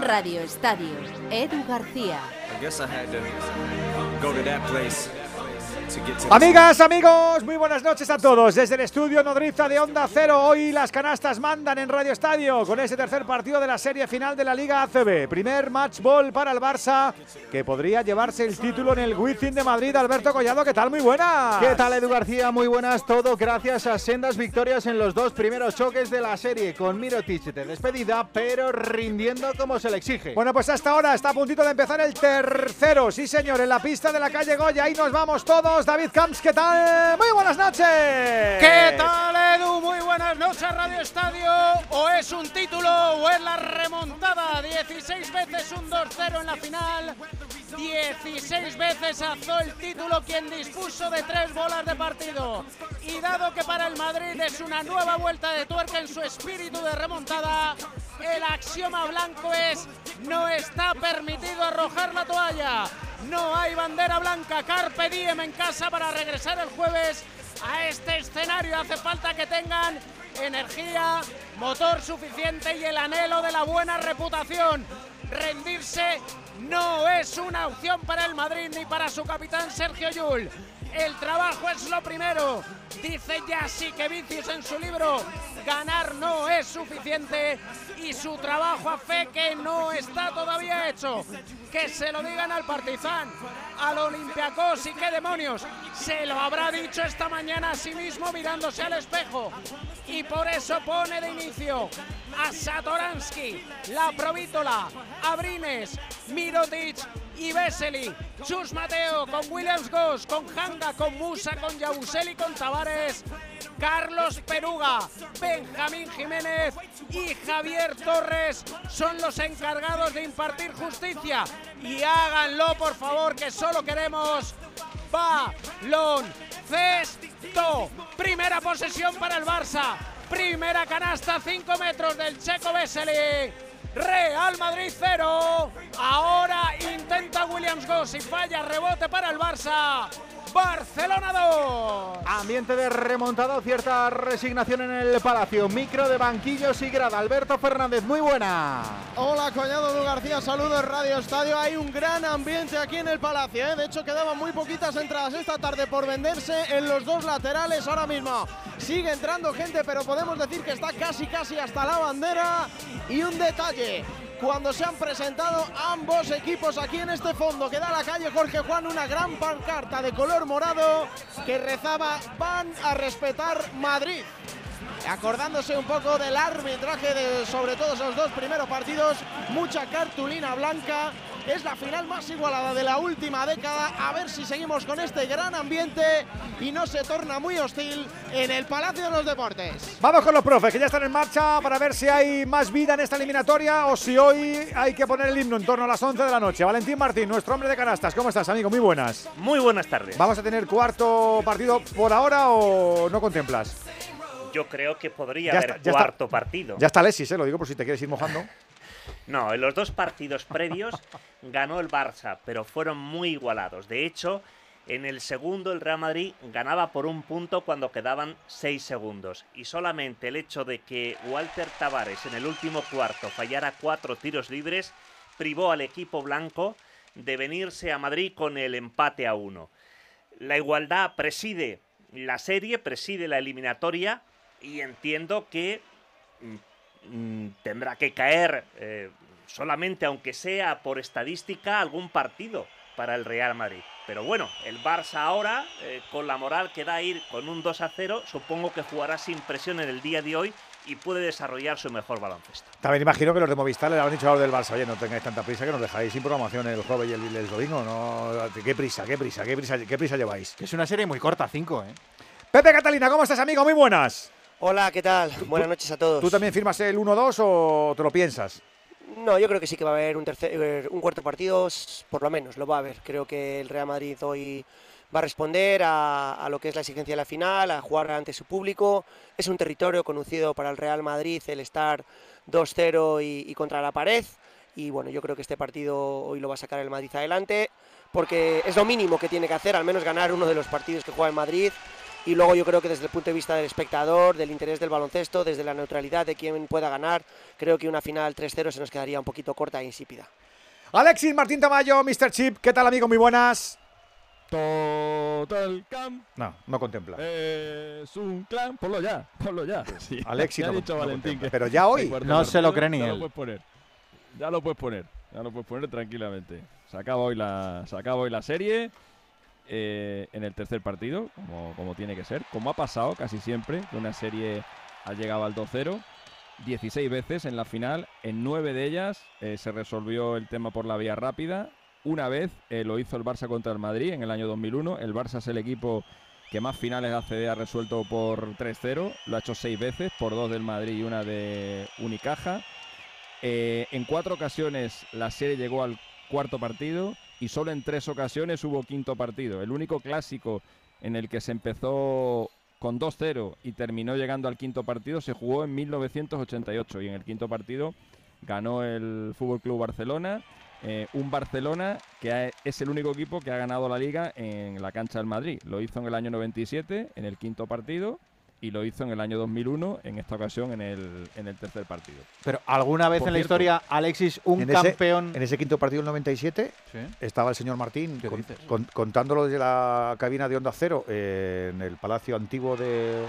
Radio Estadio, Edu García. Amigas, amigos, muy buenas noches a todos. Desde el estudio Nodriza de Onda Cero, hoy las canastas mandan en Radio Estadio con ese tercer partido de la serie final de la Liga ACB. Primer match ball para el Barça, que podría llevarse el título en el Wizzing de Madrid. Alberto Collado, ¿qué tal? Muy buena. ¿Qué tal, Edu García? Muy buenas. Todo gracias a sendas victorias en los dos primeros choques de la serie, con Mirotic de despedida, pero rindiendo como se le exige. Bueno, pues hasta ahora está a puntito de empezar el tercero. Sí, señor, en la pista de la calle Goya. Ahí nos vamos todos. David Camps, ¿qué tal? Muy buenas noches. ¿Qué tal, Edu? Muy buenas noches, Radio Estadio. O es un título o es la remontada. 16 veces un 2-0 en la final. 16 veces azó el título quien dispuso de tres bolas de partido. Y dado que para el Madrid es una nueva vuelta de tuerca en su espíritu de remontada, el axioma blanco es no está permitido arrojar la toalla. No hay bandera blanca, carpe diem en casa para regresar el jueves a este escenario. Hace falta que tengan energía, motor suficiente y el anhelo de la buena reputación. Rendirse no es una opción para el Madrid ni para su capitán Sergio Llull. El trabajo es lo primero. Dice que Vicius en su libro, ganar no es suficiente y su trabajo a fe que no está todavía hecho. Que se lo digan al Partizan, al Olympiacos y qué demonios. Se lo habrá dicho esta mañana a sí mismo mirándose al espejo. Y por eso pone de inicio a Satoransky, la Provítola, Abrines, Mirotic y Vesely. Chus Mateo con Williams Goss, con Hanga, con Musa, con Yabusel y con Tavares. Carlos Peruga, Benjamín Jiménez y Javier Torres son los encargados de impartir justicia. Y háganlo, por favor, que solo queremos baloncesto. Primera posesión para el Barça. Primera canasta, 5 metros del Checo Vesely. Real Madrid 0. Ahora intenta Williams Goss y falla rebote para el Barça. Barcelona 2. Ambiente de remontado, cierta resignación en el Palacio. Micro de banquillos y grada. Alberto Fernández, muy buena. Hola, Collado Lu García, saludos Radio Estadio. Hay un gran ambiente aquí en el Palacio. ¿eh? De hecho, quedaban muy poquitas entradas esta tarde por venderse en los dos laterales ahora mismo. Sigue entrando gente, pero podemos decir que está casi, casi hasta la bandera. Y un detalle, cuando se han presentado ambos equipos aquí en este fondo que da la calle Jorge Juan una gran pancarta de color morado que rezaba van a respetar Madrid. Acordándose un poco del arbitraje de sobre todo esos dos primeros partidos, mucha cartulina blanca. Es la final más igualada de la última década. A ver si seguimos con este gran ambiente y no se torna muy hostil en el Palacio de los Deportes. Vamos con los profes, que ya están en marcha para ver si hay más vida en esta eliminatoria o si hoy hay que poner el himno en torno a las 11 de la noche. Valentín Martín, nuestro hombre de canastas. ¿Cómo estás, amigo? Muy buenas. Muy buenas tardes. ¿Vamos a tener cuarto partido por ahora o no contemplas? Yo creo que podría Ya haber está, ya está. cuarto partido. Ya está Alexis, ¿eh? lo digo por si te quieres ir mojando. No, en los dos partidos previos ganó el Barça, pero fueron muy igualados. De hecho, en el segundo el Real Madrid ganaba por un punto cuando quedaban seis segundos. Y solamente el hecho de que Walter Tavares en el último cuarto fallara cuatro tiros libres privó al equipo blanco de venirse a Madrid con el empate a uno. La igualdad preside la serie, preside la eliminatoria y entiendo que mm, tendrá que caer eh, solamente, aunque sea por estadística, algún partido para el Real Madrid. Pero bueno, el Barça ahora, eh, con la moral que da a ir con un 2 a 0, supongo que jugará sin presión en el día de hoy y puede desarrollar su mejor baloncesto. También imagino que los de Movistar le habrán dicho a los del Barça, oye, no tengáis tanta prisa que nos dejáis sin programación el jueves y el, el domingo. No, ¿Qué prisa, qué prisa, qué prisa, qué prisa lleváis? Que es una serie muy corta, 5, ¿eh? Pepe Catalina, ¿cómo estás, amigo? Muy buenas. Hola, ¿qué tal? Buenas noches a todos. ¿Tú también firmas el 1-2 o te lo piensas? No, yo creo que sí que va a haber un, tercer, eh, un cuarto partido, por lo menos, lo va a haber. Creo que el Real Madrid hoy va a responder a, a lo que es la exigencia de la final, a jugar ante su público. Es un territorio conocido para el Real Madrid el estar 2-0 y, y contra la pared. Y bueno, yo creo que este partido hoy lo va a sacar el Madrid adelante, porque es lo mínimo que tiene que hacer, al menos ganar uno de los partidos que juega el Madrid Y luego yo creo que desde el punto de vista del espectador, del interés del baloncesto, desde la neutralidad de quién pueda ganar, creo que una final 3-0 se nos quedaría un poquito corta e insípida. Alexis Martín Tamayo, Mr. Chip, ¿qué tal amigo? Muy buenas. Total Camp No, no contempla. es un clan. Ponlo ya, ponlo ya. Sí, Alexis ya ha no- dicho no Valentín que Pero ya hoy. No se lo cree ni ya él. Lo puedes poner. Ya lo puedes poner. Ya lo puedes poner tranquilamente. Se acaba hoy la, se acaba hoy la serie. Eh, en el tercer partido, como, como tiene que ser. Como ha pasado casi siempre, que una serie ha llegado al 2-0. 16 veces en la final. En 9 de ellas eh, se resolvió el tema por la vía rápida. Una vez eh, lo hizo el Barça contra el Madrid en el año 2001. El Barça es el equipo que más finales de ACB ha resuelto por 3-0. Lo ha hecho 6 veces, por dos del Madrid y una de Unicaja. Eh, en cuatro ocasiones la serie llegó al cuarto partido y solo en tres ocasiones hubo quinto partido. El único clásico en el que se empezó con 2-0 y terminó llegando al quinto partido se jugó en 1988 y en el quinto partido ganó el Fútbol Club Barcelona. eh, un Barcelona que es el único equipo que ha ganado la liga en la cancha del Madrid. Lo hizo en el año 97 en el quinto partido y lo hizo en el año 2001 en esta ocasión en el, en el tercer partido. Pero alguna vez Por en la historia, Alexis, un en ese- campeón. En ese quinto partido del 97 Sí. estaba el señor Martín contándolo desde la cabina de Onda Cero eh, en el Palacio Antiguo de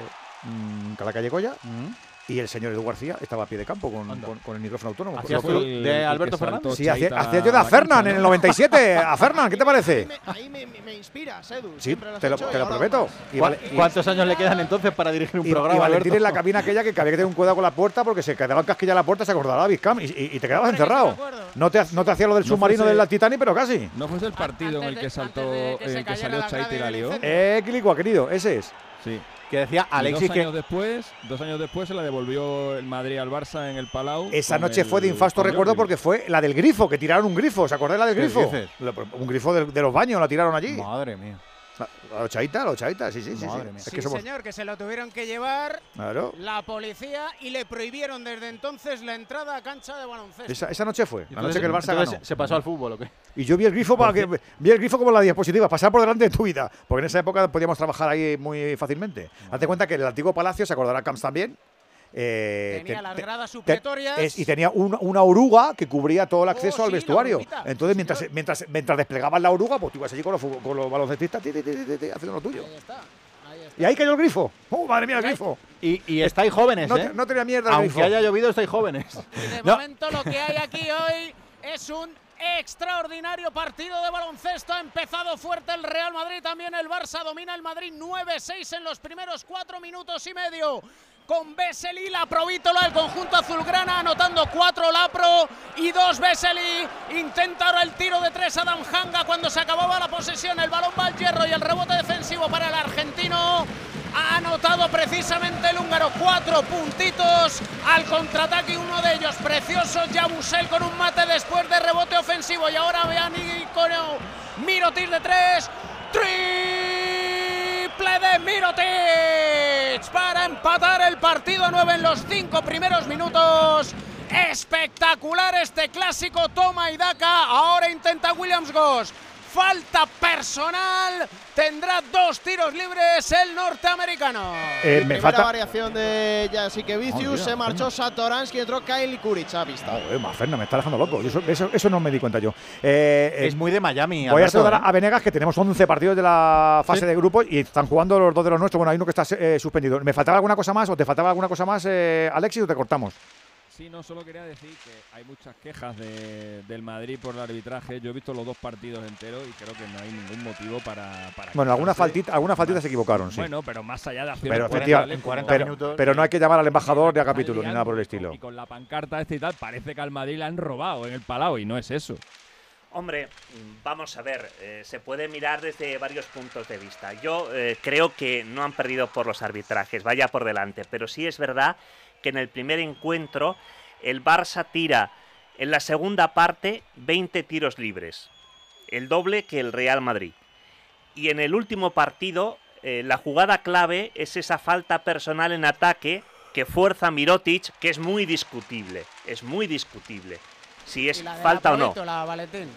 mm, Calacalle-Coya Mm. Y el señor Edu García estaba a pie de campo con, con- con el micrófono autónomo. ¿Hacías tú de Alberto Fernández? Sí, hacía, hacía yo de a cancha, en el ¿no? 97. A Fernan, ¿qué te parece? ahí me, me inspiras, Edu. Sí, te lo, te y prometo. Y, ¿Cu- vale- y- ¿Cuántos años le quedan entonces para dirigir un y- y programa, Valentín Alberto? en la cabina aquella que, había que tener un cuidado con la puerta porque se quedaba casquilla la puerta, se acordará David Cam y, y- y te quedabas encerrado. No te, no te hacía lo del No submarino fuese- del Titanic, pero casi. ¿No fuese el partido en el que saltó, de que el que salió Chaita y la lió? Eh, Quilicua, querido, ese es. Sí. Que decía Y dos que. años después, dos años después se la devolvió el Madrid al Barça en el Palau. Esa noche fue de infasto recuerdo porque fue la del grifo, que tiraron un grifo. ¿Se acordáis la del ¿Qué grifo? dices? Un grifo del- de, los baños la tiraron allí. Madre mía. La, la ochaita, la ochaita, sí, sí, sí. sí. Madre mía. Es Sí, que somos. señor, que se lo tuvieron que llevar Claro. la policía y le prohibieron desde entonces la entrada a cancha de baloncesto. Esa, esa noche fue, la Entonces- noche que el Barça entonces ganó. ¿Se pasó al fútbol o qué? Y yo vi el grifo para que vi el grifo como la diapositiva, pasar por delante de tu vida, porque en esa época podíamos trabajar ahí muy fácilmente. Hazte cuenta que en el antiguo palacio se acordará Camps también. Eh, Tenía te- las gradas supletorias. es- y tenía una, una oruga que cubría todo el Oh, acceso sí, al vestuario. Entonces, Sí, mientras, señor. mientras, mientras desplegaban la oruga, pues tú ibas allí con los, con los baloncestistas ti, ti, ti, ti, ti, haciendo lo tuyo. Ahí está. Y ahí cayó el grifo. ¡Oh, madre mía, el grifo! Y, y estáis jóvenes, No, ¿eh? no tenía mierda el Aunque grifo. haya llovido, estáis jóvenes. Y de No. momento lo que hay aquí hoy es un extraordinario partido de baloncesto. Ha empezado fuerte el Real Madrid, también el Barça domina el Madrid 9-6 en los primeros cuatro minutos y medio. Con Vesely, la provítola, el conjunto azulgrana, anotando cuatro Lapro y dos Vesely. Intenta ahora el tiro de tres Adam Hanga cuando se acababa la posesión. El balón va al hierro y el rebote defensivo para el argentino. Ha anotado precisamente el húngaro cuatro puntitos al contraataque, uno de ellos precioso, Yabusel con un mate después de rebote ofensivo y ahora vean con Mirotic de tres, triple de Mirotic para empatar el partido 9 en los cinco primeros minutos. Espectacular este clásico toma y daca, ahora intenta Williams Goss. Falta personal, tendrá dos tiros libres el norteamericano. Eh, me falta. variación de Jasikevicius, Oh, mira, se marchó coño. Satoransky, entró Kyle Kuric a vista. Joder, Maferna, me está dejando loco. Eso, eso, eso no me di cuenta yo. Eh, eh, Es muy de Miami. Voy a saludar ¿eh? a Venegas, que tenemos 11 partidos de la fase Sí. de grupos y están jugando los dos de los nuestros. Bueno, hay uno que está eh, suspendido. ¿Me faltaba alguna cosa más o te faltaba alguna cosa más, eh, Alexis, o te cortamos? Sí, no, solo quería decir que hay muchas quejas de- del Madrid por el arbitraje. Yo he visto los dos partidos enteros y creo que no hay ningún motivo para. para Bueno, alguna faltita, alguna faltita se equivocaron, sí. Bueno, pero más allá de acciones pero, en 40 pero, minutos. pero no hay que llamar al embajador ni a capítulo ni nada por el estilo. Y con la pancarta este y tal, parece que al Madrid le han robado en el Palau y no es eso. Hombre, vamos a ver, eh, se puede mirar desde varios puntos de vista. Yo eh, creo que no han perdido por los arbitrajes, vaya por delante, pero sí es verdad que en el primer encuentro el Barça tira en la segunda parte 20 tiros libres, el doble que el Real Madrid. Y en el último partido, eh, la jugada clave es esa falta personal en ataque que fuerza Mirotic, que es muy discutible, es muy discutible. Si es falta o no. Valentín.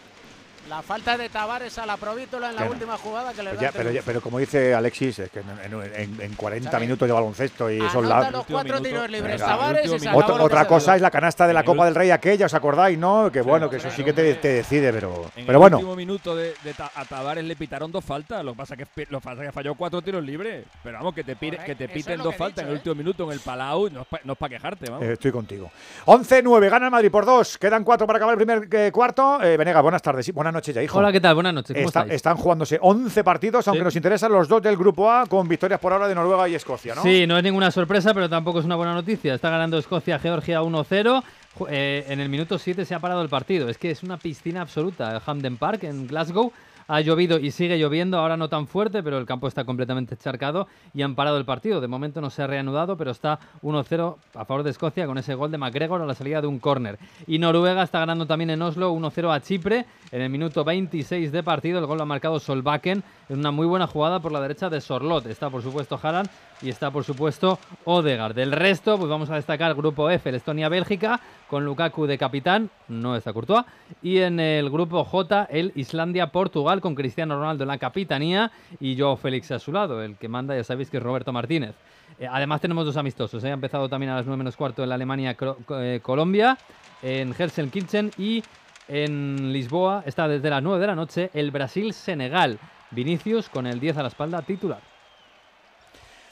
La falta de Tavares a la Provítola en la no. última jugada que le Pues ya, pero, ya- pero como dice Alexis, es que en, en- en 40 ¿Sabe? minutos de baloncesto y esos Anota lados. los cuatro tiros libres Venga. Tavares y se Último acabó Otra, cosa es la canasta de la Copa del Rey aquella, ¿os acordáis? ¿No? Que bueno, que eso sí que te, te decide, pero, En pero el bueno. último minuto de, de Ta- a Tavares le pitaron dos faltas. Lo que pasa que lo que pasa que falló cuatro tiros libres. Pero vamos, que te, pire- que te piten dos faltas en el ¿eh? último minuto en el Palau. No es para quejarte, vamos. Eh, estoy contigo. 11-9, gana el Madrid por dos. Quedan cuatro para acabar el primer eh, cuarto. Eh, Venegas, buenas tardes. Buenas noches ya, hijo. Hola, ¿qué tal? Buenas noches. ¿Cómo Está- estáis? están jugándose 11 partidos, aunque Sí. nos interesan los dos del grupo A, con victorias por ahora de Noruega y Escocia, ¿no? Sí, no es ninguna sorpresa, pero tampoco es una buena noticia. Está ganando Escocia Georgia 1-0. Ju- eh, en el minuto 7 se ha parado el partido. Es que es una piscina absoluta. El Hampden Park en Glasgow ha llovido y sigue lloviendo. Ahora no tan fuerte, pero el campo está completamente encharcado y han parado el partido. De momento no se ha reanudado, pero está 1-0 a favor de Escocia con ese gol de McGregor a la salida de un córner. Y Noruega está ganando también en Oslo 1-0 a Chipre en el minuto 26 de partido. El gol lo ha marcado Solbakken en una muy buena jugada por la derecha de Sorlot. Está por supuesto Haaland y está por supuesto Odegaard. Del resto, pues vamos a destacar el grupo F, el Estonia-Bélgica, con Lukaku de capitán, no está Courtois, y en el grupo J, el Islandia-Portugal, con Cristiano Ronaldo en la capitanía y Joao Félix a su lado, el que manda, ya sabéis que es Roberto Martínez. Eh, además tenemos dos amistosos, ¿eh? ha empezado también a las 9 menos cuarto en Alemania-Colombia, en Helsinki y en Lisboa está desde las 9 de la noche el Brasil-Senegal. Vinicius con el 10 a la espalda titular.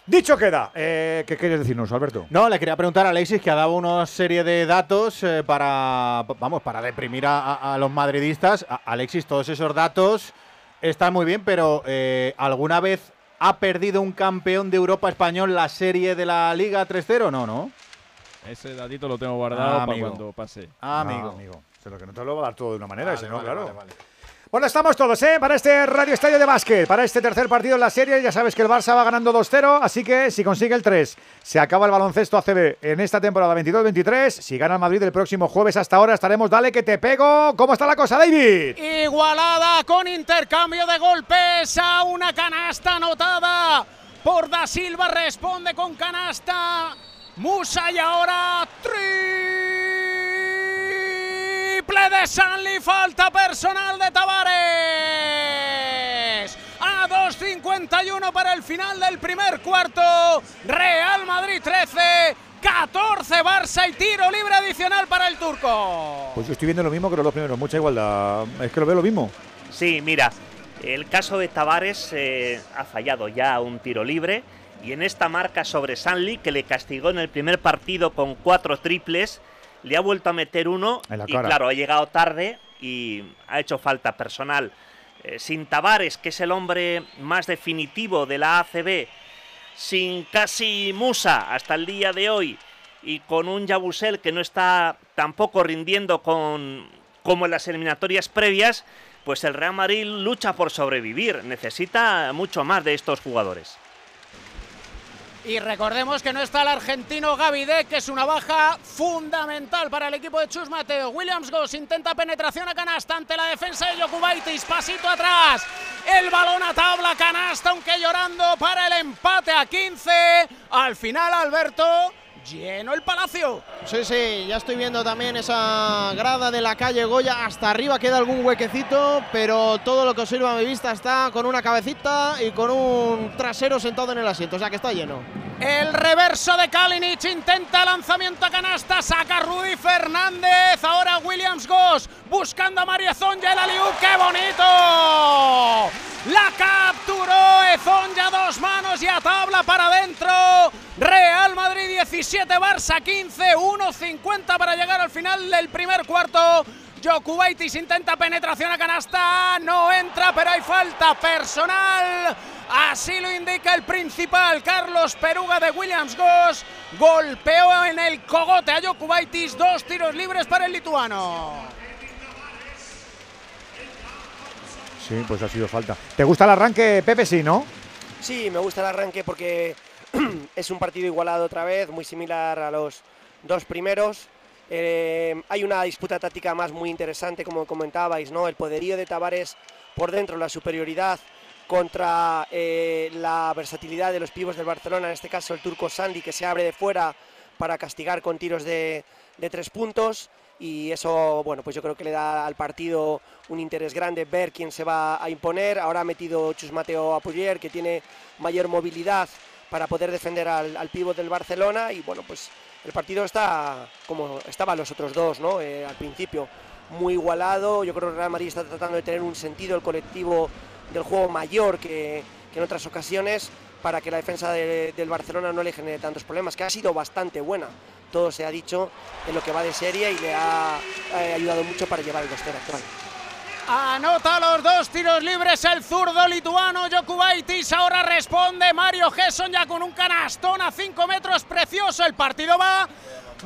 Dicho queda. Eh, ¿Qué quieres decirnos, Alberto? No, le quería preguntar a Alexis que ha dado una serie de datos eh, para, vamos, para deprimir a, los madridistas. A- Alexis, todos esos datos están muy bien, pero eh, ¿alguna vez ha perdido un campeón de Europa español la serie de la Liga 3-0? No, no. Ese datito lo tengo guardado Ah, para amigo. cuando pase. Ah, Ah, amigo. amigo. Se lo que no te lo va a dar todo de una manera, Vale, ese no, vale, claro. vale, vale. Bueno, estamos todos, ¿eh? Para este Radio Estadio de Básquet, para este tercer partido en la serie. Ya sabes que el Barça va ganando 2-0, así que si consigue el 3, se acaba el baloncesto ACB en esta temporada 22-23. Si gana el Madrid el próximo jueves hasta ahora, estaremos. Dale que te pego. ¿Cómo está la cosa, David? Igualada con intercambio de golpes a una canasta anotada por Da Silva. Responde con canasta. Musa y ahora triple de Sanli. Falta personal de Tavares. A 2.51 para el final del primer cuarto. Real Madrid 13. 14 Barça y tiro libre adicional para el turco. Pues yo estoy viendo lo mismo que los dos primeros, mucha igualdad. Es que lo veo lo mismo. Sí, mira, el caso de Tavares eh, ha fallado ya un tiro libre y en esta marca sobre Sanli, que le castigó en el primer partido con cuatro triples, le ha vuelto a meter uno En la y cara. claro, ha llegado tarde y ha hecho falta personal. Eh, sin Tavares, que es el hombre más definitivo de la ACB, sin casi Musa hasta el día de hoy y con un Yabusel que no está tampoco rindiendo con, como en las eliminatorias previas, pues el Real Madrid lucha por sobrevivir. Necesita mucho más de estos jugadores. Y recordemos que no está el argentino Gavide, que es una baja fundamental para el equipo de Chus Mateo. Williams Goss intenta penetración a canasta ante la defensa de Jokubaitis. Pasito atrás. El balón a tabla, canasta, aunque llorando para el empate a 15. Al final, Alberto, lleno el palacio. Sí, sí, ya estoy viendo también esa grada de la calle Goya. Hasta arriba queda algún huequecito, pero todo lo que os sirva a mi vista está con una cabecita y con un trasero sentado en el asiento, o sea que está lleno. El reverso de Kalinic intenta lanzamiento a canasta, saca Rudy Fernández, ahora Williams Goss buscando a Mario Zonja el aliú, ¡qué bonito! La capturó Ezonja, dos manos y a tabla para adentro. Real Madrid 17, Barça 15, 1.50 para llegar al final del primer cuarto. Jokubaitis intenta penetración a canasta, no entra, pero hay falta personal. Así lo indica el principal, Carlos Peruga de Williams Goss. Golpeó en el cogote a Jokubaitis, dos tiros libres para el lituano. Sí, pues ha sido falta. ¿Te gusta el arranque, Pepe? Sí, ¿no? Sí, me gusta el arranque porque es un partido igualado otra vez, muy similar a los dos primeros. Eh, hay una disputa táctica más muy interesante, como comentabais, ¿no? El poderío de Tavares por dentro, la superioridad contra eh, la versatilidad de los pibos del Barcelona, en este caso el turco Sandy, que se abre de fuera para castigar con tiros de, de tres puntos. y eso, bueno, pues yo creo que le da al partido un interés grande ver quién se va a imponer. Ahora ha metido Chus Mateo Apoyer, que tiene mayor movilidad para poder defender al, al pívot del Barcelona y bueno, pues el partido está como estaban los otros dos, ¿no? Eh, al principio muy igualado. Yo creo que Real Madrid está tratando de tener un sentido el colectivo del juego mayor que, que en otras ocasiones para que la defensa de- del Barcelona no le genere tantos problemas, que ha sido bastante buena. Todo se ha dicho en lo que va de serie y le ha eh, ayudado mucho para llevar el 2 actual. Anota los dos tiros libres el zurdo lituano Jokubaitis. Ahora responde Mario Gesson ya con un canastón a 5 metros. Precioso. El partido va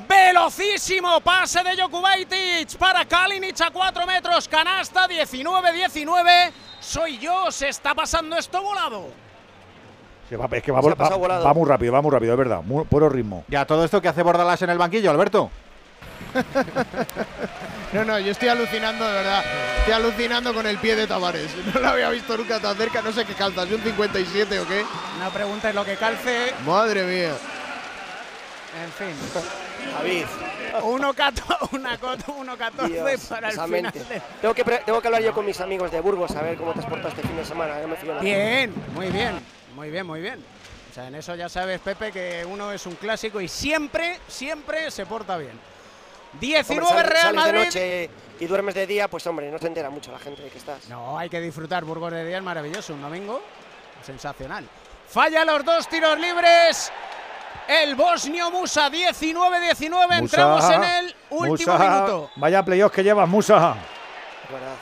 velocísimo. Pase de Jokubaitis para Kalinic a 4 metros. Canasta 19-19. Soy yo. Se está pasando esto volado. Va- es que va, va- muy rápido, va muy rápido, es verdad. Muy, puro ritmo. Ya todo esto que hace Bordalas en el banquillo, Alberto. No, no, yo estoy alucinando, de verdad. Estoy alucinando con el pie de Tavares. No lo había visto nunca tan cerca, no sé qué calza, ¿es un 57 o qué? No preguntes lo que calce. Madre mía. En fin. David, 1-14 Dios, para el final. de- Tengo que, tengo que hablar yo con mis amigos de Burgos a ver cómo te has portado este fin de semana. Me la- Bien, muy bien, muy bien, muy bien. O sea, en eso ya sabes, Pepe, que uno es un clásico y siempre, siempre se porta bien. Hombre, 19 sal- Real sales de Madrid. noche y duermes de día, pues hombre, no se entera mucho la gente de que estás. No, hay que disfrutar. Burgos de día es maravilloso. Un domingo sensacional. Falla los dos tiros libres. El bosnio Musa, 19-19. Entramos en el último Musa, minuto. Vaya playoff que llevas, Musa. Verdad.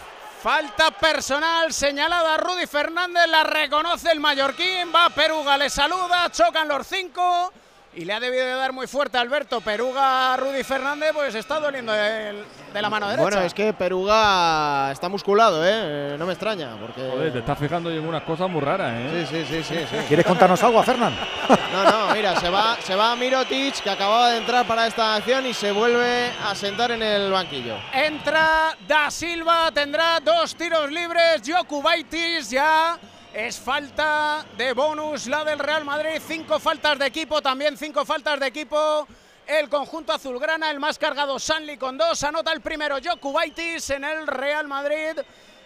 Falta personal señalada a Rudy Fernández, la reconoce el mallorquín, va Peruga, le saluda, chocan los cinco y le ha debido de dar muy fuerte a Alberto Peruga a Rudy Fernández, pues está doliendo de la mano derecha. Bueno, es que Peruga está musculado, ¿eh? No me extraña, porque... Joder, te estás fijando en unas cosas muy raras, ¿eh? Sí, sí, sí, sí, sí. ¿Quieres contarnos algo, Fernán? No, no, mira, se va, se va Mirotic, que acababa de entrar para esta acción y se vuelve a sentar en el banquillo. Entra Da Silva, tendrá dos tiros libres. Jokubaitis ya es falta de bonus la del Real Madrid. Cinco faltas de equipo, también cinco faltas de equipo. El conjunto azulgrana, el más cargado Sanli con dos. Anota el primero Jokubaitis en el Real Madrid.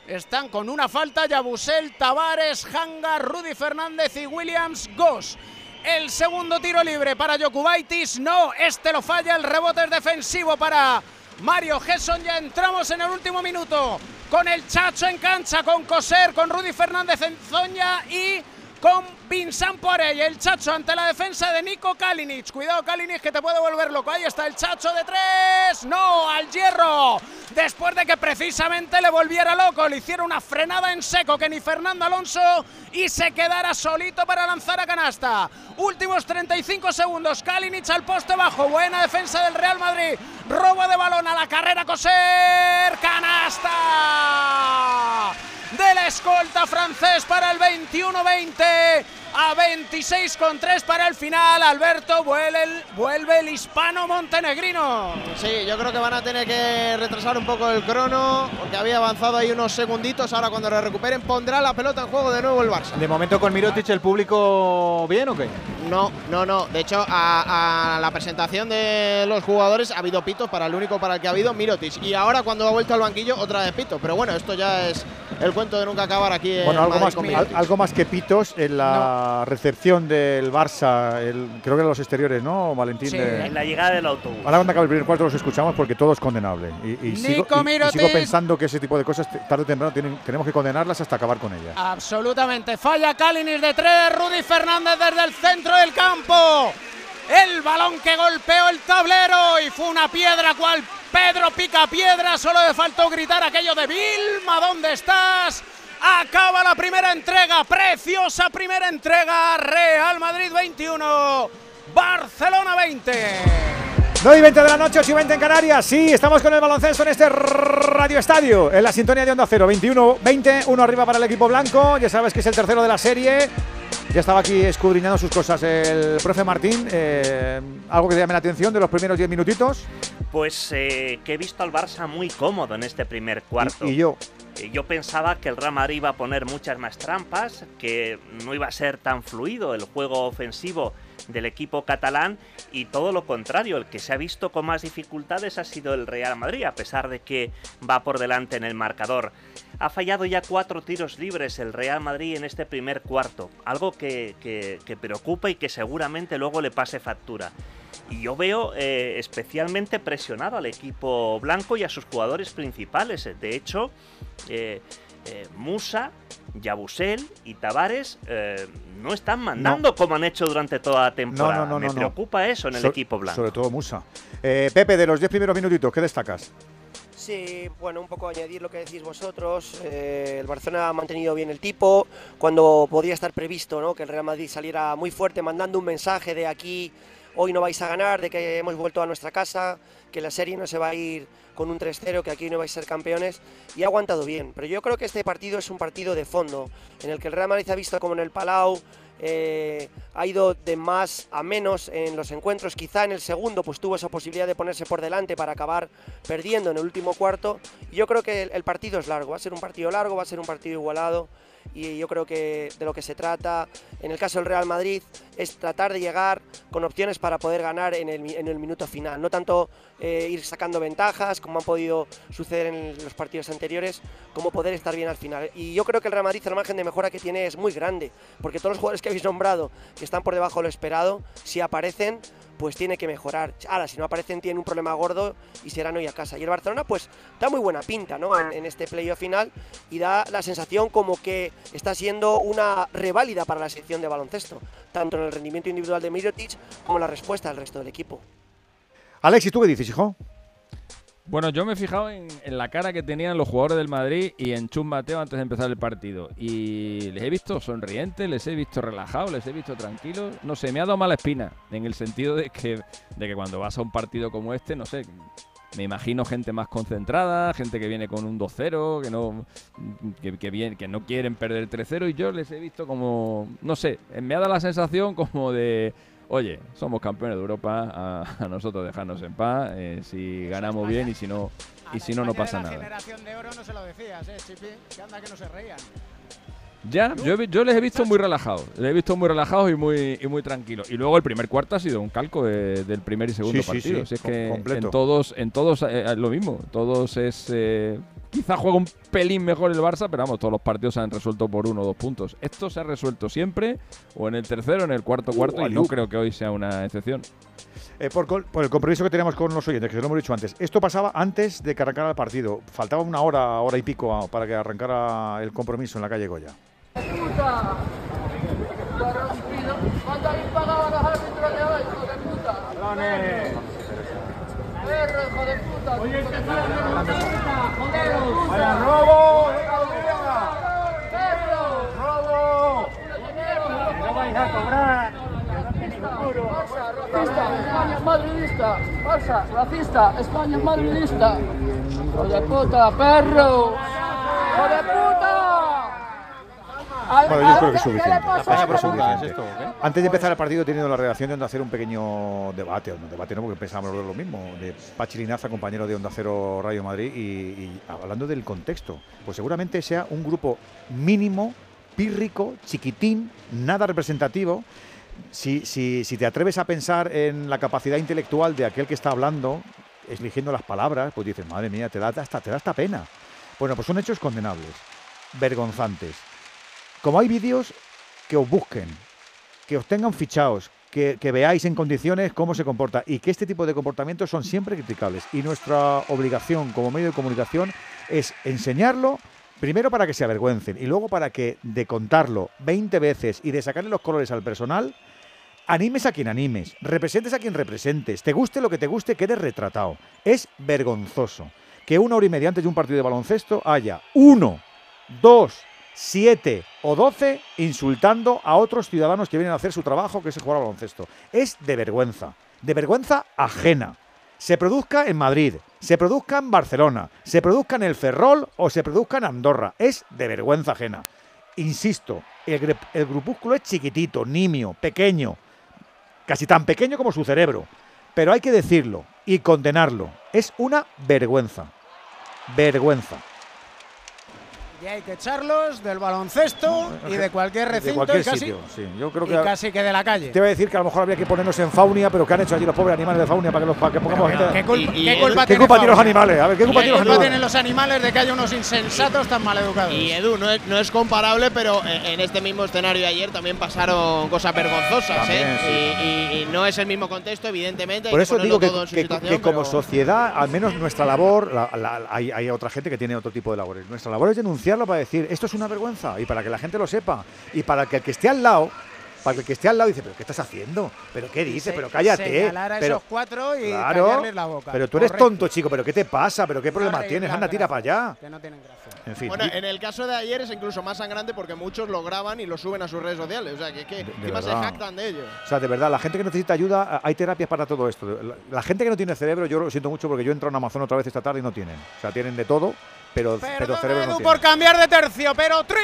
Están con una falta Yabusel, Tavares, Hanga, Rudy Fernández y Williams Goss. El segundo tiro libre para Jokubaitis. No, este lo falla. El rebote es defensivo para Mario Gesson. Ya entramos en el último minuto. Con el Chacho en cancha, con Coser, con Rudy Fernández en Zoña y con Vincent Poiré. El Chacho ante la defensa de Nico Kalinic. Cuidado, Kalinic, que te puede volver loco. Ahí está el Chacho de tres. No, al hierro. Después de que precisamente le volviera loco, le hiciera una frenada en seco que ni Fernando Alonso y se quedara solito para lanzar a canasta. Últimos 35 segundos. Kalinic al poste bajo. Buena defensa del Real Madrid. Robo de balón a la carrera Coser. Canasta del escolta francés para el 21-20 a 26 con 3 para el final. Alberto vuelve el, vuelve el hispano montenegrino. Sí, yo creo que van a tener que retrasar un poco el crono, porque había avanzado ahí unos segunditos. Ahora cuando lo recuperen pondrá la pelota en juego de nuevo el Barça. De momento con Mirotic el público bien o qué? No, no, no. De hecho, a, a la presentación de los jugadores ha habido pitos para el único para el que ha habido Mirotic. Y ahora cuando ha vuelto al banquillo, otra vez pito. Pero bueno, esto ya es el cuento de nunca acabar aquí en Bueno, algo Madrid más, con al- Mirotic. algo más que pitos en la recepción del Barça, el- creo que en los exteriores, ¿no, Valentín? Sí. De- En la llegada del autobús. Ahora cuando acabe el primer cuarto los escuchamos porque todo es condenable. Y, y sigo, y- y sigo pensando que ese tipo de cosas, tarde o temprano, tienen- tenemos que condenarlas hasta acabar con ellas. Absolutamente. Falla Kalinic de tres. Rudy Fernández desde el centro del campo. El balón que golpeó el tablero y fue una piedra cual Pedro pica piedra. Solo le faltó gritar aquello de Vilma, ¿dónde estás? Acaba la primera entrega, preciosa primera entrega. Real Madrid 21, Barcelona 20. 9 y 20 de la noche, 8 y 20 en Canarias. Sí, estamos con el baloncesto en este Radio Estadio, en la sintonía de Onda Cero. 21-20, uno arriba para el equipo blanco. Ya sabes que es el tercero de la serie. Ya estaba aquí escudriñando sus cosas el profe Martín. Eh, algo que te llame la atención de los primeros 10 minutitos. Pues eh, que he visto al Barça muy cómodo en este primer cuarto. Y, y yo, Eh, Yo pensaba que el Real Madrid iba a poner muchas más trampas, que no iba a ser tan fluido el juego ofensivo del equipo catalán y todo lo contrario, el que se ha visto con más dificultades ha sido el Real Madrid, a pesar de que va por delante en el marcador. Ha fallado ya cuatro tiros libres el Real Madrid en este primer cuarto, algo que, que preocupa y que seguramente luego le pase factura. Y yo veo eh, especialmente presionado al equipo blanco y a sus jugadores principales. De hecho, eh, eh, Musa, Yabusel y Tavares no están mandando como han hecho durante toda la temporada. Me preocupa eso en el equipo blanco. Sobre todo Musa. Pepe, de los 10 primeros minutitos, ¿qué destacas? Sí, bueno, un poco añadir lo que decís vosotros. el Barcelona ha mantenido bien el tipo. Cuando podía estar previsto ¿no? que el Real Madrid saliera muy fuerte, mandando un mensaje de aquí hoy no vais a ganar, de que hemos vuelto a nuestra casa, que la serie no se va a ir con un 3-0, que aquí no vais a ser campeones, y ha aguantado bien. Pero yo creo que este partido es un partido de fondo, en el que el Real Madrid ha visto como en el Palau eh, ha ido de más a menos en los encuentros. Quizá en el segundo pues tuvo esa posibilidad de ponerse por delante para acabar perdiendo en el último cuarto. Yo creo que el partido es largo, va a ser un partido largo, va a ser un partido igualado y yo creo que de lo que se trata en el caso del Real Madrid es tratar de llegar con opciones para poder ganar en el, en el minuto final, no tanto eh, ir sacando ventajas como han podido suceder en los partidos anteriores, como poder estar bien al final. Y yo creo que el Real Madrid el margen de mejora que tiene es muy grande, porque todos los jugadores que habéis nombrado que están por debajo de lo esperado, si aparecen, pues tiene que mejorar. Ahora, si no aparecen, tiene un problema gordo y serán hoy a casa. Y el Barcelona, pues da muy buena pinta ¿no? en, este playoff final y da la sensación como que está siendo una reválida para la sección de baloncesto, tanto en el rendimiento individual de Mirotic como la respuesta del resto del equipo. Alexis, ¿tú qué dices, hijo? Bueno, yo me he fijado en, la cara que tenían los jugadores del Madrid y en Chum Mateo antes de empezar el partido. Y les he visto sonrientes, les he visto relajados, les he visto tranquilos. No sé, me ha dado mala espina en el sentido de que, de que cuando vas a un partido como este, no sé, me imagino gente más concentrada, gente que viene con un 2-0, que no que, que no quieren perder el 3-0 y yo les he visto como, no sé, me ha dado la sensación como de oye, somos campeones de Europa, a, nosotros dejarnos en paz, eh, si ganamos bien y si no, y si no, no pasa nada. generación de oro no se lo decías, ¿eh, Chipi? Que anda que no se reían. Ya, yo, yo, les he visto muy relajados. Les he visto muy relajados y muy, y muy tranquilos. Y luego el primer cuarto ha sido un calco del primer y segundo partido. es que en todos, en todos eh, es lo mismo. Todos es. Eh, quizá juega un pelín mejor el Barça, pero vamos, todos los partidos se han resuelto por uno o dos puntos. Esto se ha resuelto siempre, o en el tercero, en el cuarto uh, cuarto, y no creo que hoy sea una excepción. Eh, por, el compromiso que tenemos con los oyentes, que lo hemos dicho antes, esto pasaba antes de que arrancara el partido. Faltaba una hora, hora y pico para que arrancara el compromiso en la calle Goya. Puta! ¿Cuánto habéis pagado a los árbitros de hoy, hijo de puta? ¡Perro, hijo de puta! ¡Oye, que ¡Joderos! ¡Vaya robo! ¡Perro! ¡Robo! ¡No vais a cobrar! Racista, España es madridista. Falsa, racista, España es madridista. ¡Hijo de puta, perro! ¡Hijo de puta! Bueno, yo creo que es suficiente. Antes de empezar el partido he tenido la relación de Onda Cero un pequeño debate, un debate no porque pensábamos lo mismo, de Pachilinaza, compañero de Onda Cero Rayo Madrid, y, hablando del contexto, pues seguramente sea un grupo mínimo, pírrico, chiquitín, nada representativo. Si, si, si te atreves a pensar en la capacidad intelectual de aquel que está hablando, eligiendo las palabras, pues dices, madre mía, te da hasta, te da hasta pena. Bueno, pues son hechos condenables, vergonzantes como hay vídeos, que os busquen, que os tengan fichados, que, veáis en condiciones cómo se comporta y que este tipo de comportamientos son siempre criticables. Y nuestra obligación como medio de comunicación es enseñarlo, primero para que se avergüencen y luego para que de contarlo 20 veces y de sacarle los colores al personal, animes a quien animes, representes a quien representes, te guste lo que te guste, quedes retratado. Es vergonzoso que una hora y media antes de un partido de baloncesto haya uno, dos, 7 o 12 insultando a otros ciudadanos que vienen a hacer su trabajo, que es jugar al baloncesto. Es de vergüenza, de vergüenza ajena. Se produzca en Madrid, se produzca en Barcelona, se produzca en el Ferrol o se produzca en Andorra. Es de vergüenza ajena. Insisto, el, el grupúsculo es chiquitito, nimio, pequeño, casi tan pequeño como su cerebro. Pero hay que decirlo y condenarlo. Es una vergüenza. Vergüenza Y hay que echarlos del baloncesto y de cualquier recinto de cualquier y casi, sitio, sí. Yo creo y que casi que de la calle. te iba a decir que a lo mejor habría que ponernos en Faunia, pero ¿qué han hecho allí los pobres animales de Faunia para que los para que pongamos gente? ¿Qué culpa, Y- y qué culpa ¿Qué tiene culpa tienen los animales? A ver, ¿qué culpa ¿Qué tienen los animales? tienen los animales de que haya unos insensatos tan maleducados? Y Edu, no es, no es comparable, pero en este mismo escenario de ayer también pasaron cosas vergonzosas, También, ¿eh? sí, Y, y- y no es el mismo contexto, evidentemente. Por que eso digo que, que- que como sociedad, al menos nuestra labor, la- la- hay, hay otra gente que tiene otro tipo de labores. Nuestra labor es denunciarlo para decir esto es una vergüenza y para que la gente lo sepa y para que el que esté al lado, para que el que esté al lado dice pero qué estás haciendo, pero qué dices, Se- pero cállate, señalar a pero esos cuatro y claro, callarles la boca. pero tú eres Correcto. tonto chico, pero qué te pasa, pero qué problema No tienes, anda tira para allá. Que no tienen gracia. En fin, Bueno, en el caso de ayer es incluso más sangrante porque muchos lo graban y lo suben a sus redes sociales. O sea, que, es que De- de encima se jactan de ello. O sea, de verdad, la gente que necesita ayuda, hay terapias para todo esto. La, la gente que no tiene cerebro, yo lo siento mucho porque yo entro en Amazon otra vez esta tarde y no tienen. O sea, tienen de todo, pero, pero cerebro no por cambiar de tercio, pero tri.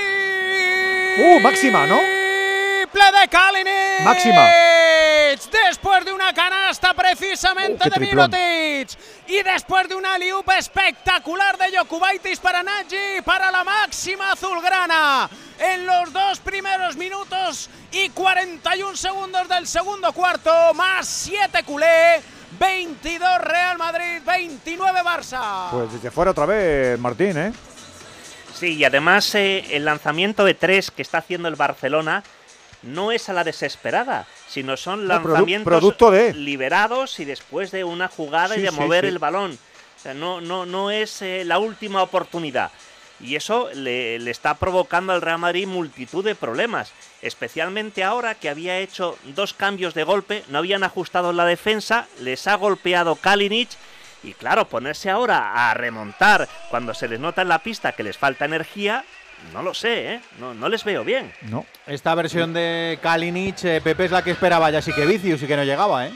Uh, máxima, ¿no? Triple de Kalinic. Máxima. Después de una canasta precisamente Uh, de. Mirotic. Y después de una liup espectacular de Jokubaitis para Nagy, para la máxima azulgrana. En los dos primeros minutos y 41 segundos del segundo cuarto, más 7 culé. 22 Real Madrid, 29 Barça. Pues desde fuera otra vez, Martín, ¿eh? Sí, y además eh, el lanzamiento de tres que está haciendo el Barcelona no es a la desesperada, sino son No, produ- lanzamientos producto de. liberados y después de una jugada Sí, y de sí, mover sí. el balón. O sea, no, no, no es eh, la última oportunidad. Y eso le, le está provocando al Real Madrid multitud de problemas. Especialmente ahora que había hecho dos cambios de golpe, no habían ajustado la defensa, les ha golpeado Kalinic. Y claro, ponerse ahora a remontar cuando se les nota en la pista que les falta energía, no lo sé, ¿eh? No, no les veo bien. No. Esta versión de Kalinic, eh, Pepe es la que esperaba ya sí que Vicius y que no llegaba, ¿eh?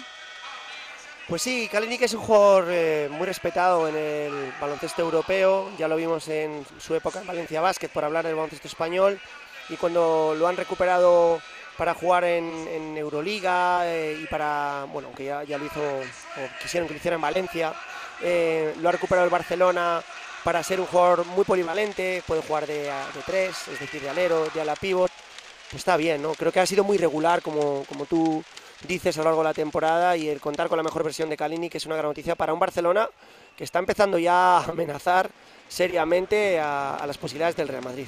Pues sí, Kalinic es un jugador eh, muy respetado en el baloncesto europeo, ya lo vimos en su época en Valencia Basket por hablar del baloncesto español y cuando lo han recuperado para jugar en, en Euroliga eh, y para, bueno, que ya, ya lo hizo, o quisieron que lo hiciera en Valencia, eh, lo ha recuperado el Barcelona para ser un jugador muy polivalente, puede jugar de, de tres, es decir, de alero, de ala pivot, pues está bien, ¿no? Creo que ha sido muy regular, como, como tú dices a lo largo de la temporada, y el contar con la mejor versión de Kalinic es una gran noticia para un Barcelona que está empezando ya a amenazar seriamente a, a las posibilidades del Real Madrid.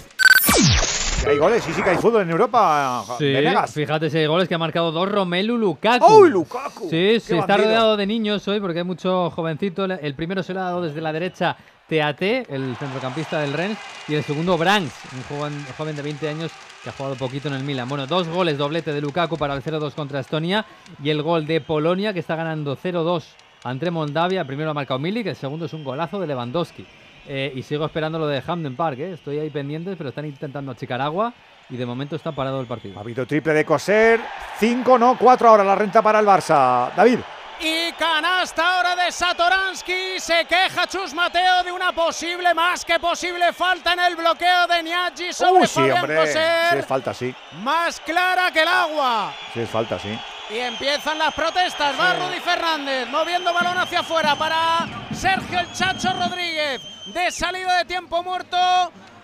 Que hay goles, sí, sí que hay fútbol en Europa. Sí, Venegas. fíjate si hay goles que ha marcado dos Romelu Lukaku. ¡Oh, Lukaku! Sí, ¡Qué sí, está rodeado de niños hoy porque hay mucho jovencito. El primero se lo ha dado desde la derecha TAT, el centrocampista del Rennes, y el segundo Branks, un joven, joven de 20 años que ha jugado poquito en el Milan. Bueno, dos goles, doblete de Lukaku para el 0-2 contra Estonia y el gol de Polonia que está ganando 0-2 ante Moldavia. El primero ha marcado Milik, el segundo es un golazo de Lewandowski. Eh, y sigo esperando lo de Hamden Park, ¿eh? estoy ahí pendiente, pero están intentando achicar agua y de momento está parado el partido. Ha habido triple de coser. Cinco, no, cuatro ahora la renta para el Barça. David. Y canasta ahora de Satoransky. Se queja Chus Mateo de una posible, más que posible falta en el bloqueo de Niaggi sobre Uh, sí, Fabián hombre. Coser. Sí, es falta, sí. Más clara que el agua. Sí, es falta, sí. Y empiezan las protestas. Va Rudy Fernández moviendo balón hacia afuera para Sergio el Chacho Rodríguez. De salida de tiempo muerto.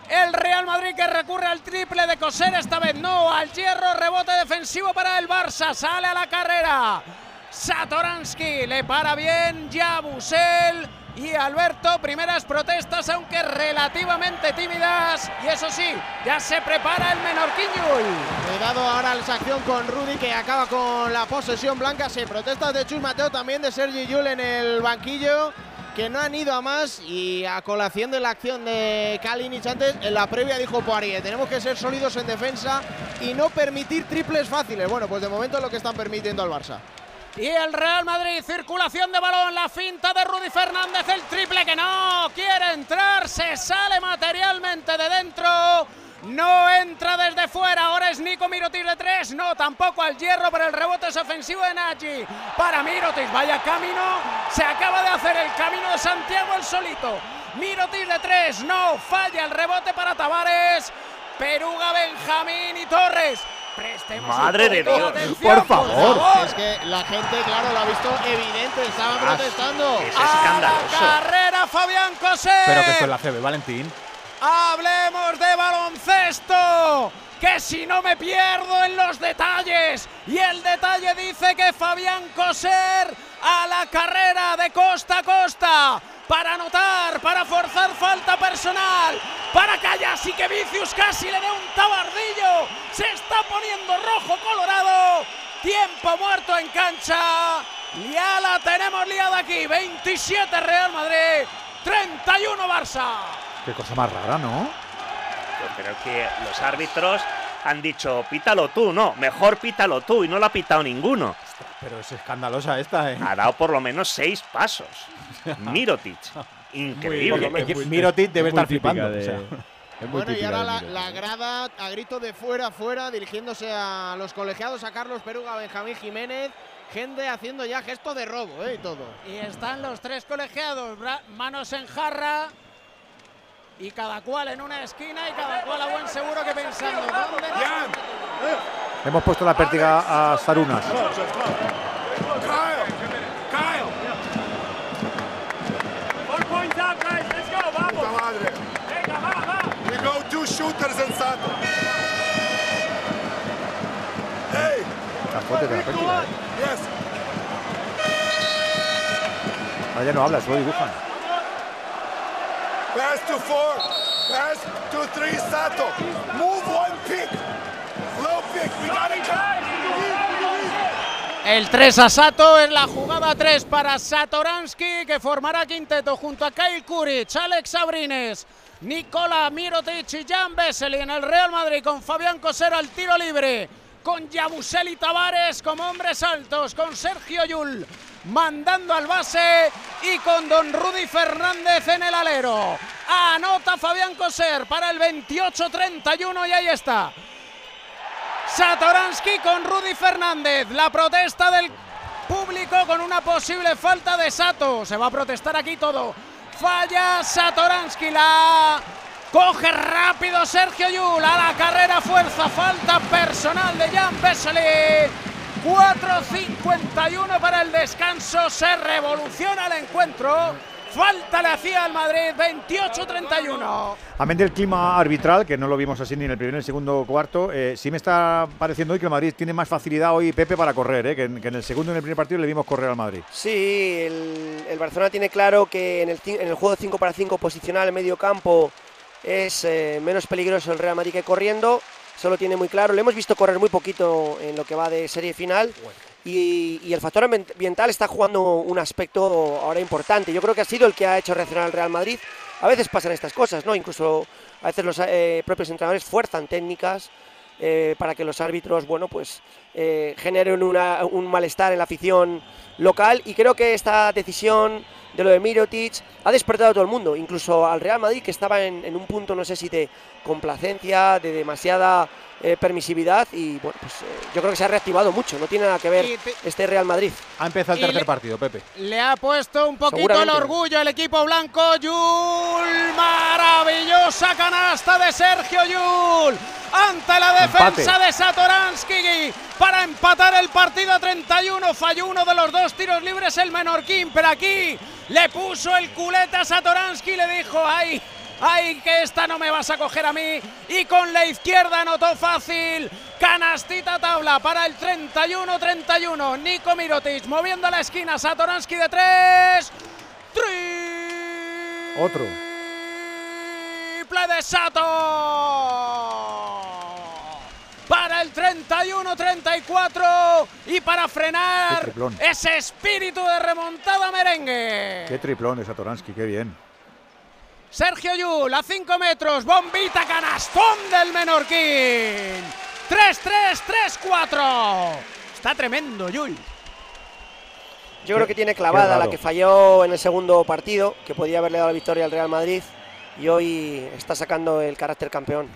El Real Madrid que recurre al triple de coser. Esta vez no. Al hierro. Rebote defensivo para el Barça. Sale a la carrera. Satoransky le para bien. Yabusel. Y Alberto, primeras protestas, aunque relativamente tímidas. Y eso sí, ya se prepara el menorquiño. Cuidado ahora la acción con Rudy que acaba con la posesión blanca. Sí, protestas de Chus Mateo, también de Sergi Yul en el banquillo, que no han ido a más. Y a colación de la acción de Kalinic antes, en la previa dijo Poirier, tenemos que ser sólidos en defensa y no permitir triples fáciles. Bueno, pues de momento es lo que están permitiendo al Barça. Y el Real Madrid, circulación de balón, la finta de Rudy Fernández, el triple que no quiere entrar, se sale materialmente de dentro, no entra desde fuera, ahora es Nico Mirotic de tres, no, tampoco al hierro, pero el rebote es ofensivo de Nagy, para Mirotic, vaya camino, se acaba de hacer el camino de Santiago el solito, Mirotic de tres, no, falla el rebote para Tavares, Peruga, Benjamín y Torres. Prestemos Madre de Dios, por favor. Es que la gente, claro, lo ha visto evidente, estaban Ah, protestando. Es A la carrera Fabián Coser. Pero que esto es la CB, Valentín. Hablemos de baloncesto, que si no me pierdo en los detalles. Y el detalle dice que Fabián Coser a la carrera de costa a costa para anotar, para forzar falta personal, para haya así que Vicius casi le dé un tabardillo. Se está poniendo rojo colorado. Tiempo muerto en cancha. Ya la tenemos liada aquí. 27 Real Madrid, 31 Barça. Qué cosa más rara, ¿no? Yo creo que los árbitros han dicho, pítalo tú, no, mejor pítalo tú, y no lo ha pitado ninguno. Pero es escandalosa esta, ¿eh? Ha dado por lo menos seis pasos. Mirotic, increíble. Es que Mirotic debe estar flipando. o sea. Bueno, y ahora la, la grada a grito de fuera, fuera, dirigiéndose a los colegiados, a Carlos Peruga, Benjamín Jiménez. Gente haciendo ya gesto de robo ¿eh? y todo. Y están los tres colegiados, manos en jarra. Y cada cual en una esquina y cada cual a buen seguro que pensando. ¿dónde Hemos puesto la pértiga a Sarunas. Puta madre. We go two shooters and Sato. Hey, La fuerte de la pértiga. yes. Ahora ya no habla, solo dibujan. Pass to four. Pass to three, Sato. Move one pick. Low pick. El 3 a Sato es la jugada 3 para Satoransky que formará quinteto junto a Kyle Kuric, Alex Sabrines, Nicola Mirotic y Jan Vesely en el Real Madrid con Fabián Cosero al tiro libre, con Yabuseli Tavares como hombres altos, con Sergio Yul mandando al base y con Don Rudy Fernández en el alero. Anota Fabián Coser para el 28-31 y ahí está. Satoransky con Rudy Fernández. La protesta del público con una posible falta de Sato. Se va a protestar aquí todo. Falla Satoransky. La coge rápido Sergio Yul. A la carrera fuerza. Falta personal de Jan Vesely. 4.51 para el descanso. Se revoluciona el encuentro. Falta le hacía al Madrid. 28-31. Amén del clima arbitral, que no lo vimos así ni en el primer ni en el segundo cuarto, eh, sí me está pareciendo hoy que el Madrid tiene más facilidad hoy, Pepe, para correr, eh, que, en, que en el segundo y en el primer partido le vimos correr al Madrid. Sí, el, el Barcelona tiene claro que en el, ci- en el juego 5 para 5 posicional en medio campo es eh, menos peligroso el Real Madrid que corriendo. Eso lo tiene muy claro. Le hemos visto correr muy poquito en lo que va de serie final. Y, y el factor ambient- ambiental está jugando un aspecto ahora importante. Yo creo que ha sido el que ha hecho reaccionar al Real Madrid. A veces pasan estas cosas, ¿no? Incluso a veces los eh, propios entrenadores fuerzan técnicas eh, para que los árbitros, bueno, pues eh, generen una- un malestar en la afición local. Y creo que esta decisión de lo de Mirotic ha despertado a todo el mundo, incluso al Real Madrid, que estaba en, en un punto, no sé si de complacencia, de demasiada eh, permisividad. Y bueno, pues eh, yo creo que se ha reactivado mucho. No tiene nada que ver este Real Madrid. Ha empezado el tercer le- partido, Pepe. Le ha puesto un poquito el orgullo el equipo blanco. Yul, maravillosa canasta de Sergio Yul. Ante la defensa de Satoransky para empatar el partido a 31. Falló uno de los dos tiros libres el Menorquín, pero aquí le puso el culete a Satoransky y le dijo, ay, ay, que esta no me vas a coger a mí. Y con la izquierda anotó fácil. Canastita tabla para el 31-31. Nico Mirotic moviendo la esquina. Satoransky de tres. Otro. Triple de Sato. Para el 31-34 y para frenar ese espíritu de remontada merengue. Qué triplón de Satoransky, qué bien. Sergio Yul a 5 metros, bombita canastón del Menorquín. 3-3, 3-4. Está tremendo Yul. Yo creo que tiene clavada la que falló en el segundo partido, que podía haberle dado la victoria al Real Madrid. Y hoy está sacando el carácter campeón.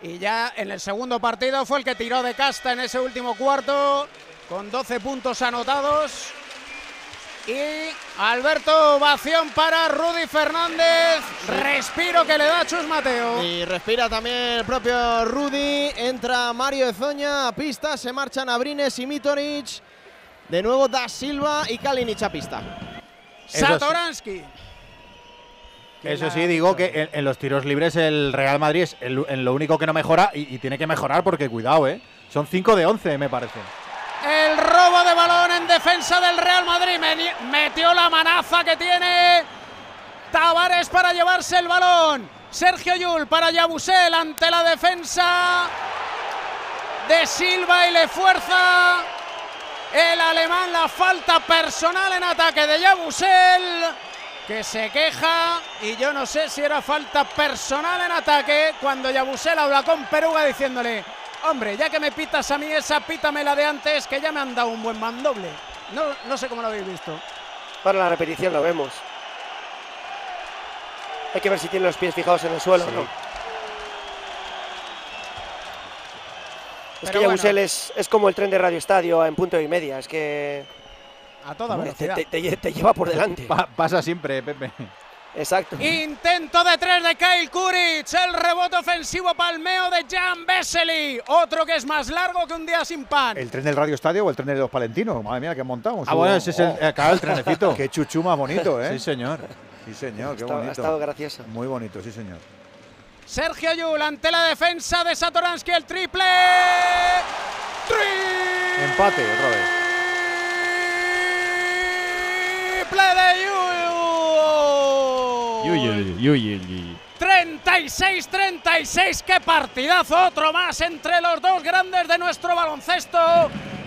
Y ya en el segundo partido fue el que tiró de casta en ese último cuarto, con 12 puntos anotados. Y Alberto ovación para Rudy Fernández. Respiro que le da Chus Mateo. Y respira también el propio Rudy. Entra Mario Ezoña a pista. Se marchan Abrines y Mitoric. De nuevo Da Silva y Kalinic a pista. Eso sí. Satoransky. ¿Quién Eso sí, digo que en, en los tiros libres el Real Madrid es el- en lo único que no mejora y, y tiene que mejorar porque cuidado, ¿eh? Son 5 de 11, me parece. El robo de balón defensa del Real Madrid. Metió la manaza que tiene Tavares para llevarse el balón. Sergio Yul para Yabusel ante la defensa de Silva y le fuerza el alemán la falta personal en ataque de Yabusel que se queja y yo no sé si era falta personal en ataque cuando Yabusel habla con Peruga diciéndole hombre ya que me pitas a mí esa pítame la de antes que ya me han dado un buen mandoble no, no sé cómo lo habéis visto Para la repetición lo vemos. Hay que ver si tiene los pies fijados en el suelo o no. Es que bueno. Yabusel es, es como el tren de Radio Estadio en punto y media. Es que a toda te, velocidad te- te lle- te lleva por delante. Pa- pasa siempre, Pepe. Exacto. Intento de tres de Kyle Kuric, el rebote ofensivo palmeo de Jan Vesely, otro que es más largo que un día sin pan. ¿El tren del Radio Estadio o el tren de los palentinos? Madre mía, que han montado. Ah, bueno, ese es el, claro, el trenecito. Qué chuchu más bonito, ¿eh? Sí, señor. Sí, señor, qué Está- ha bonito. estado gracioso. Muy bonito, sí, señor. Sergio Yul ante la defensa de Satoransky, el triple. Empate otra vez. Triple de Yul. 36-36, qué partidazo, otro más entre los dos grandes de nuestro baloncesto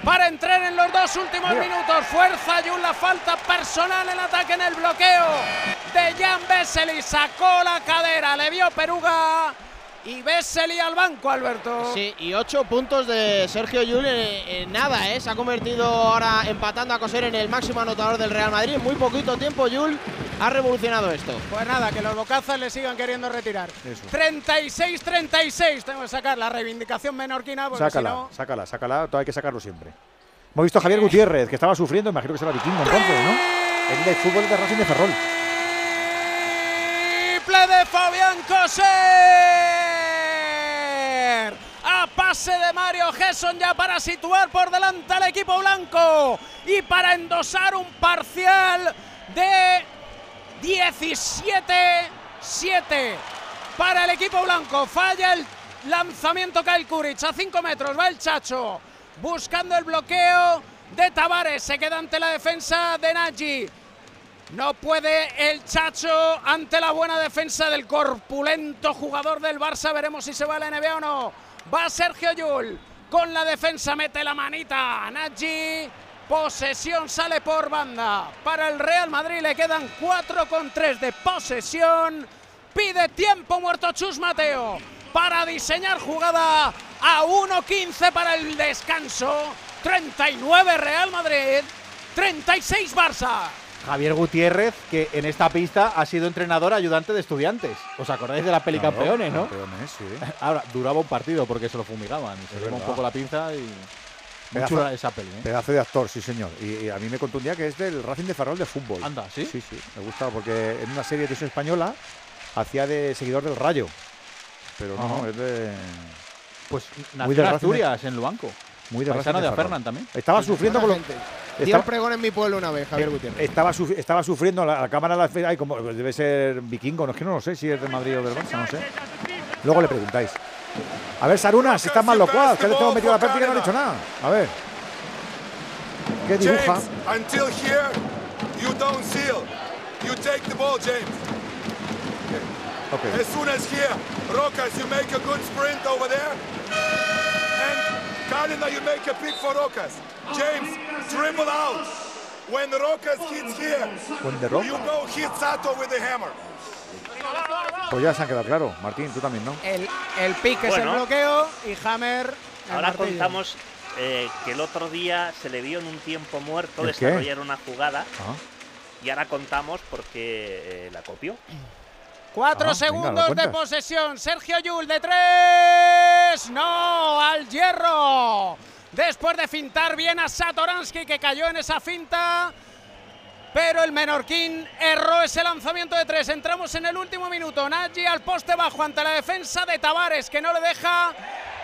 para entrar en los dos últimos minutos. Fuerza Yul, la falta personal en ataque en el bloqueo de Jan Vesely, sacó la cadera, le vio Peruga y Vesely al banco, Alberto. Sí, y ocho puntos de Sergio Llull en, en nada, ¿eh? Se ha convertido ahora empatando a coser en el máximo anotador del Real Madrid. En muy poquito tiempo Llull ha revolucionado esto. Pues nada, que los bocazas le sigan queriendo retirar. Eso. 36-36, tengo que sacar la reivindicación menorquina porque Sácala, si no... sácala, sácala. Todo hay que sacarlo siempre. Hemos visto a Javier Gutiérrez, que estaba sufriendo, imagino que será vikingo entonces, ¿no? El de fútbol de Racing de Ferrol. Triple de Fabián Coser. A pase de Mario Gesson ya para situar por delante al equipo blanco y para endosar un parcial de 17-7 para el equipo blanco. Falla el lanzamiento Kyle a 5 metros. Va el Chacho buscando el bloqueo de Tavares. Se queda ante la defensa de Nagy. No puede el Chacho ante la buena defensa del corpulento jugador del Barça. Veremos si se va a la NBA o no. Va Sergio Yul con la defensa, mete la manita. Nagy, posesión sale por banda. Para el Real Madrid le quedan 4 con 3 de posesión. Pide tiempo muerto Chus Mateo para diseñar jugada a 1.15 para el descanso. 39 Real Madrid, 36 Barça. Javier Gutiérrez, que en esta pista ha sido entrenador ayudante de estudiantes. ¿Os acordáis de la peli Claro, Campeones, no? Campeones, sí. Ahora, duraba un partido porque se lo fumigaban. Se lleva un poco la pinza y. Muy Pedazo- chula esa peli, ¿eh? Pedazo de actor, sí, señor. Y, y a mí me contó un día que es del Racing de Ferrol de fútbol. Anda, ¿sí? Sí, sí. Me gusta porque en una serie de televisión española hacía de seguidor del Rayo. Pero no, Ajá. es de. Pues Muy nació en Racing de- Asturias, en Luanco. Muy de Paisano de Ferrol. Afernan también. Estaba sufriendo con lo- estaba- pregón en mi pueblo una vez, Javier Gutiérrez. Estaba, suf- estaba sufriendo la, la cámara la ay, como debe ser vikingo, no es que no lo sé si es del Madrid o del Barça, no sé. Luego le preguntáis. A ver, Saruna, si estás mal locuaz, que te tengo metido la práctica y no he dicho nada. A ver. ¿Qué dibuja? James, until here, you don't seal. You take the ball, James. As soon as here, Rokas, you make a good sprint over there. And Kalina, you make a pick for Rokas. James, dribble out. When Rokas hits here, When the Rokas- you go hit Sato with the hammer. Pues ya se han quedado claro. Martín, tú también, ¿no? El, el pick es el bloqueo y Hammer. Ahora martillo. contamos eh, que el otro día se le vio en un tiempo muerto desarrollar una jugada Ah. y ahora contamos porque eh, la copió. Cuatro Ah, venga, ¿lo segundos de posesión. Sergio Yul de tres. No, al hierro. Después de fintar bien a Satoransky que cayó en esa finta. Pero el menorquín erró ese lanzamiento de tres. Entramos en el último minuto. Nagy al poste bajo ante la defensa de Tavares que no le deja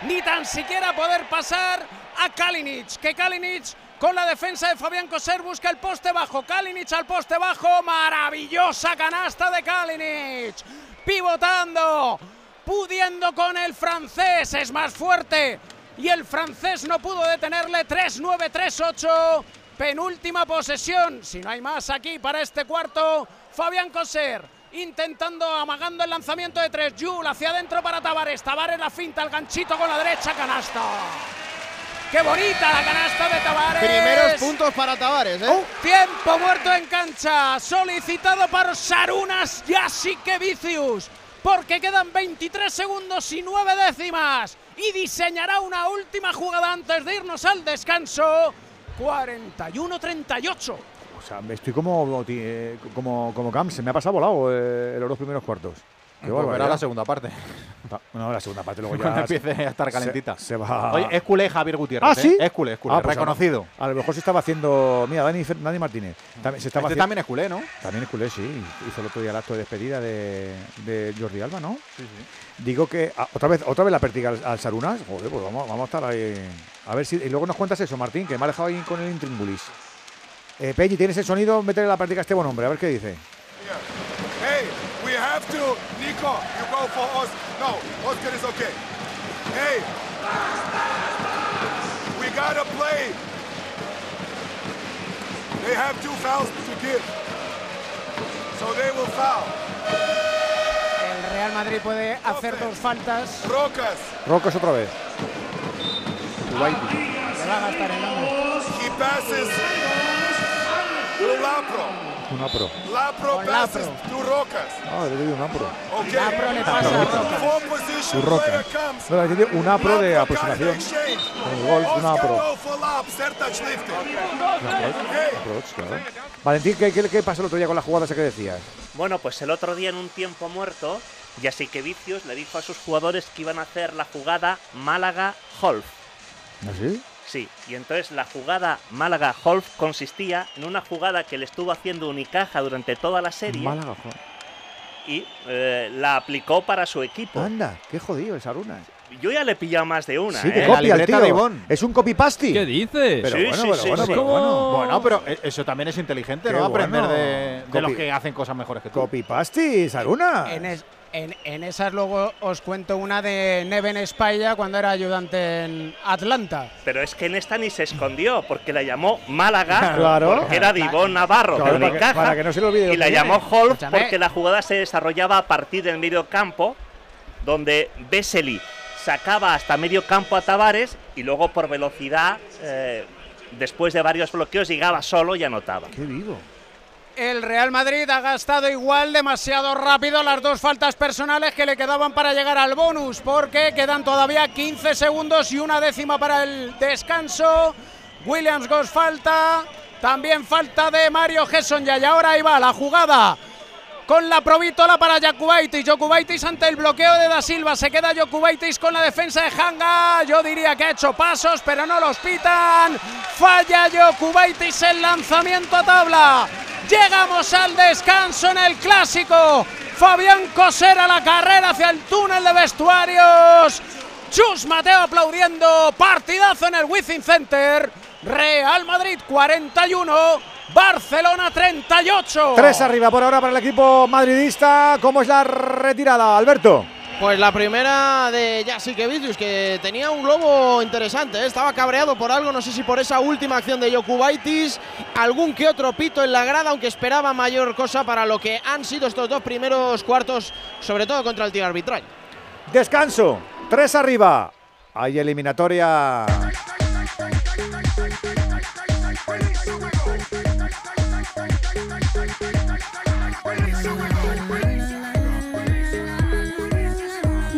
ni tan siquiera poder pasar a Kalinic. Que Kalinic con la defensa de Fabián Coser, busca el poste bajo, Kalinic al poste bajo, maravillosa canasta de Kalinic, pivotando, pudiendo con el francés, es más fuerte y el francés no pudo detenerle 3-9-3-8, penúltima posesión, si no hay más aquí para este cuarto, Fabián Coser intentando, amagando el lanzamiento de tres, Jul hacia adentro para Tavares, Tavares la finta, el ganchito con la derecha, canasta. ¡Qué bonita la canasta de Tavares! Primeros puntos para Tavares, ¿eh? Tiempo muerto en cancha, solicitado por Sarunas Jasikevicius, porque quedan 23 segundos y 9 décimas y diseñará una última jugada antes de irnos al descanso. 41-38. O sea, estoy como, eh, como, como se me ha pasado volado eh, los dos primeros cuartos. Qué Pues barbaridad. verá la segunda parte. No, la segunda parte luego ya. Cuando empiece a estar calentita. Se, va. Oye, es culé Javier Gutiérrez. ¿Ah, sí? ¿eh? Es culé, es culé. Ah, pues reconocido. A lo mejor se estaba haciendo. Mira, Dani, Martínez. También, se estaba Este haciendo- también es culé, ¿no? También es culé, sí. Hizo el otro día el acto de despedida de, de Jordi Alba, ¿no? Sí, sí. Digo que. ah, ¿Otra vez otra vez la pértiga al, al Sarunas? Joder, pues vamos, vamos a estar ahí. A ver si. Y luego nos cuentas eso, Martín, que me ha dejado ahí con el intríngulis. Eh, ¿tienes el sonido? Métele la práctica a este buen hombre, a ver qué dice. Hey, we have to, Nico, you go for us. No, Oscar is okay. Hey, we gotta play. They have two fouls to give. So they will foul. El Real Madrid puede hacer dos faltas. Rocas, Rocos otra vez. Le va a gastar el nombre. he passes to Lapro. Un apro. Lapro Con passes Lapro. to Rocas. Ah, le doy un apro. Okay. Lapro le pasa a Rocas. Four position Un roca. player comes. No, le doy un apro de aproximación. gol, un Oscar apro. go for lap, Sertac lifted. Hey. Approach, claro. Valentín, ¿qué, qué, qué pasó el otro día con la jugada esa que decías? Bueno, pues el otro día en un tiempo muerto, Vicius le dijo a sus jugadores que iban a hacer la jugada Málaga-Holf. ¿Ah, sí? Y entonces la jugada Málaga-Holf consistía en una jugada que le estuvo haciendo Unicaja durante toda la serie Málaga, joder. y eh, la aplicó para su equipo. Anda, qué jodido el Sarunas. Yo ya le he pillado más de una. Sí, ¿eh? que copia el tío. de. Es un copy-paste. ¿Qué dices? Pero Sí, bueno, sí, pero sí, bueno, sí. pero bueno. Bueno, pero eso también es inteligente, Qué ¿no? Aprender bueno. de, de los que hacen cosas mejores que tú. Copy-paste, Saruna. En, es- en- en esas luego os cuento una de Neven España cuando era ayudante en Atlanta. Pero es que en esta ni se escondió, porque la llamó Málaga, Claro. porque era de Ivón Navarro, Claro, de para que- Unicaja, para que no se le olvide y la llamó Holf Escúchame. porque la jugada se desarrollaba a partir del medio campo, donde Vesely sacaba hasta medio campo a Tavares y luego por velocidad, eh, después de varios bloqueos, llegaba solo y anotaba. Qué vivo. El Real Madrid ha gastado igual demasiado rápido las dos faltas personales que le quedaban para llegar al bonus, porque quedan todavía 15 segundos y una décima para el descanso. Williams Goss falta, también falta de Mario Gesson y ahora ahí va la jugada con la provítola para Jakubaitis. Jakubaitis ante el bloqueo de Da Silva. Se queda Jakubaitis con la defensa de Hanga. Yo diría que ha hecho pasos, pero no los pitan. Falla Jakubaitis el lanzamiento a tabla. Llegamos al descanso en el clásico. Fabián Coser a la carrera hacia el túnel de vestuarios. Chus Mateo aplaudiendo. Partidazo en el Wizzing Center. Real Madrid 41. Barcelona 38. Tres arriba por ahora para el equipo madridista. ¿Cómo es la retirada, Alberto? Pues la primera de Jasikevicius, que tenía un globo interesante, ¿eh? estaba cabreado por algo, no sé si por esa última acción de Jokubaitis, algún que otro pito en la grada, aunque esperaba mayor cosa para lo que han sido estos dos primeros cuartos, sobre todo contra el tiro arbitral. Descanso. Tres arriba. Hay eliminatoria.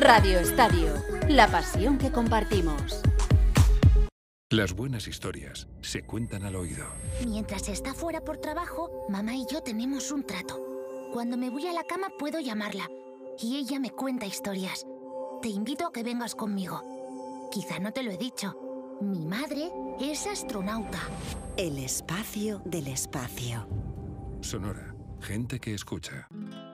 Radio Estadio, la pasión que compartimos. Las buenas historias se cuentan al oído. Mientras está fuera por trabajo, mamá y yo tenemos un trato. Cuando me voy a la cama puedo llamarla y ella me cuenta historias. Te invito a que vengas conmigo. Quizá no te lo he dicho. Mi madre es astronauta. El espacio del espacio. Sonora, gente que escucha.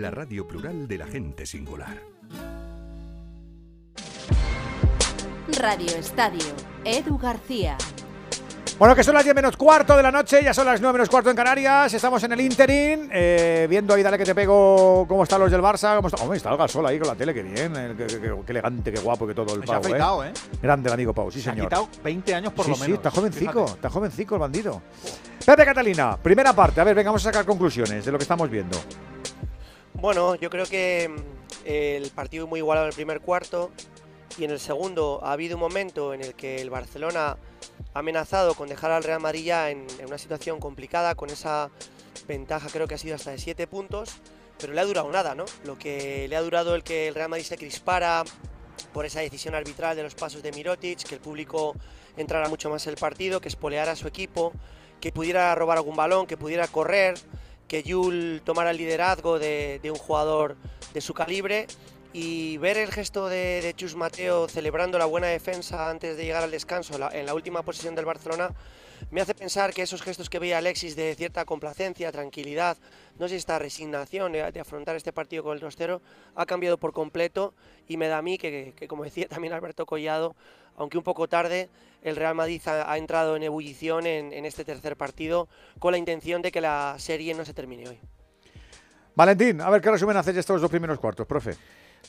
la radio plural de la gente singular. Radio Estadio, Edu García. Bueno, que son las 10 menos cuarto de la noche, ya son las 9 menos cuarto en Canarias, estamos en el interín, eh, viendo ahí, dale que te pego, cómo están los del Barça, cómo está, hombre, está el Gasol ahí con la tele, qué bien, eh, qué, qué- qué elegante, qué guapo, que todo el Se ha Pau, afeitado, ¿eh? Grande el amigo Pau, sí Se ha señor. quitado 20 años por sí, lo sí, menos. está jovencico, Fíjate. está jovencico el bandido. Pepe Catalina, primera parte, a ver, venga, vamos a sacar conclusiones de lo que estamos viendo. Bueno, yo creo que mm, el partido muy igualado en el primer cuarto y en el segundo ha habido un momento en el que el Barcelona ha amenazado con dejar al Real Madrid ya en, una situación complicada con esa ventaja creo que ha sido hasta de 7 puntos, pero le ha durado nada, ¿no? Lo que le ha durado el que el Real Madrid se crispara por esa decisión arbitral de los pasos de Mirotic, que el público entrara mucho más en el partido, que espoleara a su equipo, que pudiera robar algún balón, que pudiera correr, que Yul tomara el liderazgo de, un jugador de su calibre y ver el gesto de, Chus Mateo celebrando la buena defensa antes de llegar al descanso en la última posesión del Barcelona me hace pensar que esos gestos que veía Alexis de cierta complacencia, tranquilidad, no sé esta resignación de, de afrontar este partido con el 2-0 ha cambiado por completo y me da a mí que, que, como decía también Alberto Collado, aunque un poco tarde, el Real Madrid ha, ha entrado en ebullición en, en este tercer partido con la intención de que la serie no se termine hoy. Valentín, a ver qué resumen haces de estos dos primeros cuartos, profe.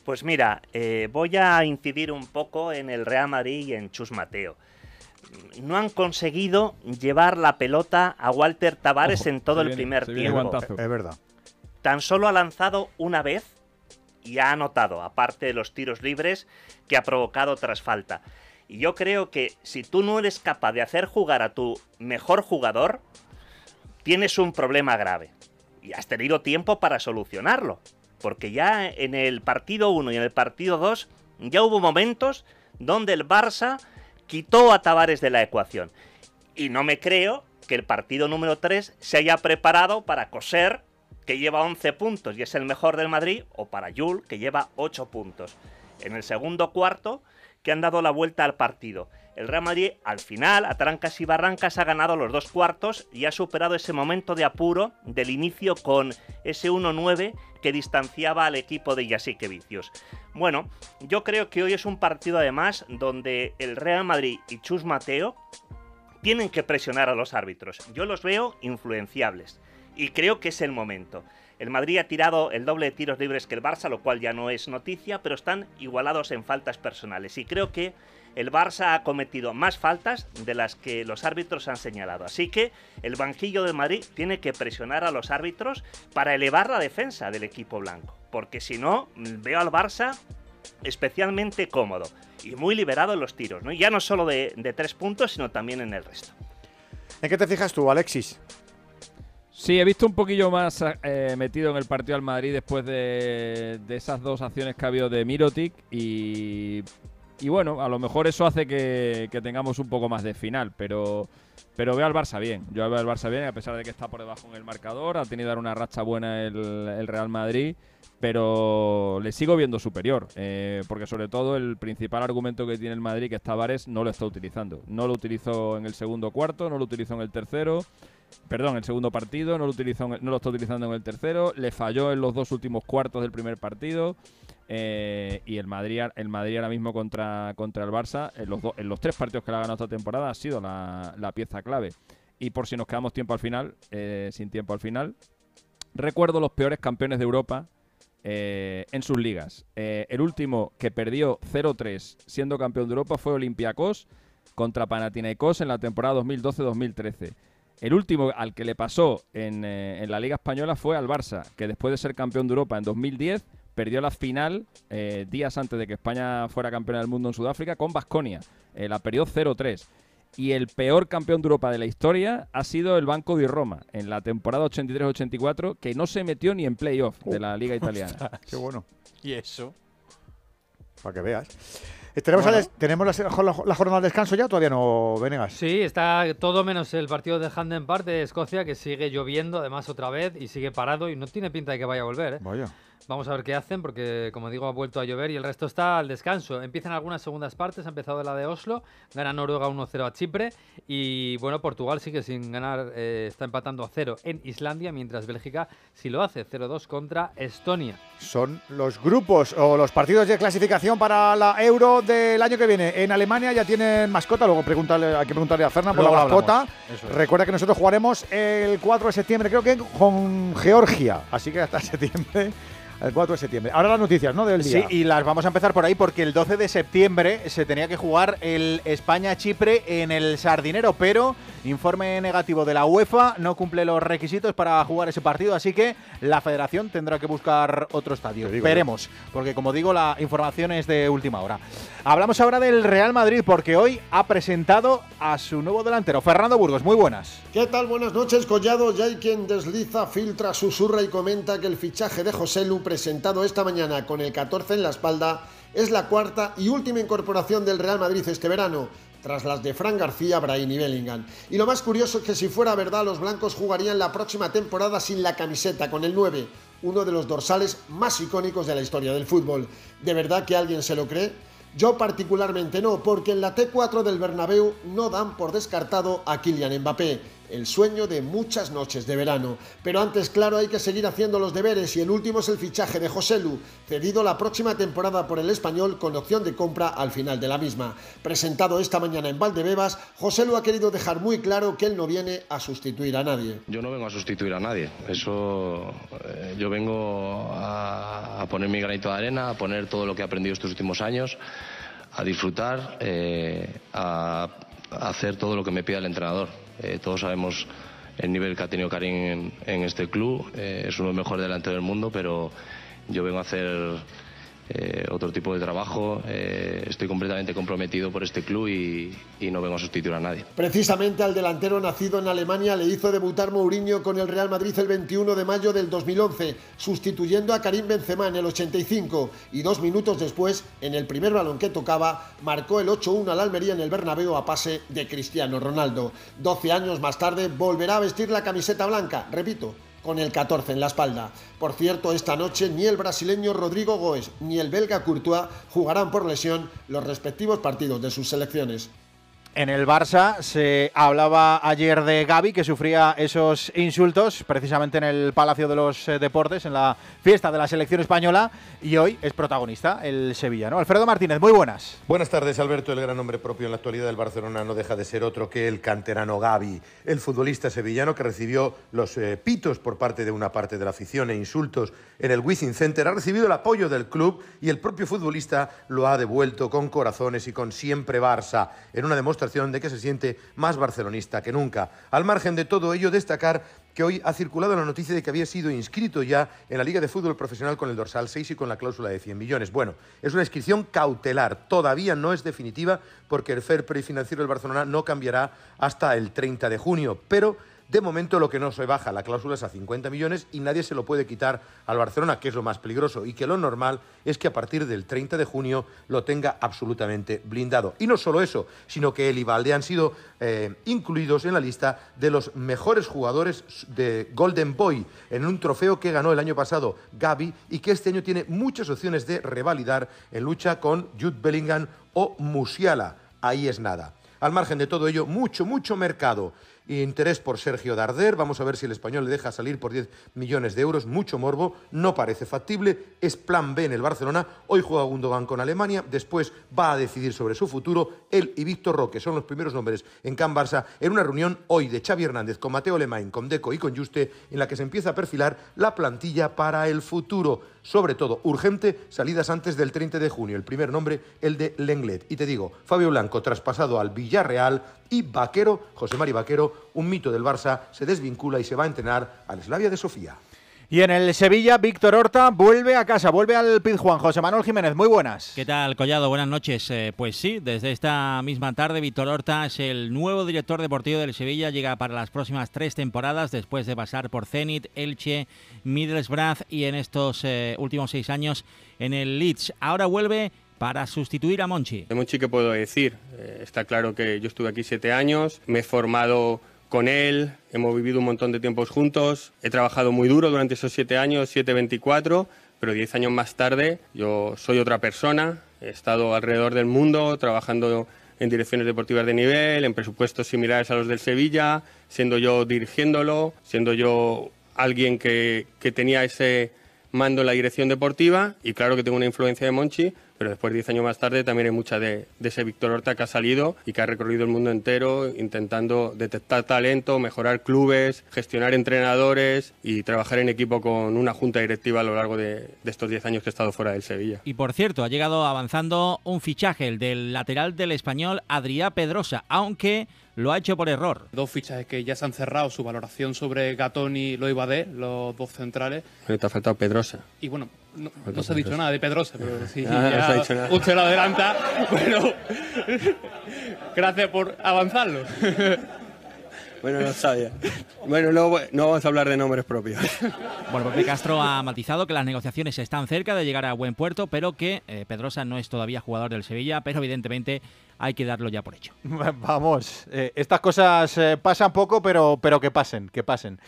Pues mira, eh, voy a incidir un poco en el Real Madrid y en Chus Mateo. No han conseguido llevar la pelota a Walter Tavares Ojo, en todo el viene- primer tiempo. Es verdad. Tan solo ha lanzado una vez y ha anotado, aparte de los tiros libres que ha provocado tras falta. Y yo creo que si tú no eres capaz de hacer jugar a tu mejor jugador, tienes un problema grave. Y has tenido tiempo para solucionarlo. Porque ya en el partido 1 y en el partido 2 ya hubo momentos donde el Barça quitó a Tavares de la ecuación. Y no me creo que el partido número 3 se haya preparado para coser, que lleva 11 puntos y es el mejor del Madrid, o para Yul, que lleva 8 puntos. En el segundo cuarto, que han dado la vuelta al partido. El Real Madrid, al final, a trancas y barrancas, ha ganado los dos cuartos y ha superado ese momento de apuro del inicio con ese 1-9 que distanciaba al equipo de Yasique Vicios. Bueno, yo creo que hoy es un partido además donde el Real Madrid y Chus Mateo tienen que presionar a los árbitros. Yo los veo influenciables y creo que es el momento. El Madrid ha tirado el doble de tiros libres que el Barça, lo cual ya no es noticia, pero están igualados en faltas personales. Y creo que el Barça ha cometido más faltas de las que los árbitros han señalado. Así que el banquillo del Madrid tiene que presionar a los árbitros para elevar la defensa del equipo blanco. Porque si no, veo al Barça especialmente cómodo y muy liberado en los tiros. ¿no? Ya no solo de, de tres puntos, sino también en el resto. ¿En qué te fijas tú, Alexis? Sí, he visto un poquillo más eh, metido en el partido al Madrid después de, esas dos acciones que ha habido de Mirotic y, y bueno, a lo mejor eso hace que, tengamos un poco más de final, pero, pero veo al Barça bien. Yo veo al Barça bien, a pesar de que está por debajo en el marcador, ha tenido una racha buena el, el Real Madrid, pero le sigo viendo superior, eh, porque sobre todo el principal argumento que tiene el Madrid, que es Tavares, no lo está utilizando. No lo utilizó en el segundo cuarto, no lo utilizó en el tercero. Perdón, el segundo partido, no lo, utilizó no lo está utilizando en el tercero, le falló en los dos últimos cuartos del primer partido eh, y el Madrid, el Madrid ahora mismo contra, contra el Barça, en los, do- en los tres partidos que le ha ganado esta temporada ha sido la, la pieza clave. Y por si nos quedamos tiempo al final, eh, sin tiempo al final, recuerdo los peores campeones de Europa eh, en sus ligas. El último que perdió 0-3 siendo campeón de Europa fue Olympiacos contra Panathinaikos en la temporada 2012-2013. El último al que le pasó en, eh, en la Liga Española fue al Barça, que después de ser campeón de Europa en 2010 perdió la final eh, días antes de que España fuera campeona del mundo en Sudáfrica con Basconia. la perdió 0-3. y el peor campeón de Europa de la historia ha sido el Banco di Roma en la temporada 83-84, que no se metió ni en playoff de la Liga Italiana. Ostras, qué bueno. ¿Y eso? Para que veas. ¿Tenemos, Bueno. la, ¿tenemos la, la- jornada de descanso ya todavía no, Venegas? Sí, está todo menos el partido de Handen Park de Escocia, que sigue lloviendo además otra vez y sigue parado y no tiene pinta de que vaya a volver. ¿eh? Vaya. Vamos a ver qué hacen, porque como digo, ha vuelto a llover y el resto está al descanso. Empiezan algunas segundas partes, ha empezado la de Oslo, gana Noruega 1-0 a Chipre y bueno, Portugal sigue sin ganar, eh, está empatando a 0 en Islandia, mientras Bélgica sí lo hace, 0-2 contra Estonia. Son los grupos o los partidos de clasificación para la Euro del año que viene. En Alemania ya tienen mascota, luego preguntarle, hay que preguntarle a Fernando por Luego la mascota. es. Recuerda que nosotros jugaremos el 4 de septiembre, creo que con Georgia. Así que hasta septiembre, el 4 de septiembre. Ahora las noticias, ¿no? Del Sí, día. y las vamos a empezar por ahí porque el 12 de septiembre se tenía que jugar el España-Chipre en el Sardinero, pero informe negativo de la UEFA no cumple los requisitos para jugar ese partido, así que la federación tendrá que buscar otro estadio. digo Veremos, porque como digo, la información es de última hora. Hablamos ahora del Real Madrid porque hoy ha presentado a su nuevo delantero, Fernando Burgos. Muy buenas. ¿Qué tal? Buenas noches, Collado. Ya hay quien desliza, filtra, susurra y comenta que el fichaje de José Lu, presentado esta mañana con el 14 en la espalda, es la cuarta y última incorporación del Real Madrid este verano, tras las de Fran García, Brahim y Bellingham. Y lo más curioso es que si fuera verdad, los blancos jugarían la próxima temporada sin la camiseta, con el 9, uno de los dorsales más icónicos de la historia del fútbol. ¿De verdad que alguien se lo cree? Yo particularmente no, porque en la T4 del Bernabéu no dan por descartado a Kylian Mbappé, el sueño de muchas noches de verano. Pero antes, claro, hay que seguir haciendo los deberes y el último es el fichaje de José Lu, cedido la próxima temporada por el español con opción de compra al final de la misma. Presentado esta mañana en Valdebebas, José Lu ha querido dejar muy claro que él no viene a sustituir a nadie. Yo no vengo a sustituir a nadie. Eso eh, yo vengo a, poner mi granito de arena, a poner todo lo que he aprendido estos últimos años, a disfrutar, eh, a hacer todo lo que me pida el entrenador. Eh, todos sabemos el nivel que ha tenido Karim en, en este club. eh, es uno de los mejores delanteros del mundo, pero yo vengo a hacer eh, otro tipo de trabajo. eh, estoy completamente comprometido por este club y, no vengo a sustituir a nadie. Precisamente al delantero nacido en Alemania le hizo debutar Mourinho con el Real Madrid el 21 de mayo del 2011, sustituyendo a Karim Benzema en el 85 y dos minutos después, en el primer balón que tocaba, marcó el 8-1 al Almería en el Bernabéu a pase de Cristiano Ronaldo. 12 años más tarde volverá a vestir la camiseta blanca, repito, con el 14 en la espalda. Por cierto, esta noche ni el brasileño Rodrigo Goes ni el belga Courtois jugarán por lesión los respectivos partidos de sus selecciones. En el Barça se hablaba ayer de Gaby, que sufría esos insultos precisamente en el Palacio de los eh, Deportes, en la fiesta de la selección española, y hoy es protagonista el sevillano. Alfredo Martínez, muy buenas. Buenas tardes, Alberto. El gran nombre propio en la actualidad del Barcelona no deja de ser otro que el canterano Gaby, el futbolista sevillano que recibió los eh, pitos por parte de una parte de la afición e insultos en el Wizzing Center. Ha recibido el apoyo del club y el propio futbolista lo ha devuelto con corazones y con siempre Barça, en una demostración de que se siente más barcelonista que nunca. Al margen de todo ello, destacar que hoy ha circulado la noticia de que había sido inscrito ya en la Liga de Fútbol Profesional con el dorsal 6 y con la cláusula de 100 millones. Bueno, es una inscripción cautelar, todavía no es definitiva porque el fair play financiero del Barcelona no cambiará hasta el 30 de junio, pero de momento lo que no se baja la cláusula es a 50 millones y nadie se lo puede quitar al Barcelona, que es lo más peligroso, y que lo normal es que a partir del 30 de junio lo tenga absolutamente blindado. Y no solo eso, sino que él y han sido eh, incluidos en la lista de los mejores jugadores de Golden Boy, en un trofeo que ganó el año pasado Gaby y que este año tiene muchas opciones de revalidar en lucha con Jude Bellingham o Musiala. Ahí es nada. Al margen de todo ello, mucho, mucho mercado. Interés por Sergio Darder. Vamos a ver si el español le deja salir por 10 millones de euros. Mucho morbo. No parece factible. Es plan B en el Barcelona. Hoy juega Gundogan con Alemania. Después va a decidir sobre su futuro. Él y Víctor Roque son los primeros nombres en Can Barça en una reunión hoy de Xavi Hernández con Mateo Lemain, con Deco y con Juste en la que se empieza a perfilar la plantilla para el futuro. Sobre todo, urgente, salidas antes del 30 de junio. El primer nombre, el de Lenglet. Y te digo, Fabio Blanco, traspasado al Villarreal, y Vaquero, José Mari Vaquero, un mito del Barça, se desvincula y se va a entrenar al Slavia de Sofía. Y en el Sevilla, Víctor Horta vuelve a casa, vuelve al Pizjuán. José Manuel Jiménez, muy buenas. ¿Qué tal, Collado? Buenas noches. Eh, pues sí, desde esta misma tarde, Víctor Horta es el nuevo director deportivo del Sevilla. Llega para las próximas tres temporadas después de pasar por Zenit, Elche, Middlesbrough y en estos eh, últimos seis años en el Leeds. Ahora vuelve para sustituir a Monchi. De Monchi, ¿qué puedo decir? Eh, está claro que yo estuve aquí siete años, me he formado con él, hemos vivido un montón de tiempos juntos, he trabajado muy duro durante esos siete años, 7-24, pero diez años más tarde yo soy otra persona, he estado alrededor del mundo trabajando en direcciones deportivas de nivel, en presupuestos similares a los del Sevilla, siendo yo dirigiéndolo, siendo yo alguien que, que tenía ese mando en la dirección deportiva y claro que tengo una influencia de Monchi, pero después, diez años más tarde, también hay mucha de, ese Víctor Horta que ha salido y que ha recorrido el mundo entero intentando detectar talento, mejorar clubes, gestionar entrenadores y trabajar en equipo con una junta directiva a lo largo de, de estos diez años que he estado fuera del Sevilla. Y por cierto, ha llegado avanzando un fichaje, el del lateral del español Adrià Pedrosa, aunque lo ha hecho por error. Dos fichajes que ya se han cerrado, su valoración sobre Gatón y Loibadé, los dos centrales. te ha faltado Pedrosa. Y bueno, no, se ha dicho nada de Pedrosa, pero sí, Ah, no dicho nada. usted lo adelanta. Bueno, gracias por avanzarlo. Bueno, no sabía. Bueno, no, no vamos a hablar de nombres propios. Bueno, Pepe Castro ha matizado que las negociaciones están cerca de llegar a buen puerto, pero que eh, Pedrosa no es todavía jugador del Sevilla, pero evidentemente hay que darlo ya por hecho. Vamos, eh, estas cosas eh, pasan poco, pero, pero que pasen, que pasen.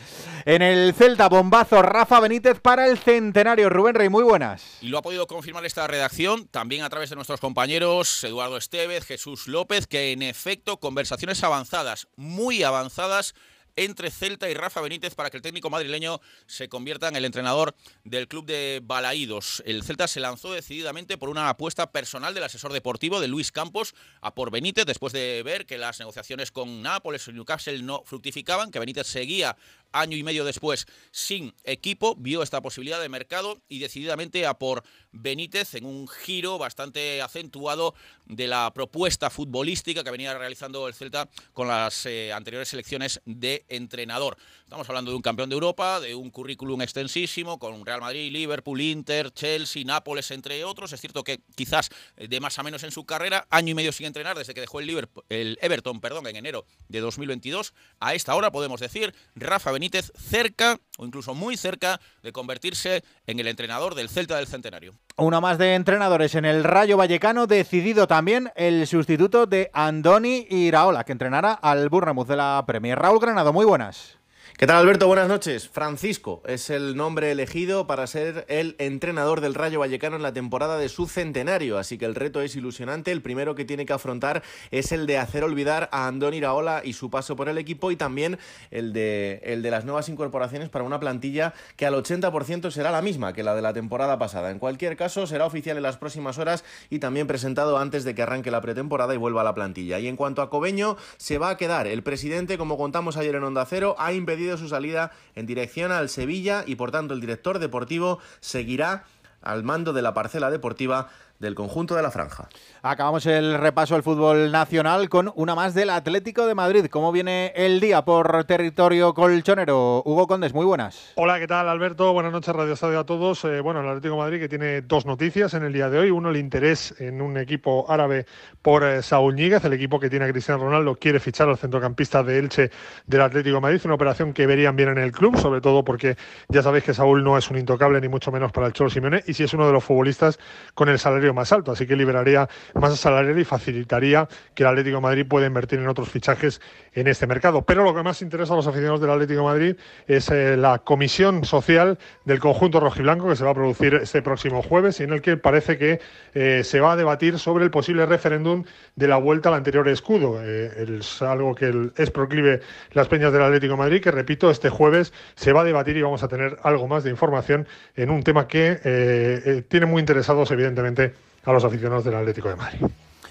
En el Celta, bombazo Rafa Benítez para el centenario. Rubén Rey, muy buenas. Y lo ha podido confirmar esta redacción, también a través de nuestros compañeros Eduardo Estevez, Jesús López, que en efecto conversaciones avanzadas, muy avanzadas, entre Celta y Rafa Benítez para que el técnico madrileño se convierta en el entrenador del club de Balaídos. El Celta se lanzó decididamente por una apuesta personal del asesor deportivo de Luis Campos a por Benítez después de ver que las negociaciones con Nápoles y Newcastle no fructificaban, que Benítez seguía año y medio después sin equipo, vio esta posibilidad de mercado y decididamente a por Benítez en un giro bastante acentuado de la propuesta futbolística que venía realizando el Celta con las eh, anteriores selecciones de entrenador. Estamos hablando de un campeón de Europa, de un currículum extensísimo con Real Madrid, Liverpool, Inter, Chelsea, Nápoles, entre otros. Es cierto que quizás de más a menos en su carrera, año y medio sin entrenar desde que dejó el, Liverpool, el Everton perdón, en enero de 2022. A esta hora podemos decir Rafa Benítez cerca o incluso muy cerca de convertirse en el entrenador del Celta del Centenario. Una más de entrenadores en el Rayo Vallecano, decidido también el sustituto de Andoni Iraola, que entrenará al Bournemouth de la Premier. Raúl Granado, muy buenas. ¿Qué tal Alberto? Buenas noches. Francisco es el nombre elegido para ser el entrenador del Rayo Vallecano en la temporada de su centenario, así que el reto es ilusionante. El primero que tiene que afrontar es el de hacer olvidar a Andoni Iraola y su paso por el equipo y también el de, el de las nuevas incorporaciones para una plantilla que al 80% será la misma que la de la temporada pasada. En cualquier caso, será oficial en las próximas horas y también presentado antes de que arranque la pretemporada y vuelva a la plantilla. Y en cuanto a Cobeño, se va a quedar. El presidente, como contamos ayer en Onda Cero, ha impedido su salida en dirección al Sevilla y por tanto el director deportivo seguirá al mando de la parcela deportiva del conjunto de la franja. Acabamos el repaso al fútbol nacional con una más del Atlético de Madrid. ¿Cómo viene el día por territorio colchonero? Hugo Condes, muy buenas. Hola, ¿qué tal Alberto? Buenas noches, Radio Estadio a todos. Eh, bueno, el Atlético de Madrid que tiene dos noticias en el día de hoy. Uno, el interés en un equipo árabe por eh, Saúl Ñíguez, el equipo que tiene a Cristiano Ronaldo, quiere fichar al centrocampista de Elche del Atlético de Madrid. Una operación que verían bien en el club, sobre todo porque ya sabéis que Saúl no es un intocable, ni mucho menos para el Cholo Simeone, y si es uno de los futbolistas con el salario más alto. Así que liberaría masa salarial y facilitaría que el Atlético Madrid pueda invertir en otros fichajes en este mercado. Pero lo que más interesa a los aficionados del Atlético Madrid es eh, la comisión social del conjunto rojiblanco que se va a producir este próximo jueves y en el que parece que eh, se va a debatir sobre el posible referéndum de la vuelta al anterior escudo. Eh, es algo que es proclive las peñas del Atlético Madrid, que repito, este jueves se va a debatir y vamos a tener algo más de información en un tema que tiene muy interesados, evidentemente, a los aficionados del Atlético de Madrid.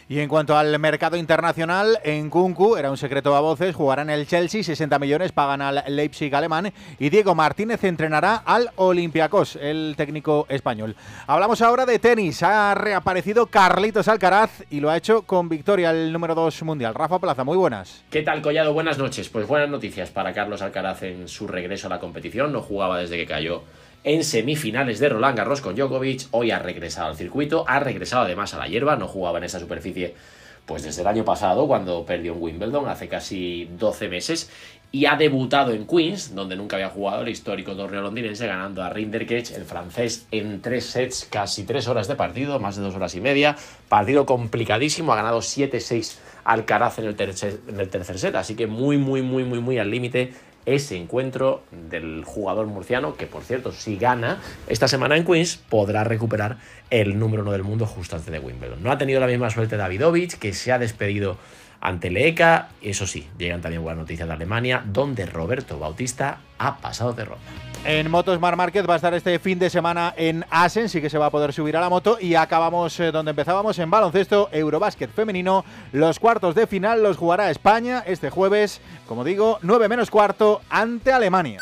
Y en cuanto al mercado internacional, en Kunku, era un secreto a voces, jugará en el Chelsea, 60 millones pagan al Leipzig alemán y Diego Martínez entrenará al Olympiacos, el técnico español. Hablamos ahora de tenis, ha reaparecido Carlitos Alcaraz y lo ha hecho con victoria el número 2 mundial. Rafa Plaza, muy buenas. ¿Qué tal, Collado? Buenas noches. Pues buenas noticias para Carlos Alcaraz en su regreso a la competición. No jugaba desde que cayó en semifinales de Roland Garros con Djokovic. Hoy ha regresado al circuito, ha regresado además a la hierba, no jugaba en esa superficie pues desde el año pasado cuando perdió en Wimbledon hace casi 12 meses y ha debutado en Queens, donde nunca había jugado el histórico torneo londinense, ganando a Rinderknecht, el francés, en tres sets, casi tres horas de partido, más de dos horas y media. Partido complicadísimo, ha ganado 7-6 Alcaraz en el, tercer, en el tercer set, así que muy, muy, muy, muy, muy al límite ese encuentro del jugador murciano, que por cierto, si gana esta semana en Queens, podrá recuperar el número uno del mundo justo antes de Wimbledon. No ha tenido la misma suerte Davidovich, que se ha despedido ante Leeka. Eso sí, llegan también buenas noticias de Alemania, donde Roberto Bautista ha pasado de ronda. En Motos Mar Market va a estar este fin de semana en Asen, sí que se va a poder subir a la moto. Y acabamos eh, donde empezábamos en baloncesto, Eurobásquet femenino. Los cuartos de final los jugará España este jueves, como digo, 9 menos cuarto ante Alemania.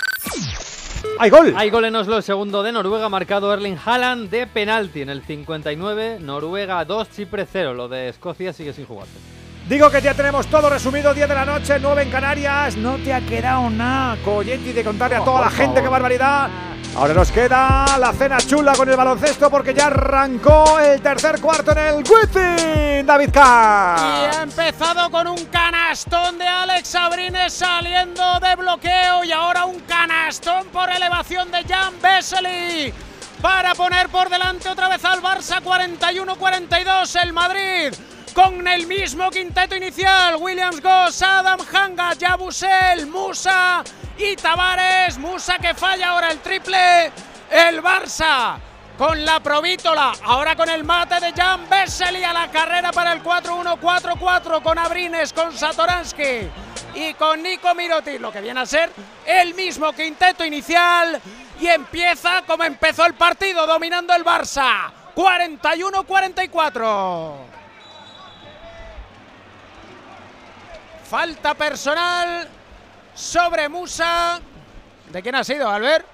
¡Hay gol! Hay gol en Oslo, el segundo de Noruega, marcado Erling Haaland de penalti en el 59. Noruega 2, Chipre 0. Lo de Escocia sigue sin jugarse. Digo que ya tenemos todo resumido, 10 de la noche, 9 en Canarias. No te ha quedado nada, Coyetti, de contarle a toda la gente qué barbaridad. Ahora nos queda la cena chula con el baloncesto porque ya arrancó el tercer cuarto en el Wizzing, David K. Y ha empezado con un canastón de Alex Abrines saliendo de bloqueo y ahora un canastón por elevación de Jan Vesely para poner por delante otra vez al Barça 41-42 el Madrid con el mismo quinteto inicial. Williams Goss, Adam Hanga, Yabusel, Musa y Tavares. Musa que falla ahora el triple. El Barça con la provítola. Ahora con el mate de Jan Vesely a la carrera para el 4-1-4-4 con Abrines, con Satoransky y con Nico Miroti. Lo que viene a ser el mismo quinteto inicial. Y empieza como empezó el partido, dominando el Barça. 41-44. Falta personal sobre Musa. ¿De quién ha sido, Albert?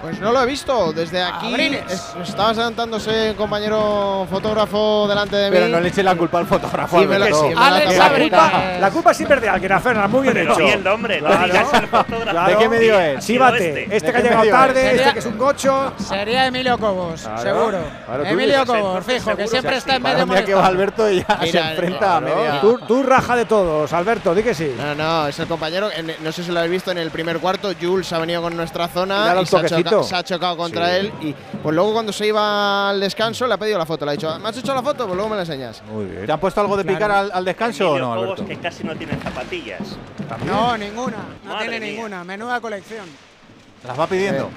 Pues no lo he visto desde aquí. Es- estaba sentándose un compañero fotógrafo delante de mí. Pero no le eche la culpa al fotógrafo. Sí, la- sí, culpa, la culpa siempre es de alguien, a Fernan, muy bien hecho. bien, hombre, no Claro. fotógrafo. ¿De qué medio es? Ha Sí, sido bate. este. Este, ¿De que ha llegado tarde, es? este que es un gocho. Sería Emilio Cobos, Claro, seguro. claro, Emilio Cobos, fijo, que siempre está sí. en medio día que va. Alberto y ya se Mira, enfrenta a claro. media. Tú, tú raja de todos, Alberto, di que sí. No, no, es el compañero. en- no sé si lo habéis visto en el primer cuarto. Jules ha venido con nuestra zona y un se ha, se ha chocado contra Sí. él. Y pues luego, cuando se iba al descanso, le ha pedido la foto. Le ha dicho, ¿me has hecho la foto? Pues luego me la enseñas. Muy bien. ¿Te han puesto algo de picar al, al descanso o no, Alberto? que casi no tiene zapatillas. No, ninguna. No Madre tiene mía. ninguna. Menuda colección. Las va pidiendo.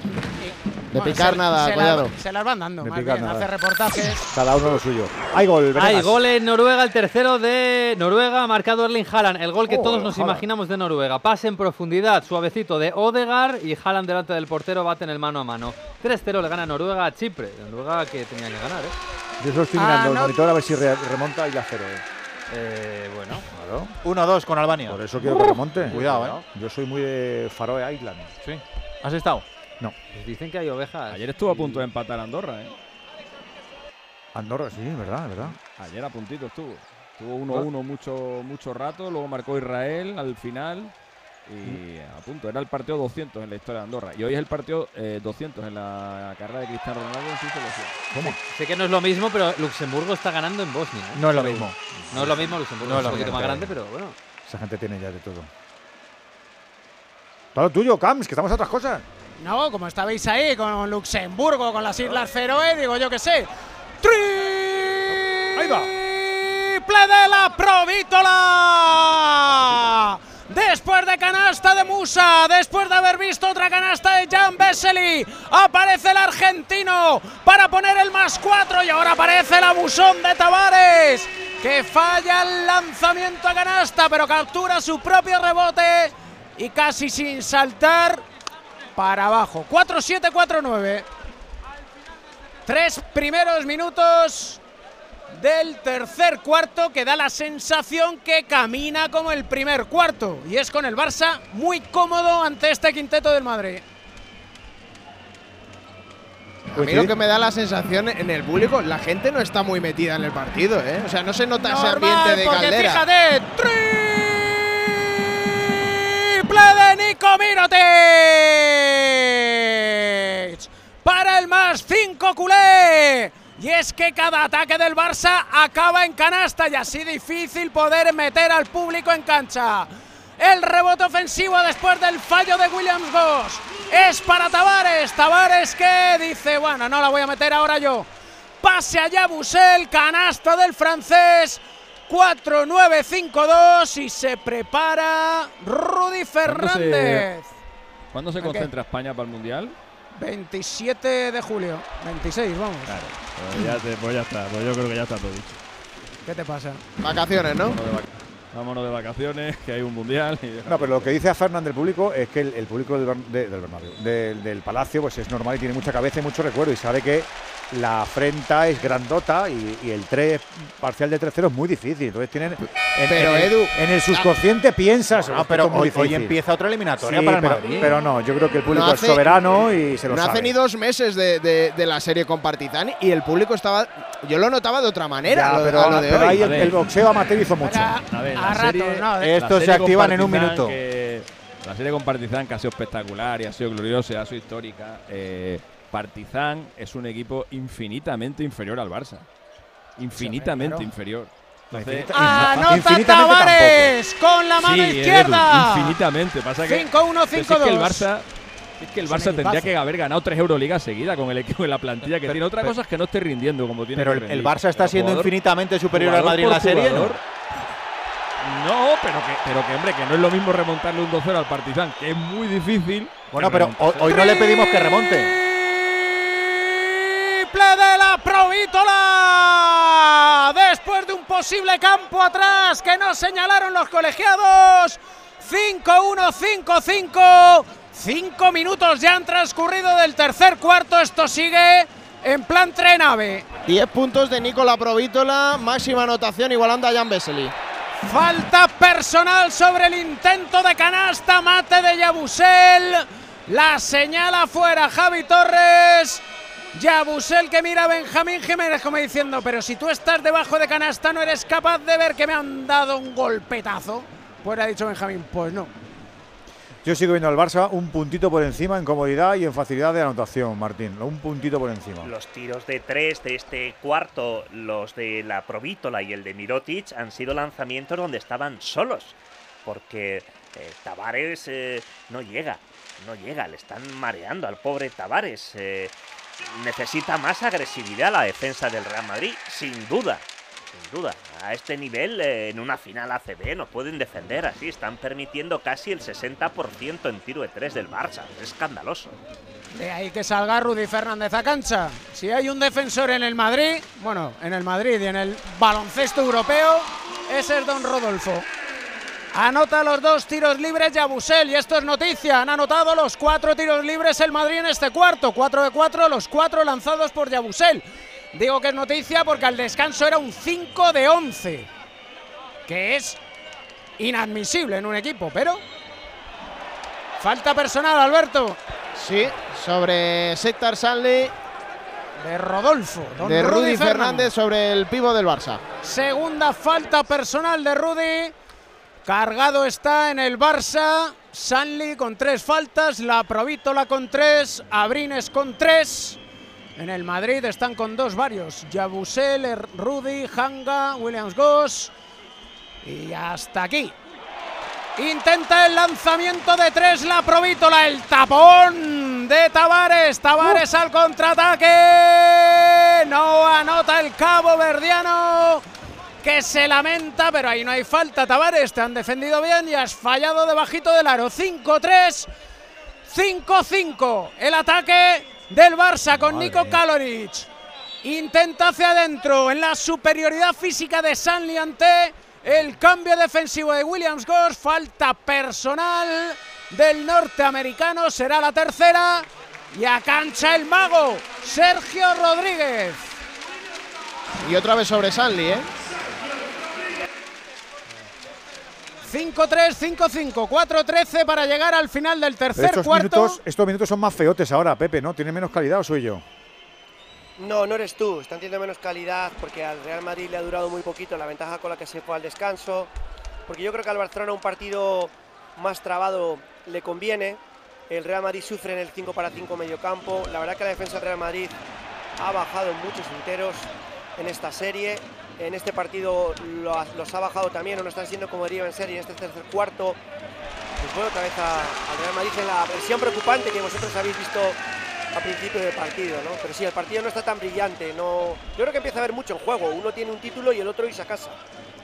De Bueno, picar se- nada, se la- cuidado. se las van dando, De más picar bien. nada. Hace reportajes. Cada uno lo suyo. Hay gol, Hay Venegas. gol en Noruega, el tercero de Noruega, marcado Erling Haaland. El gol que Oh, todos nos Haaland. imaginamos de Noruega. Pase en profundidad, suavecito de Odegaard y Haaland delante del portero baten el mano a mano. 3-0 le gana Noruega a Chipre. Noruega que tenía que ganar, ¿eh? Yo solo estoy Ah, mirando el no. monitor a ver si re- remonta y la cero. eh. Eh, bueno. Claro. 1-2 con Albania. Por eso quiero que remonte. Cuidado, eh. Yo soy muy de Faroe Island. Sí. ¿Has estado? Pues dicen que hay ovejas. Ayer estuvo a punto de empatar Andorra, ¿eh? Andorra, sí, verdad, verdad. Ayer a puntito estuvo. Estuvo 1-1 mucho, mucho rato, luego marcó Israel al final y a punto. Era el partido 200 en la historia de Andorra. Y hoy es el partido eh, 200 en la carrera de Cristiano Ronaldo en su selección. ¿Cómo? Sé que no es lo mismo, pero Luxemburgo está ganando en Bosnia. ¿eh? No es lo mismo. No es lo mismo Luxemburgo, No es es un lo poquito más grande, pero bueno. Esa gente tiene ya de todo. Todo tuyo, Camps, que estamos a otras cosas. No, como estabais ahí con Luxemburgo, con las Islas Feroe, digo yo que sé. ¡Triple Ahí va. de la Provítola! Después de canasta de Musa, después de haber visto otra canasta de Jan Vesely, aparece el argentino para poner el más cuatro y ahora aparece el abusón de Tavares, que falla el lanzamiento a canasta, pero captura su propio rebote y casi sin saltar para abajo. 4-7-4-9. Tres primeros minutos del tercer cuarto que da la sensación que camina como el primer cuarto y es con el Barça muy cómodo ante este quinteto del Madrid. A mí lo que me da la sensación en el público, la gente no está muy metida en el partido, ¿eh? O sea, no se nota ese ambiente de porque caldera. fíjate, triple de Nico Mirotic para el más 5 culé. Y es que cada ataque del Barça acaba en canasta y así difícil poder meter al público en cancha. El rebote ofensivo después del fallo de Williams Goss es para Tavares. Tavares que dice, bueno, no la voy a meter ahora yo. Pase allá Busel, canasta del francés. 4-9-5-2 y se prepara Rudy Fernández. ¿Cuándo se concentra España para el Mundial? 27 de julio, 26, vamos. Pues ya, te- pues ya está, pues yo creo que ya está todo dicho. ¿Qué te pasa? Vacaciones, ¿no? Vámonos de, vac- vámonos de vacaciones, que hay un Mundial. y- No, pero lo que dice a Fernán del público es que el, el público del, de- del Bernabéu, del, del Palacio, pues es normal y tiene mucha cabeza y mucho recuerdo y sabe que la afrenta es grandota y, y el 3 parcial de 3-0 es muy difícil. Entonces tienen. En, Pero, en el, Edu, en el subconsciente piensas. No, "Esto pero es hoy- hoy difícil". empieza otra eliminatoria Sí, para el pero, Madrid. pero no, yo creo que el público No es hace- soberano y se lo no sabe. hace ni dos meses de, de- de la serie con Partizan y el público estaba. Yo lo notaba de otra manera. Ya, lo pero, a lo de pero hoy. ahí el, el boxeo amateur hizo mucho. A ver, a ¿no? la Estos se activan en un minuto. que- la serie con Partizan que ha sido espectacular y ha sido gloriosa ha sido histórica. eh, Partizan es un equipo infinitamente inferior al Barça. Infinitamente claro. inferior. Entonces, ¡Anota Tavares con la mano Sí, Edu, izquierda! infinitamente. Pasa que, 5-1, pero si es que el 5-2. Barça, es que el Barça tendría equipazo. que haber ganado tres Euroligas seguidas con el equipo en la plantilla que tiene. Otra pero- cosa es que no esté rindiendo como tiene Pero que el. Barça está Pero siendo jugador- infinitamente superior al Madrid en la serie, ¿no? jugador. No, pero que, pero que, hombre, que no es lo mismo remontarle un 2-0 al Partizan, que es muy difícil. Bueno, pero hoy no le pedimos que remonte. Triple de la Provítola. Después de un posible campo atrás que no señalaron los colegiados. 5-1, 5-5. Cinco minutos ya han transcurrido del tercer cuarto. Esto sigue en plan trenave. 10 puntos de Nicola Provítola, máxima anotación igualando a Jan Vesely. Falta personal sobre el intento de canasta. Mate de Yabusel. La señala fuera Javi Torres. Yabusel que mira a Benjamín Jiménez como diciendo, pero si tú estás debajo de canasta no eres capaz de ver que me han dado un golpetazo. Pues le ha dicho Benjamín, pues no. Yo sigo viendo al Barça un puntito por encima en comodidad y en facilidad de anotación, Martín. Un puntito por encima. Los tiros de tres de este cuarto, los de la Provítola y el de Mirotic, han sido lanzamientos donde estaban solos. Porque eh, Tavares eh, no llega, no llega, le están mareando al pobre Tavares. eh, necesita más agresividad la defensa del Real Madrid, sin duda. Sin duda, a este nivel eh, en una final ACB no pueden defender así, están permitiendo casi el 60% en tiro de tres del Barça, es escandaloso. De ahí que salga Rudy Fernández a cancha. Si hay un defensor en el Madrid, bueno, en el Madrid y en el baloncesto europeo, ese es Don Rodolfo. Anota los dos tiros libres Yabusel y esto es noticia. Han anotado los cuatro tiros libres el Madrid en este cuarto. 4 de 4, los cuatro lanzados por Yabusel. Digo que es noticia porque al descanso era un 5 de 11. Que es inadmisible en un equipo, pero... Falta personal, Alberto. Sí, sobre Sectar Sanley De Rodolfo. don de Rudy Fernández. Fernández sobre el pivo del Barça. Segunda falta personal de Rudy. Cargado está en el Barça. Sanli con tres faltas. La Provítola con tres. Abrines con tres. En el Madrid están con dos varios. Yabusel, Rudy, Hanga, Williams Goss. Y hasta aquí. Intenta el lanzamiento de tres la Provítola. El tapón de Tavares. Tavares al contraataque. No anota el cabo verdiano. Que se lamenta, pero ahí no hay falta. Tavares, te han defendido bien y has fallado debajito del aro. 5-3. 5-5. El ataque del Barça con Nico Kaloric. Intenta hacia adentro en la superioridad física de Sanli ante el cambio defensivo de Williams Goss. Falta personal del norteamericano. Será la tercera. Y a cancha el mago Sergio Rodríguez. Y otra vez sobre Sanli, ¿eh? 5-3, 5-5, 4-13 para llegar al final del tercer estos, cuarto. minutos, estos minutos son más feotes ahora, Pepe, ¿no? ¿Tiene menos calidad o soy yo? No, no eres tú. Están teniendo menos calidad porque al Real Madrid le ha durado muy poquito la ventaja con la que se fue al descanso. Porque yo creo que al Barcelona un partido más trabado le conviene. El Real Madrid sufre en el 5 para 5 medio campo. La verdad que la defensa del Real Madrid ha bajado en muchos enteros en esta serie. En este partido los ha bajado también, o no están siendo como deberían ser. Y en este tercer cuarto, pues bueno, otra vez a- al Real Madrid en la presión preocupante que vosotros habéis visto a principio del partido, ¿no? Pero sí, el partido no está tan brillante. No... Yo creo que empieza a haber mucho en juego. Uno tiene un título y el otro irse a casa.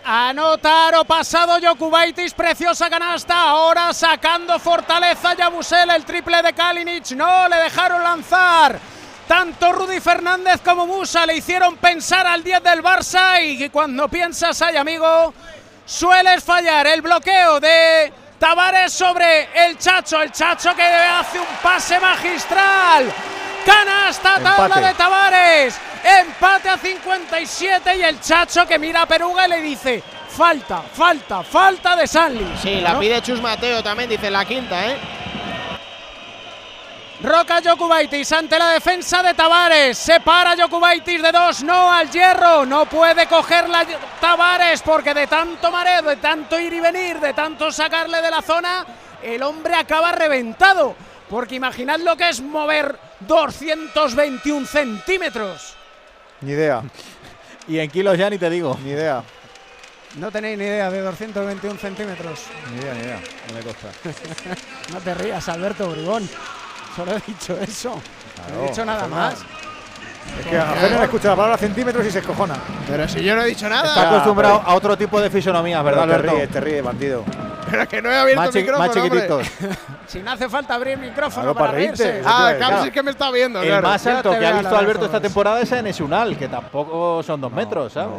Anotar o pasado Jokubaitis, preciosa canasta. Ahora sacando fortaleza Yabusel, el triple de Kalinic. No le dejaron lanzar. Tanto Rudy Fernández como Musa le hicieron pensar al 10 del Barça y cuando piensas, ay amigo, sueles fallar. El bloqueo de Tavares sobre el Chacho. El Chacho que hace un pase magistral. Canasta, tabla Empate. de Tavares. Empate a 57 y el Chacho que mira a Peruga y le dice, falta, falta, falta de Sanli. Sí, la ¿No? pide Chus Mateo también, dice la quinta, ¿eh? Roca Jokubaitis ante la defensa de Tavares. Separa Jokubaitis de dos, no al hierro. No puede cogerla Tavares porque de tanto mareo, de tanto ir y venir, de tanto sacarle de la zona, el hombre acaba reventado. Porque imaginad lo que es mover 221 centímetros. Ni idea. Y en kilos ya ni te digo. Ni idea. No tenéis ni idea de 221 centímetros. Ni idea, ni idea. No me consta. no te rías, Alberto Bribón. Solo he dicho eso. no he dicho nada más. Es que a Fernández escucha la palabra centímetros y se escojona. Pero si yo no he dicho nada. Está acostumbrado a otro tipo de fisonomía, ¿verdad, Pero te Alberto? ríes, te ríes, bandido. Pero que no he abierto Más el micrófono, más chiquititos. Si no hace falta abrir micrófono Claro, para, reírse. Ah, sí es que me está viendo, El claro. más alto que ha visto Alberto esta temporada es en Esunal, que tampoco son dos metros, ¿sabes?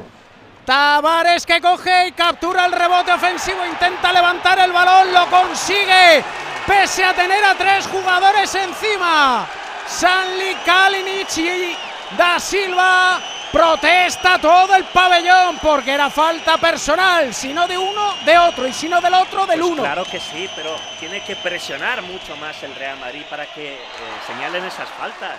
Tavares que coge y captura el rebote ofensivo, intenta levantar el balón, lo consigue, pese a tener a tres jugadores encima. Sanli, Kalinic y Da Silva protesta todo el pabellón porque era falta personal, si no de uno, de otro, y si no del otro, del Pues uno. Claro que sí, pero tiene que presionar mucho más el Real Madrid para que eh, señalen esas faltas.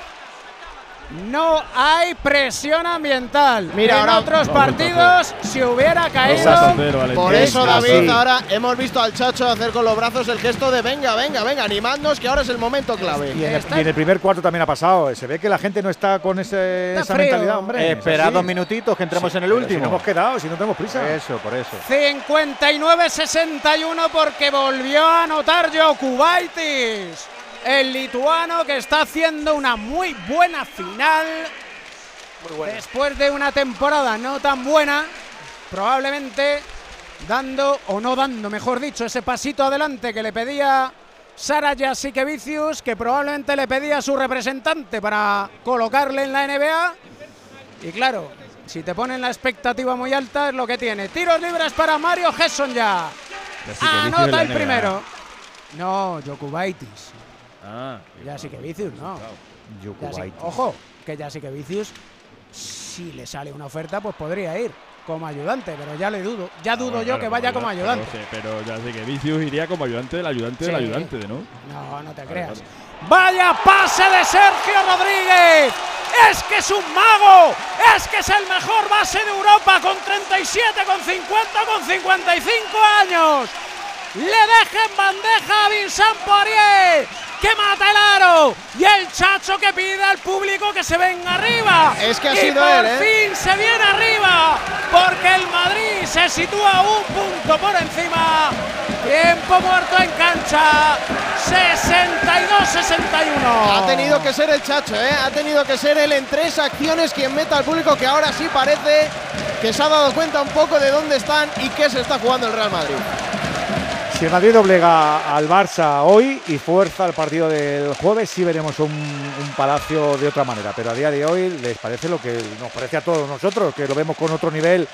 No hay presión ambiental. Mira, en ahora- otros partidos, si hubiera caído. Por Es eso. David, ahora hemos visto al Chacho hacer con los brazos el gesto de venga, venga, venga, animadnos que ahora es el momento clave. Y en, el, Está- y en el primer cuarto también ha pasado. Se ve que la gente no está con ese- Está esa frío. mentalidad, hombre. Eh, Es espera dos minutitos que entremos Sí, en el Si último. no hemos quedado, si no tenemos prisa. Eso, por eso. 59-61 porque volvió a anotar Jokubaitis. El lituano que está haciendo una muy buena final. Después de una temporada no tan buena, probablemente dando, o no dando, mejor dicho, ese pasito adelante que le pedía Sara Jasikevicius, que probablemente le pedía a su representante para colocarle en la NBA. Y claro, si te ponen la expectativa muy alta es lo que tiene. Tiros libres para Mario Gesson ya. Anota el primero. No, Jokubaitis. Ah, Ya sí que Vicius, no. Ojo, que ya sí que Vicius, si le sale una oferta, pues podría ir como ayudante, pero ya le dudo. Ya dudo Bueno, yo claro, que vaya como ayuda- ayudante. Pero, ya sé que Vicius iría como ayudante del ayudante del Sí. ayudante, ¿de no? No, no te Vale, creas. vale. Vaya pase de Sergio Rodríguez. Es que es un mago. Es que es el mejor base de Europa con 37, con 50, con 55 años. Le deja en bandeja a Vincent Poirier. Que mata el aro. Y el chacho que pide al público que se venga arriba. Es que ha y sido por él, ¿eh? fin se viene arriba. Porque el Madrid se sitúa un punto por encima. Tiempo muerto en cancha. 62-61. Ha tenido que ser el Chacho, ¿eh? Ha tenido que ser él en tres acciones quien meta al público que ahora sí parece que se ha dado cuenta un poco de dónde están y qué se está jugando el Real Madrid. Si Madrid doblega al Barça hoy y fuerza el partido del jueves, sí veremos un Palacio de otra manera. Pero a día de hoy les parece lo que nos parece a todos nosotros, que lo vemos con otro nivel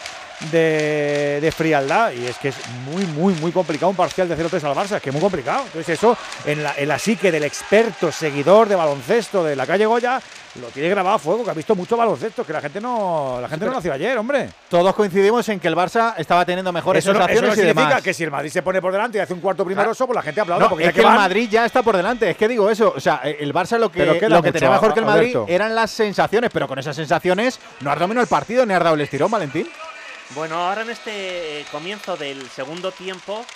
de, de frialdad. Y es que es muy, muy, muy complicado un parcial de 0-3 al Barça. Es que es muy complicado. Entonces, eso en la, en la psique del experto seguidor de baloncesto de la calle Goya lo tiene grabado a fuego, que ha visto mucho baloncesto, que la gente no, la gente no nació ayer, hombre. Todos coincidimos en que el Barça estaba teniendo mejores Eso no, eso no y significa demás. que si el Madrid se pone por delante y hace un cuarto primeroso, pues la gente aplaude. No, porque es ya que el van- Madrid ya está por delante. Es que digo eso. O sea, el Barça lo que, lo que mucho, tenía mejor que el Madrid Alberto. eran las sensaciones, pero con esas sensaciones no has dominado el partido ni has dado el estirón, Valentín. Bueno, ahora en este eh, comienzo del segundo tiempo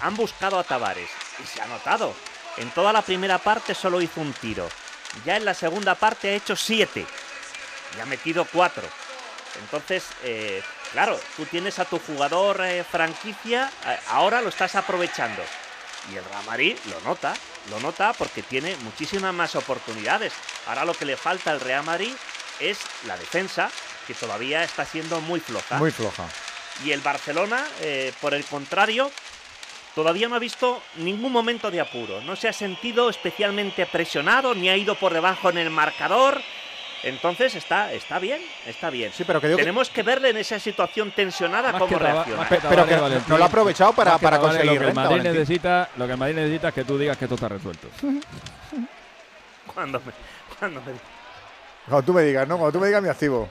han buscado a Tavares y se ha notado. En toda la primera parte solo hizo un tiro. Ya en la segunda parte ha hecho siete y ha metido cuatro. Entonces, eh, claro, tú tienes a tu jugador eh, franquicia, ahora lo estás aprovechando. Y el Real Madrid lo nota, lo nota porque tiene muchísimas más oportunidades. Ahora lo que le falta al Real Madrid es la defensa, que todavía está siendo muy floja. Muy floja. Y el Barcelona, eh, por el contrario, todavía no ha visto ningún momento de apuro. No se ha sentido especialmente presionado, ni ha ido por debajo en el marcador. Entonces está, está bien, está bien. Sí, pero que digo que- Tenemos que verle en esa situación tensionada Más cómo reacciona. Pero que Valentín. no lo ha aprovechado para- para conseguir Lo que, renta, Madrid Valentín. necesita, lo que el Madrid necesita es que tú digas que esto está resuelto. Cuando me, cuando me- Cuando tú me digas, ¿no? Cuando tú me digas mi activo.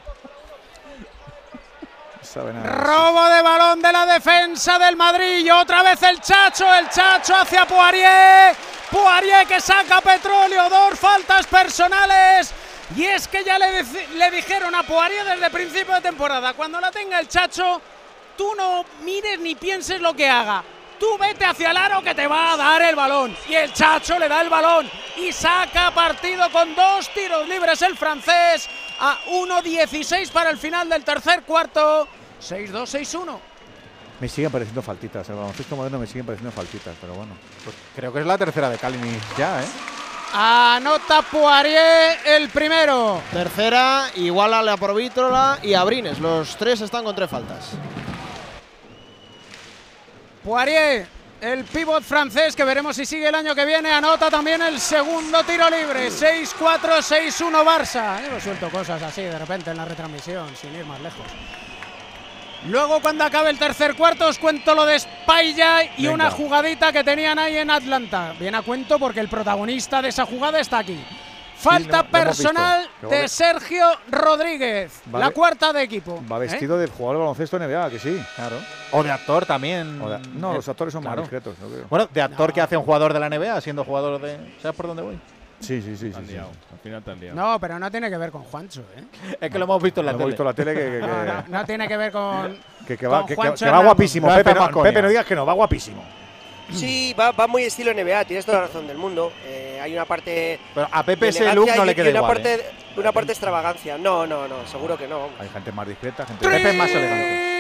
No sabe nada. Robo de balón de la defensa del Madrid. Y otra vez el Chacho. El Chacho hacia Poirier. Poirier que saca petróleo. Dos faltas personales. Y es que ya le, le dijeron a Poirier desde principio de temporada. Cuando la tenga el Chacho, tú no mires ni pienses lo que haga. Tú vete hacia el aro que te va a dar el balón. Y el Chacho le da el balón. Y saca partido con dos tiros libres el francés. A 1.16 para el final del tercer cuarto. 6-2, 6-1. Me siguen pareciendo faltitas. El baloncesto moderno me siguen pareciendo faltitas, pero bueno. Pues creo que es la tercera de Kalinic ya, ¿eh? Anota Poirier el primero. Tercera, igual a la Provítola y a Brines. Los tres están con tres faltas. Poirier, el pívot francés que veremos si sigue el año que viene, anota también el segundo tiro libre. 6-4, 6-1 Barça. Yo suelto cosas así de repente en la retransmisión, sin ir más lejos. Luego, cuando acabe el tercer cuarto, os cuento lo de Spaya y Venga. una jugadita que tenían ahí en Atlanta. Bien a cuento porque el protagonista de esa jugada está aquí. Falta personal de Sergio Rodríguez, Va la cuarta de equipo. Va ¿eh? vestido del jugador de baloncesto NBA, que sí. Claro. O de actor también. De- no, Eh, los actores son claro. más discretos. yo creo. Bueno, de actor que hace un jugador de la NBA siendo jugador de. ¿Sabes por dónde voy? Sí, sí, sí. Sí, Al final te liado. No, pero no tiene que ver con Juancho, ¿eh? Es que lo hemos visto en la tele. visto en la tele que, que- que- No, no, no tiene que ver con. que- que va, con que- que- Juancho que va Hernando. guapísimo. No Pepe no. Pepe, no digas que no, va guapísimo. Sí, va, va muy estilo NBA, tienes toda la razón del mundo. Eh, hay una parte. Pero a Pepe ese look no le queda una igual. parte, ¿eh? una parte extravagancia. No, no, no, seguro que no. Hay gente más discreta, gente Pepe es más elegante.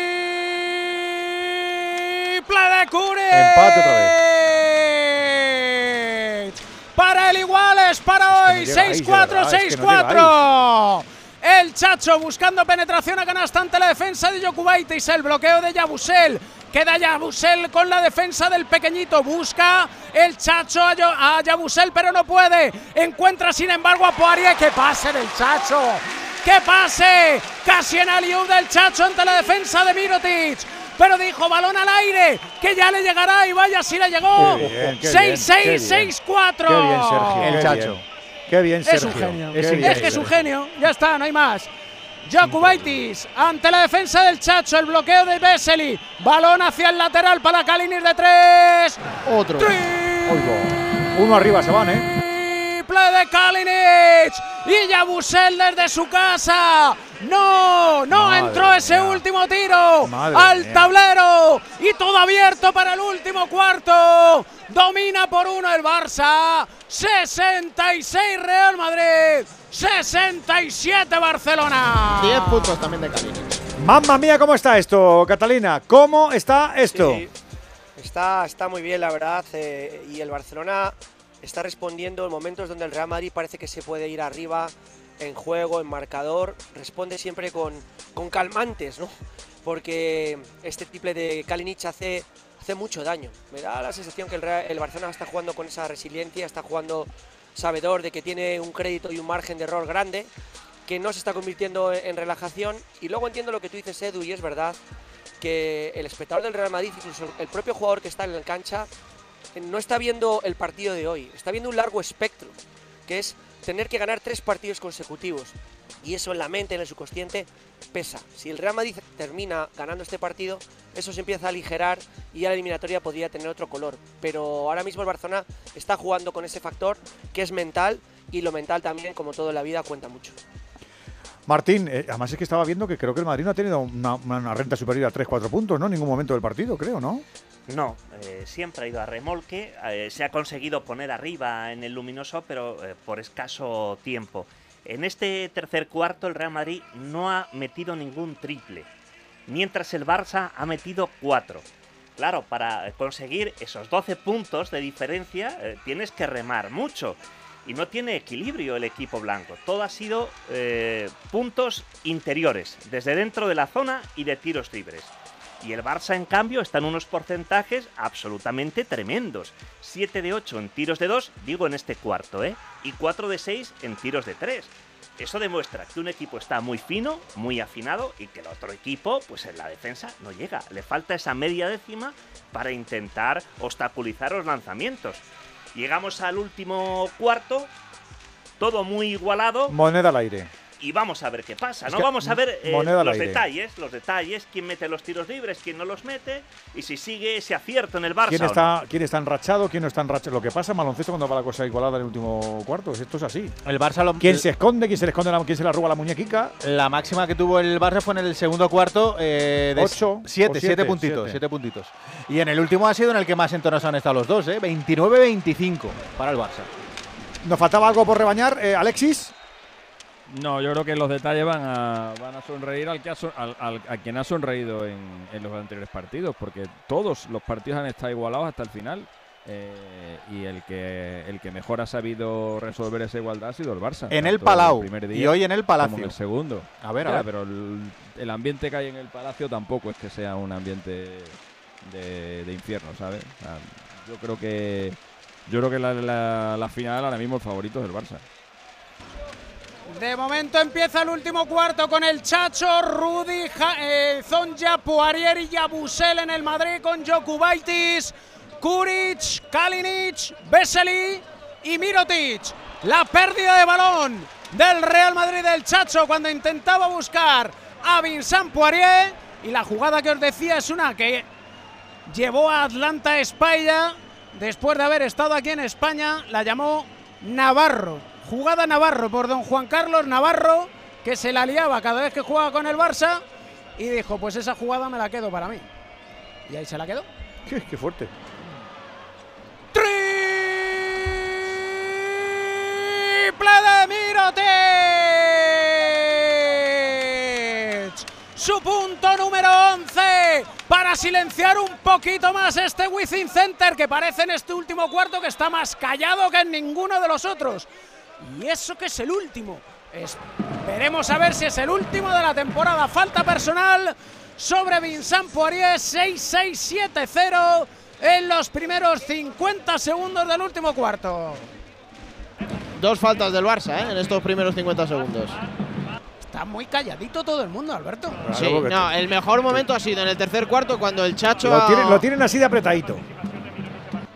De Cure. Empate otra Para el iguales para hoy. Es que no llegáis, de 6-4, verdad, es que no 6-4. El Chacho buscando penetración a canasta ante la defensa de Jokubaitis. El bloqueo de Yabusel. Queda Yabusel con la defensa del pequeñito. Busca el Chacho a, Yo- a Yabusel, pero no puede. Encuentra, sin embargo, a Poirier. ¡Que pase del Chacho! ¡Que pase! Casi en aliú del Chacho ante la defensa de Mirotic. Pero dijo balón al aire, que ya le llegará y vaya si le llegó. Qué bien, qué 6-6, bien, qué bien. 6-4. Qué bien, Sergio. El qué Chacho. Qué bien, Es Sergio. un genio. Es, bien, que es un genio. Ya está, no hay más. Jakubaitis ante la defensa del Chacho, el bloqueo de Vesely. Balón hacia el lateral para Kalinir de tres. Otro. Oigo. Uno arriba se van, ¿eh? Triple de Kalinic. Y Yabusel desde su casa. No, no Madre entró ese mía. último tiro Madre al mía. tablero. Y todo abierto para el último cuarto. Domina por uno el Barça. 66 Real Madrid. 67 Barcelona. 10 puntos también de Kalinic. Mamma mía, ¿cómo está esto, Catalina? ¿Cómo está esto? Sí, Está, está muy bien, la verdad. eh, y el Barcelona está respondiendo en momentos donde el Real Madrid parece que se puede ir arriba en juego, en marcador. Responde siempre con, con calmantes, ¿no? Porque este triple de Kalinic hace, hace mucho daño. Me da la sensación que el, Real- el Barcelona está jugando con esa resiliencia, está jugando sabedor de que tiene un crédito y un margen de error grande, que no se está convirtiendo en, relajación. Y luego entiendo lo que tú dices, Edu, y es verdad. que el espectador del Real Madrid, incluso el propio jugador que está en la cancha, no está viendo el partido de hoy, está viendo un largo espectro, que es tener que ganar tres partidos consecutivos. Y eso en la mente, en el subconsciente, pesa. Si el Real Madrid termina ganando este partido, eso se empieza a aligerar y ya la eliminatoria podría tener otro color. Pero ahora mismo el Barcelona está jugando con ese factor que es mental y lo mental también, como todo en la vida, cuenta mucho. Martín, eh, además es que estaba viendo que creo que el Madrid no ha tenido una, renta superior a 3-4 puntos, ¿no? En ningún momento del partido, creo, ¿no? No, eh, siempre ha ido a remolque, eh, se ha conseguido poner arriba en el luminoso, pero por escaso tiempo. En este tercer cuarto el Real Madrid no ha metido ningún triple, mientras el Barça ha metido cuatro. Claro, para conseguir esos 12 puntos de diferencia tienes que remar mucho. Y no tiene equilibrio el equipo blanco. Todo ha sido eh, puntos interiores, desde dentro de la zona y de tiros libres. Y el Barça, en cambio, está en unos porcentajes absolutamente tremendos. 7 de 8 en tiros de 2, digo en este cuarto, ¿eh? Y 4 de 6 en tiros de 3. Eso demuestra que un equipo está muy fino, muy afinado y que el otro equipo, pues en la defensa no llega. Le falta esa media décima para intentar obstaculizar los lanzamientos. Llegamos al último cuarto, todo muy igualado Moneda al aire. Y vamos a ver qué pasa, Es ¿no? que, vamos a ver eh, los detalles, los detalles, quién mete los tiros libres, quién no los mete y si sigue ese acierto en el Barça. ¿Quién no. está, ¿Quién está enrachado? ¿Quién no está enrachado? Lo que pasa en baloncesto cuando va la cosa igualada en el último cuarto. Esto es así. El Barça lo- ¿Quién se esconde? ¿Quién se le esconde? La, ¿Quién se le arruga la muñequica? La máxima que tuvo el Barça fue en el segundo cuarto eh, de Ocho siete, o siete, siete, puntitos, siete. siete puntitos. Y en el último ha sido en el que más entonados han estado los dos, ¿eh? 29-25 para el Barça. ¿Nos faltaba algo por rebañar, eh, Alexis? No, yo creo que los detalles van a, van a sonreír al que ha al- al- a quien ha sonreído en, en los anteriores partidos, porque todos los partidos han estado igualados hasta el final. eh, y el que el que mejor ha sabido resolver esa igualdad ha sido el Barça. En el Palau, primer y día hoy en el como Palacio. en el segundo. A ver, a ver. Pero el, el ambiente que hay en el Palacio tampoco es que sea un ambiente de, de infierno, ¿sabes? O sea, yo creo que yo creo que la, la- la final ahora mismo el favorito es el Barça. De momento empieza el último cuarto con el Chacho, Rudy, eh, Zonja, Poirier y Yabusel en el Madrid con Jokubaitis, Kuric, Kalinic, Vesely y Mirotic. La pérdida de balón del Real Madrid del Chacho cuando intentaba buscar a Vincent Poirier y la jugada que os decía es una que llevó a Atlanta a España después de haber estado aquí en España, la llamó Navarro. Jugada Navarro por don Juan Carlos Navarro, que se la liaba cada vez que jugaba con el Barça y dijo, pues esa jugada me la quedo para mí. Y ahí se la quedó. Qué, qué fuerte. Triple de Mirotic. Su punto número 11 para silenciar un poquito más este Wizzing Center que parece en este último cuarto que está más callado que en ninguno de los otros. Y eso que es el último. Esperemos a ver si es el último de la temporada. Falta personal sobre Vincent Poirier 6-6-7-0 en los primeros 50 segundos del último cuarto. Dos faltas del Barça ¿eh? en estos primeros 50 segundos. Está muy calladito todo el mundo, Alberto. Sí, no, el mejor momento ha sido en el tercer cuarto cuando el Chacho. Lo ha- tienen, lo tienen así de apretadito.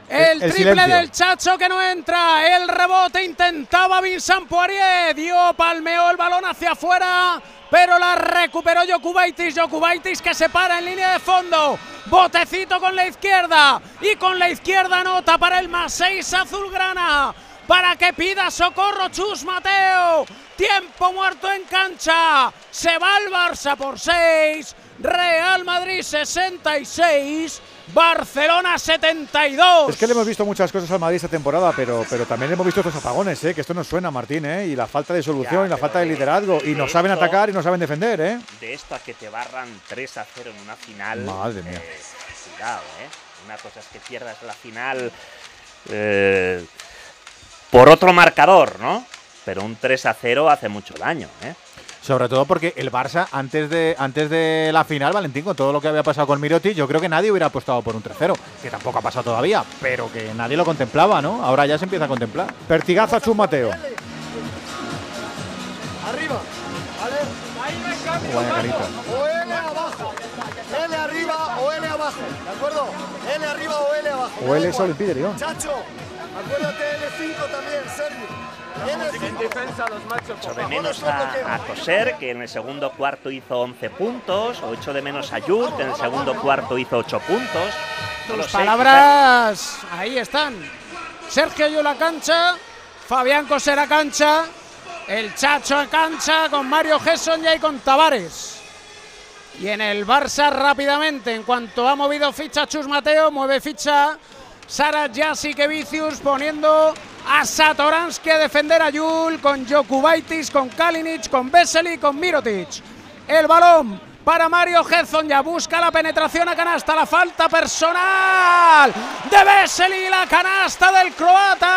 El, El triple silencio. del Chacho que no entra. El rebote intentaba Vincent Poirier. Dio, palmeó el balón hacia afuera. Pero la recuperó Jokubaitis. Jokubaitis que se para en línea de fondo. Botecito con la izquierda. Y con la izquierda nota para el más 6 azulgrana. Para que pida socorro Chus Mateo. Tiempo muerto en cancha. Se va el Barça por 6. Real Madrid 66. Barcelona 72. Es que le hemos visto muchas cosas al Madrid esta temporada, pero, pero también le hemos visto estos apagones, ¿eh? que esto nos suena, Martín, ¿eh? y la falta de solución y la falta de liderazgo. Y no saben esto- atacar y no saben defender. ¿eh? De esto a que te barran 3 a 0 en una final. Madre mía. eh, cuidado, ¿eh? Una cosa es que pierdas la final eh, por otro marcador, ¿no? Pero un 3 a 0 hace mucho daño, ¿eh? Sobre todo porque el Barça, antes de, antes de la final, Valentín, con todo lo que había pasado con Mirotic, yo creo que nadie hubiera apostado por un 3-0, que tampoco ha pasado todavía, pero que nadie lo contemplaba, ¿no? Ahora ya se empieza a contemplar. Pertigazo a Chus Mateo. arriba, ¿vale? Vaya carita. O L abajo. L arriba o L abajo, ¿de acuerdo? L arriba o L abajo. O L solo impide. Chacho, acuérdate L5 también, Sergio. L5. defensa los machos, Echo de menos a, a Coser, que en el segundo cuarto hizo 11 puntos, o echo de menos a Yurt, que en el segundo cuarto hizo 8 puntos. No Tus sé, palabras ahí están. Sergio Yul a cancha, Fabián Coser a cancha, el Chacho a cancha con Mario Gesson y ahí con Tavares. Y en el Barça rápidamente, en cuanto ha movido ficha Chus Mateo, mueve ficha Sara Jasic Vicius poniendo a Satoransky a defender a Yul con Jokubaitis, con Kalinic, con Vesely, con Mirotic. El balón para Mario Hezon ya busca la penetración a canasta, la falta personal de Vesely, la canasta del croata.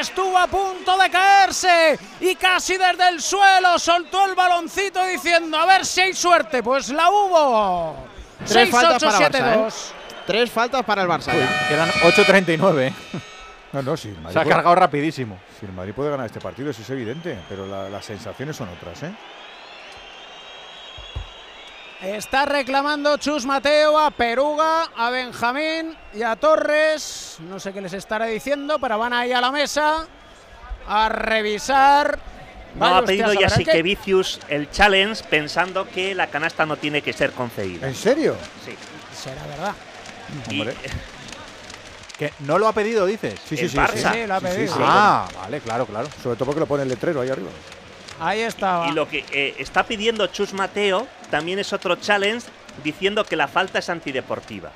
Estuvo a punto de caerse y casi desde el suelo soltó el baloncito diciendo a ver si hay suerte, pues la hubo. 6-8-7-2. Tres faltas para el Barça. ya. Quedan 8.39. ¿eh? No, no, sí. Se ha puede- cargado rapidísimo. Sí, el Madrid puede ganar este partido, eso es evidente, pero la- las sensaciones son otras, ¿eh? Está reclamando Chus Mateo a Peruga, a Benjamín y a Torres. No sé qué les estará diciendo, pero van ahí a la mesa a revisar. No Vaya ha pedido ya ¿qué? Vicius el challenge pensando que la canasta no tiene que ser concedida. ¿En serio? Sí. Será verdad. Y- Que no lo ha pedido, dices. Sí, sí, sí. Barça. Sí, lo ha pedido. Ah, vale, claro, claro. Sobre todo porque lo pone el letrero ahí arriba. Ahí estaba. Y lo que eh, está pidiendo Chus Mateo también es otro challenge diciendo que la falta es antideportiva.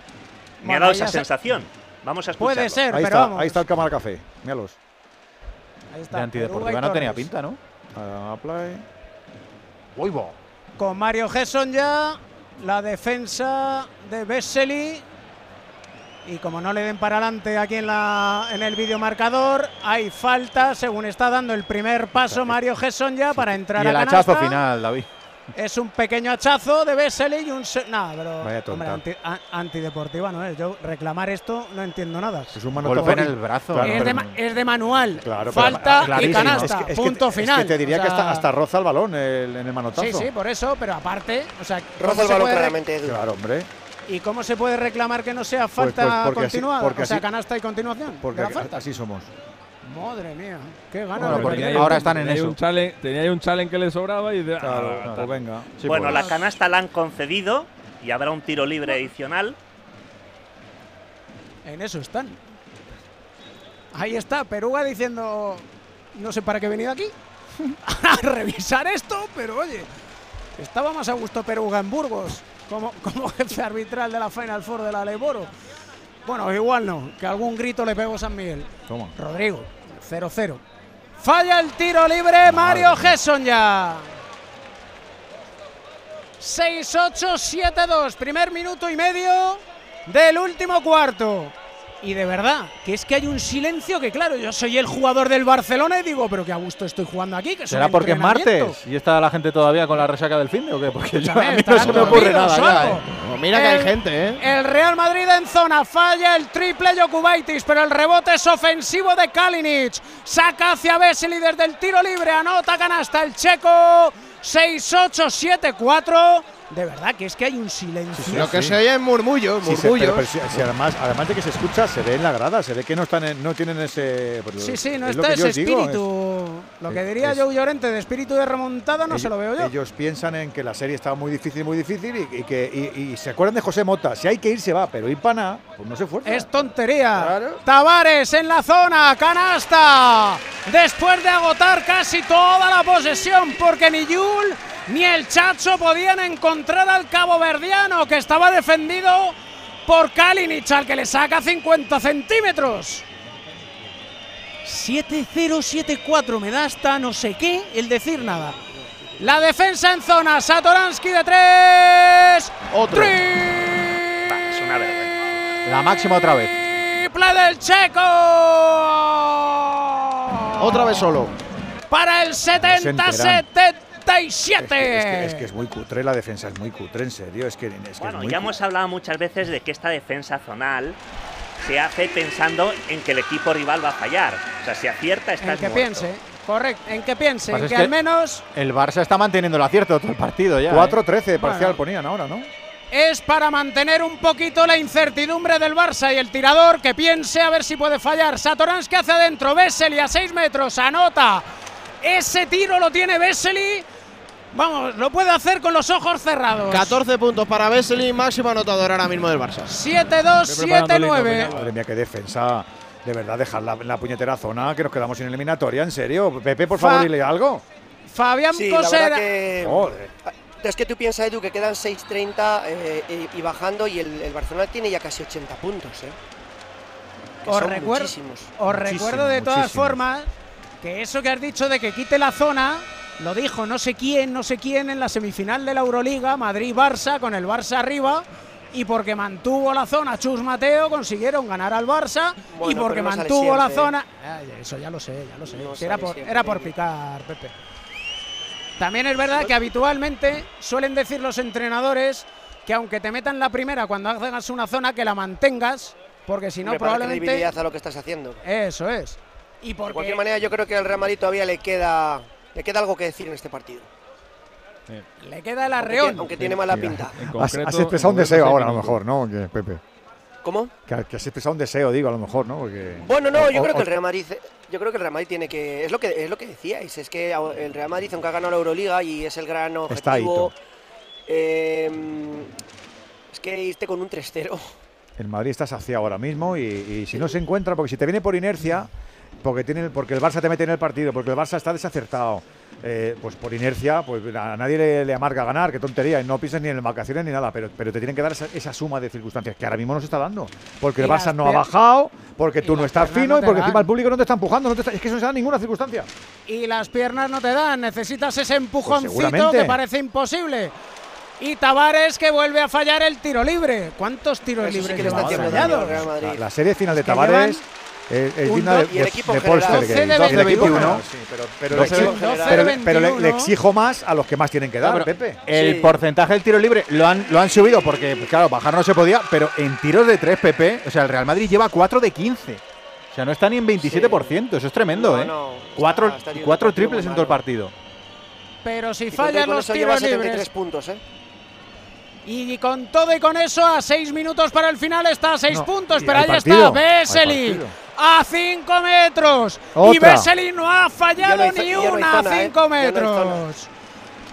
Me Bueno, ha dado esa se- sensación. Vamos a escucharlo. Puede ser, Ahí pero está, vamos. ahí está el cámara café. Míralos. Ahí está, De antideportiva no tenía pinta, ¿no? Play. Uy, bo. Con Mario Gesson ya, la defensa de Vesely. Y como no le den para adelante aquí en, la, en el videomarcador, hay falta, según está dando el primer paso Mario Gesson ya para entrar Y el a hachazo final, David. Es un pequeño hachazo de Vesely y un... se- Nada, pero... Vaya hombre, anti- a- antideportiva no es. Yo reclamar esto no entiendo nada. Es un manotazo. Golpe en el brazo. Claro, es, de, ma- es de manual. Claro, Falta y canasta. Es que- es que- punto es que final. te diría O que hasta, hasta roza el balón el- en el manotazo. Sí, sí, por eso, pero aparte, o sea, ¿cómo Roza el se balón claramente. Claro, hombre. ¿Y cómo se puede reclamar que no sea Pues- falta pues así- continuada? porque o sea, así- canasta y continuación. Porque falta. así somos. Madre mía, qué ganas. Bueno, porque ahora están en eso. Un challenge, tenía ahí un challenge que le sobraba y de, Claro, ah, pues venga. Sí, bueno, pues. la canasta la han concedido y habrá un tiro libre adicional. En eso están. Ahí está, Peruga diciendo, no sé para qué he venido aquí, a revisar esto, pero oye, estaba más a gusto Peruga en Burgos como, como jefe arbitral de la Final Four de la Leiboro. Bueno, igual no, que algún grito le pegó San Miguel. Toma. Rodrigo, 0-0. Falla el tiro libre Mario Gesson ya. 6-8-7-2, primer minuto y medio del último cuarto. Y de verdad, que es que hay un silencio que, claro, yo soy el jugador del Barcelona y digo, pero que a gusto estoy jugando aquí. Que ¿Será porque es martes? ¿Y está la gente todavía con la resaca del fin de o qué? Porque yo, a mí no se me ocurre nada ya, ¿eh? mira que hay gente, ¿eh? El Real Madrid en zona falla el triple Jokubaitis, pero el rebote es ofensivo de Kalinic. Saca hacia Vesely desde el tiro libre, anota canasta el checo. 6-8-7-4. De verdad que es que hay un silencio. Lo que se oye es murmullos, Sí, se- pero- pero si- si además, además de que se escucha, se ve en la grada, se ve que no están en- no tienen ese. pues, Sí, sí, no es está yo ese digo, espíritu. lo que es- diría es- Joe Llorente de espíritu de remontada no ellos, se lo veo yo. ellos piensan en que la serie está muy difícil, muy difícil y, y que y, y se acuerdan de José Mota. Si hay que ir, se va, pero ir para nada, pues no se fuerza. Es tontería. Tavares en la zona, canasta. Después de agotar casi toda la posesión, porque ni Yul ni el Chacho podían encontrar al cabo verdiano que estaba defendido por Kalinic, al que le saca 50 centímetros. 7-0-7-4, me da hasta no sé qué el decir nada. La defensa en zona, Satoransky de tres. Otro. Es una vergüenza. La máxima otra vez. Triple del Checo. Otra vez solo. Para el se enteran. 70-77. Es que, es que- es que es muy cutre, la defensa es muy cutre, en serio. Es que, es, que es Bueno, muy ya hemos hablado muchas veces de que esta defensa zonal se hace pensando en que el equipo rival va a fallar. O sea, si acierta, está El que piense. Correcto, en que piense, Pasa en es que, que- al menos El Barça está manteniendo el acierto todo el partido ya. ¿eh? 4-13 parcial Bueno. ponían ahora, ¿no? es para mantener un poquito la incertidumbre del Barça y el tirador que piense a ver si puede fallar. Satoransky hacia adentro, Vesely a 6 metros, anota. Ese tiro lo tiene Vesely. Vamos, lo puede hacer con los ojos cerrados. 14 puntos para Vesely, máximo anotador ahora mismo del Barça. 7-2, 7-9. Madre mía, qué defensa. De verdad, dejarla en la puñetera zona, que nos quedamos sin eliminatoria, en serio. Pepe, por Fa- favor, dile algo. Fabián Sí, la verdad Cosera. que. Joder. Es que tú piensas, Edu, que quedan 6.30 eh, y, y bajando y el, el Barcelona tiene ya casi 80 puntos, ¿eh? Que Os, son recuer- muchísimos. os recuerdo de todas muchísimos. formas que eso que has dicho de que quite la zona lo dijo no sé quién, no sé quién en la semifinal de la Euroliga, Madrid-Barça, con el Barça arriba. Y porque mantuvo la zona Chus Mateo, consiguieron ganar al Barça. y porque no mantuvo la zona. Ay, eso ya lo sé, ya lo sé. No era, por, siempre, era por picar, Pepe. También es verdad que habitualmente suelen decir los entrenadores que aunque te metan la primera cuando hagas una zona, que la mantengas, porque si no probablemente. a lo que estás haciendo. Eso es. Y porque De cualquier manera, yo creo que al Real Madrid todavía le queda, le queda algo que decir en este partido. le queda el arreón. Aunque tiene mala pinta. Has, has expresado un deseo ahora, a lo mejor, ¿no? Pepe. ¿Cómo? Que, que has expresado un deseo, digo, a lo mejor, ¿no? Porque, Bueno, no, yo o- creo que el Real Madrid, yo creo que el Real Madrid tiene que es lo que es lo que decíais, es que el Real Madrid aunque ha ganado la Euroliga y es el gran Está ahí, objetivo, eh, es que irte con un 3-0. El Madrid está saciado ahora mismo y, y si no se encuentra, porque si te viene por inercia, porque, tiene, porque el Barça te mete en el partido, porque el Barça está desacertado, eh, pues por inercia, pues a nadie le, le amarga ganar, qué tontería, y no piensas ni en vacaciones ni nada, pero, pero te tienen que dar esa, esa suma de circunstancias que ahora mismo no se está dando. Porque Y el Barça no ha bajado, porque tú no estás fino no y porque dan. encima el público no te está empujando, no te está- es que eso no se da en ninguna circunstancia. y las piernas no te dan. Necesitas ese empujoncito Pues seguramente. que parece imposible. Y Tavares que vuelve a fallar el tiro libre. ¿Cuántos tiros Eso sí libres que le está Madrid. La, la serie final de Es que Tavares llevan es, es un digna do- de, y el de- equipo de en general. Polstergate. 12 de El equipo 21. uno, sí, pero, pero, le- general. pero- 12 de pero le, le 21. exijo más a los que más tienen que dar, Pero Pepe. El Sí. porcentaje del tiro libre lo han, lo han subido porque, pues, claro, bajar no se podía, pero en tiros de 3 PP, o sea, el Real Madrid lleva 4 de 15. O sea, no está ni en 27%, eso es tremendo, No, ¿eh? no, cuatro está- está cuatro un triples en todo el partido. Pero si fallan los tiros 73 libres. puntos, ¿eh? Y con todo y con eso, a seis minutos para el final está a seis No, puntos. pero ahí partido, está Vesely. A 5 metros. Y. Vesely no ha fallado no ni no una zona, a ¿eh? 5 Ya no hay metros.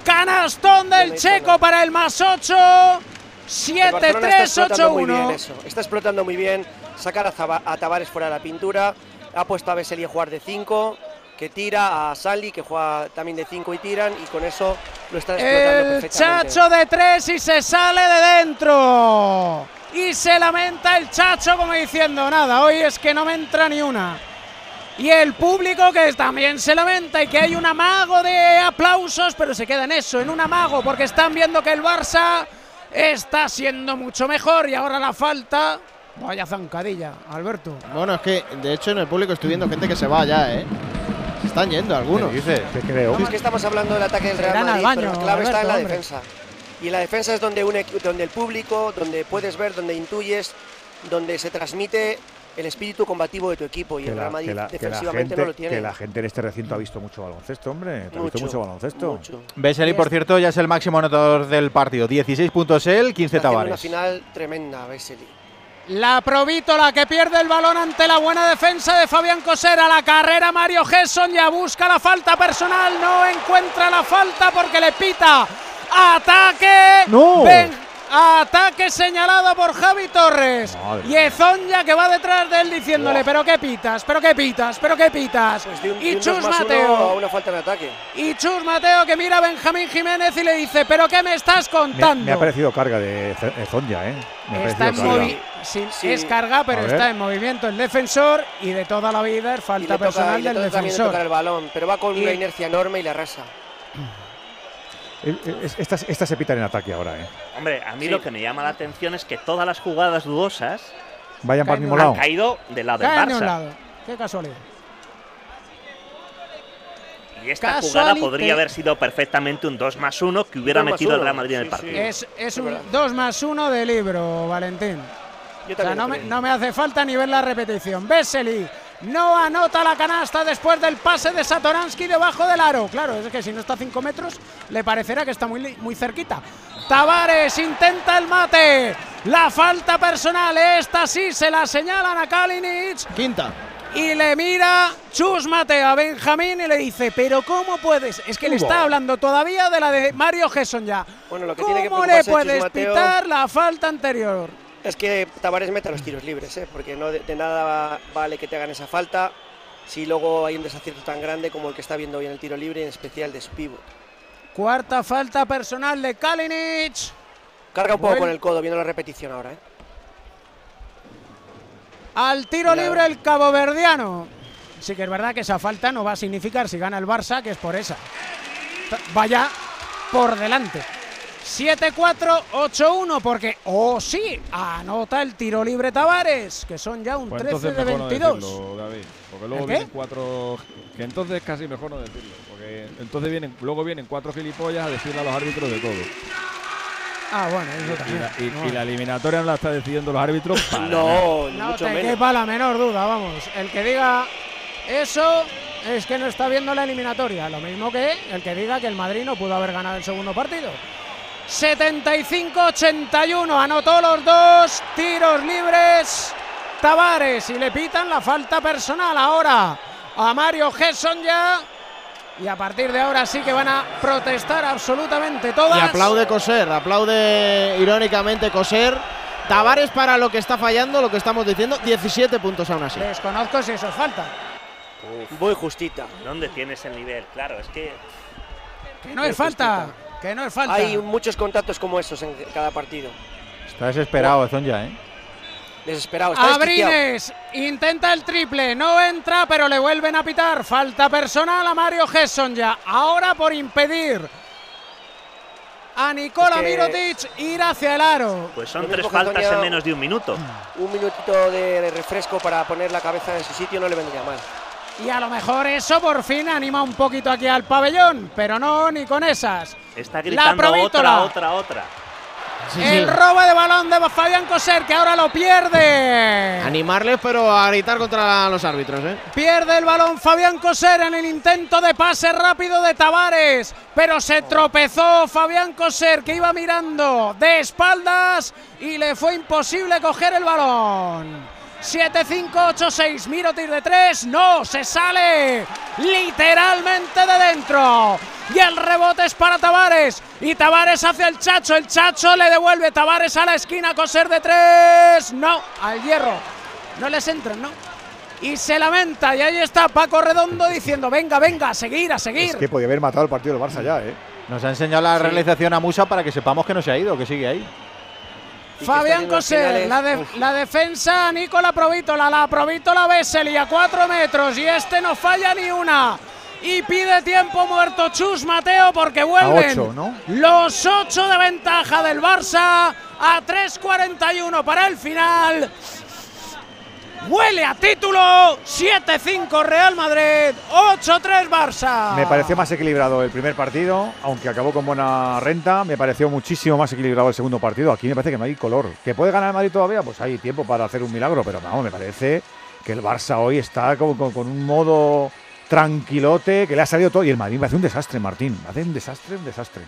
Canastón del Checo zona. para el más 8. El Barcelona está explotando muy bien 7-3-8-1. eso. Está explotando muy bien. Sacar a, Zaba- a Tavares fuera de la pintura. Ha puesto a Vesely a jugar de 5. Que tira a Sally, que juega también de 5 y tiran. Y con eso lo están explotando El perfectamente. Chacho de 3 y se sale de dentro. Y se lamenta el Chacho como diciendo, nada, hoy es que no me entra ni una. Y el público que también se lamenta y que hay un amago de aplausos, pero se queda en eso, en un amago, porque están viendo que el Barça está siendo mucho mejor y ahora la falta. Vaya zancadilla, Alberto. Bueno, es que de hecho en el público estoy viendo gente que se va ya, ¿eh? Se están yendo algunos. Te creo. Es que estamos hablando del ataque del Real Irán al Madrid, pero baño, la clave está en la Alberto, hombre. defensa. Y la defensa es donde, un donde el público, donde puedes ver, donde intuyes, donde se transmite el espíritu combativo de tu equipo. Y Que el Real Madrid la- defensivamente gente, no lo tiene. que la gente en este recinto ha visto mucho baloncesto, hombre. ¿Te ha visto Mucho, mucho baloncesto? mucho. Vesely, por cierto, ya es el máximo anotador del partido. 16 puntos él, 15 Está haciendo una Tavares. final tremenda, Vesely. La Provítola que pierde el balón ante la buena defensa de Fabián Cosera. La carrera Mario Gesson ya busca la falta personal. No encuentra la falta porque le pita. Ataque. ¡No! Ben- Ataque señalado por Javi Torres. Madre Y Ezonja que va detrás de él diciéndole, pero qué pitas, pero qué pitas, pero qué pitas. Pues de un, y de un Chus Mateo. a una falta de ataque. Y Chus Mateo que mira a Benjamín Jiménez y le dice, pero qué me estás contando. me ha parecido carga de Zonja, ¿eh? Me ha Está en parecido carga. movi sí, Sí. es carga, pero está en movimiento el defensor y de toda la vida es Y falta le toca, personal y le del defensor. el balón, pero va con Y- una inercia enorme y le arrasa. Estas, estas se pitan en ataque ahora, ¿eh? Hombre, a mí Sí. lo que me llama la atención es que todas las jugadas dudosas Vayan para el Caen mismo lado. han caído del lado del Cae de un Barça. lado. Qué casualidad. Y esta jugada podría haber sido perfectamente un 2 más 1 que hubiera metido el Real Madrid en el sí, partido. sí. Es, es Es un verdad. 2 más 1 de libro, Valentín. Yo O sea, no me, no me hace falta ni ver la repetición. Vesely No anota la canasta después del pase de Satoransky debajo del aro. Claro, es que si no está a 5 metros, le parecerá que está muy, muy cerquita. Tavares intenta el mate. La falta personal, esta sí se la señalan a Kalinic. Quinta. Y le mira Chus Mateo a Benjamín y le dice, pero ¿cómo puedes? Es que le está hablando todavía de la de Mario Gesson ya. Bueno, lo que ¿Cómo tiene que le Chus puedes Mateo- pitar la falta anterior? Es que Tavares meta los tiros libres, ¿eh? porque no de, de nada vale que te hagan esa falta si luego hay un desacierto tan grande como el que está viendo hoy en el tiro libre, en especial de su pívot. Cuarta falta personal de Kalinic. Carga un poco con el codo viendo la repetición ahora. ¿eh? Al tiro Claro. libre el caboverdiano. Sí que es verdad que esa falta no va a significar si gana el Barça, que es por esa. Vaya por delante. 7-4, 8-1, porque, oh sí, anota el tiro libre Tavares, que son ya un Pues 13 entonces de mejor no 22. decirlo, David, porque luego vienen cuatro. Que entonces casi mejor no decirlo, porque entonces vienen, luego vienen cuatro gilipollas a decirle a los árbitros de todo. Ah, bueno, eso Y también. la, y- No. y la eliminatoria no la está decidiendo los árbitros. para. No, No mucho te menos. quepa la menor duda, vamos. El que diga eso es que no está viendo la eliminatoria. Lo mismo que el que diga que el Madrid no pudo haber ganado el segundo partido. 75-81, anotó los dos tiros libres. Tavares y le pitan la falta personal ahora a Mario Gesson ya. Y a partir de ahora sí que van a protestar absolutamente todas. Y aplaude Coser, aplaude irónicamente Coser. Tavares para lo que está fallando, lo que estamos diciendo, 17 puntos aún así. Desconozco si eso es falta. Muy justita. ¿Dónde tienes el nivel? Claro, es que Que no es falta. Que no es falta. Hay muchos contactos como estos en cada partido. Está desesperado Zonja, ¿eh? Desesperado, está. Abrines intenta el triple, no entra, pero le vuelven a pitar. Falta personal a Mario Gesson ya. Ahora por impedir a Es que- Mirotic ir hacia el aro. pues son tres faltas en menos de un minuto. Un minutito de refresco para poner la cabeza en su sitio no le vendría mal. Y a lo mejor eso por fin anima un poquito aquí al pabellón, pero no ni con esas. Está La gritando Provítola. otra, otra, otra. el robo de balón de Fabián Coser, que ahora lo pierde. Animarles, pero a gritar contra los árbitros, ¿eh? Pierde el balón Fabián Coser en el intento de pase rápido de Tavares, pero se tropezó Fabián Coser que iba mirando de espaldas y le fue imposible coger el balón. 7-5-8-6, Mirotic de 3, no, se sale literalmente de dentro. Y el rebote es para Tavares. Y Tavares hacia el Chacho, el Chacho le devuelve Tavares a la esquina, Coser de 3, no, al hierro. No les entran, ¿no? Y se lamenta, y ahí está Paco Redondo diciendo, venga, venga, a seguir, a seguir. Es que podía haber matado el partido del Barça ya, ¿eh? Nos ha enseñado la realización a Musa para que sepamos que no se ha ido, que sigue ahí. Fabián Coser, la, de- la defensa Nicola Provítola, la Provítola Bessel a cuatro metros y este no falla ni una. Y pide tiempo muerto Chus Mateo porque vuelven ocho, ¿no? los ocho de ventaja del Barça a 3.41 para el final. Huele a título 7-5 Real Madrid, 8-3 Barça. Me pareció más equilibrado el primer partido, aunque acabó con buena renta. Me pareció muchísimo más equilibrado el segundo partido. Aquí me parece que no hay color. ¿Que puede ganar el Madrid todavía? Pues hay tiempo para hacer un milagro, pero vamos, me parece que el Barça hoy está como, con, con un modo tranquilote, que le ha salido todo. Y el Madrid me hace un desastre, Martín. Me hace un desastre, un desastre.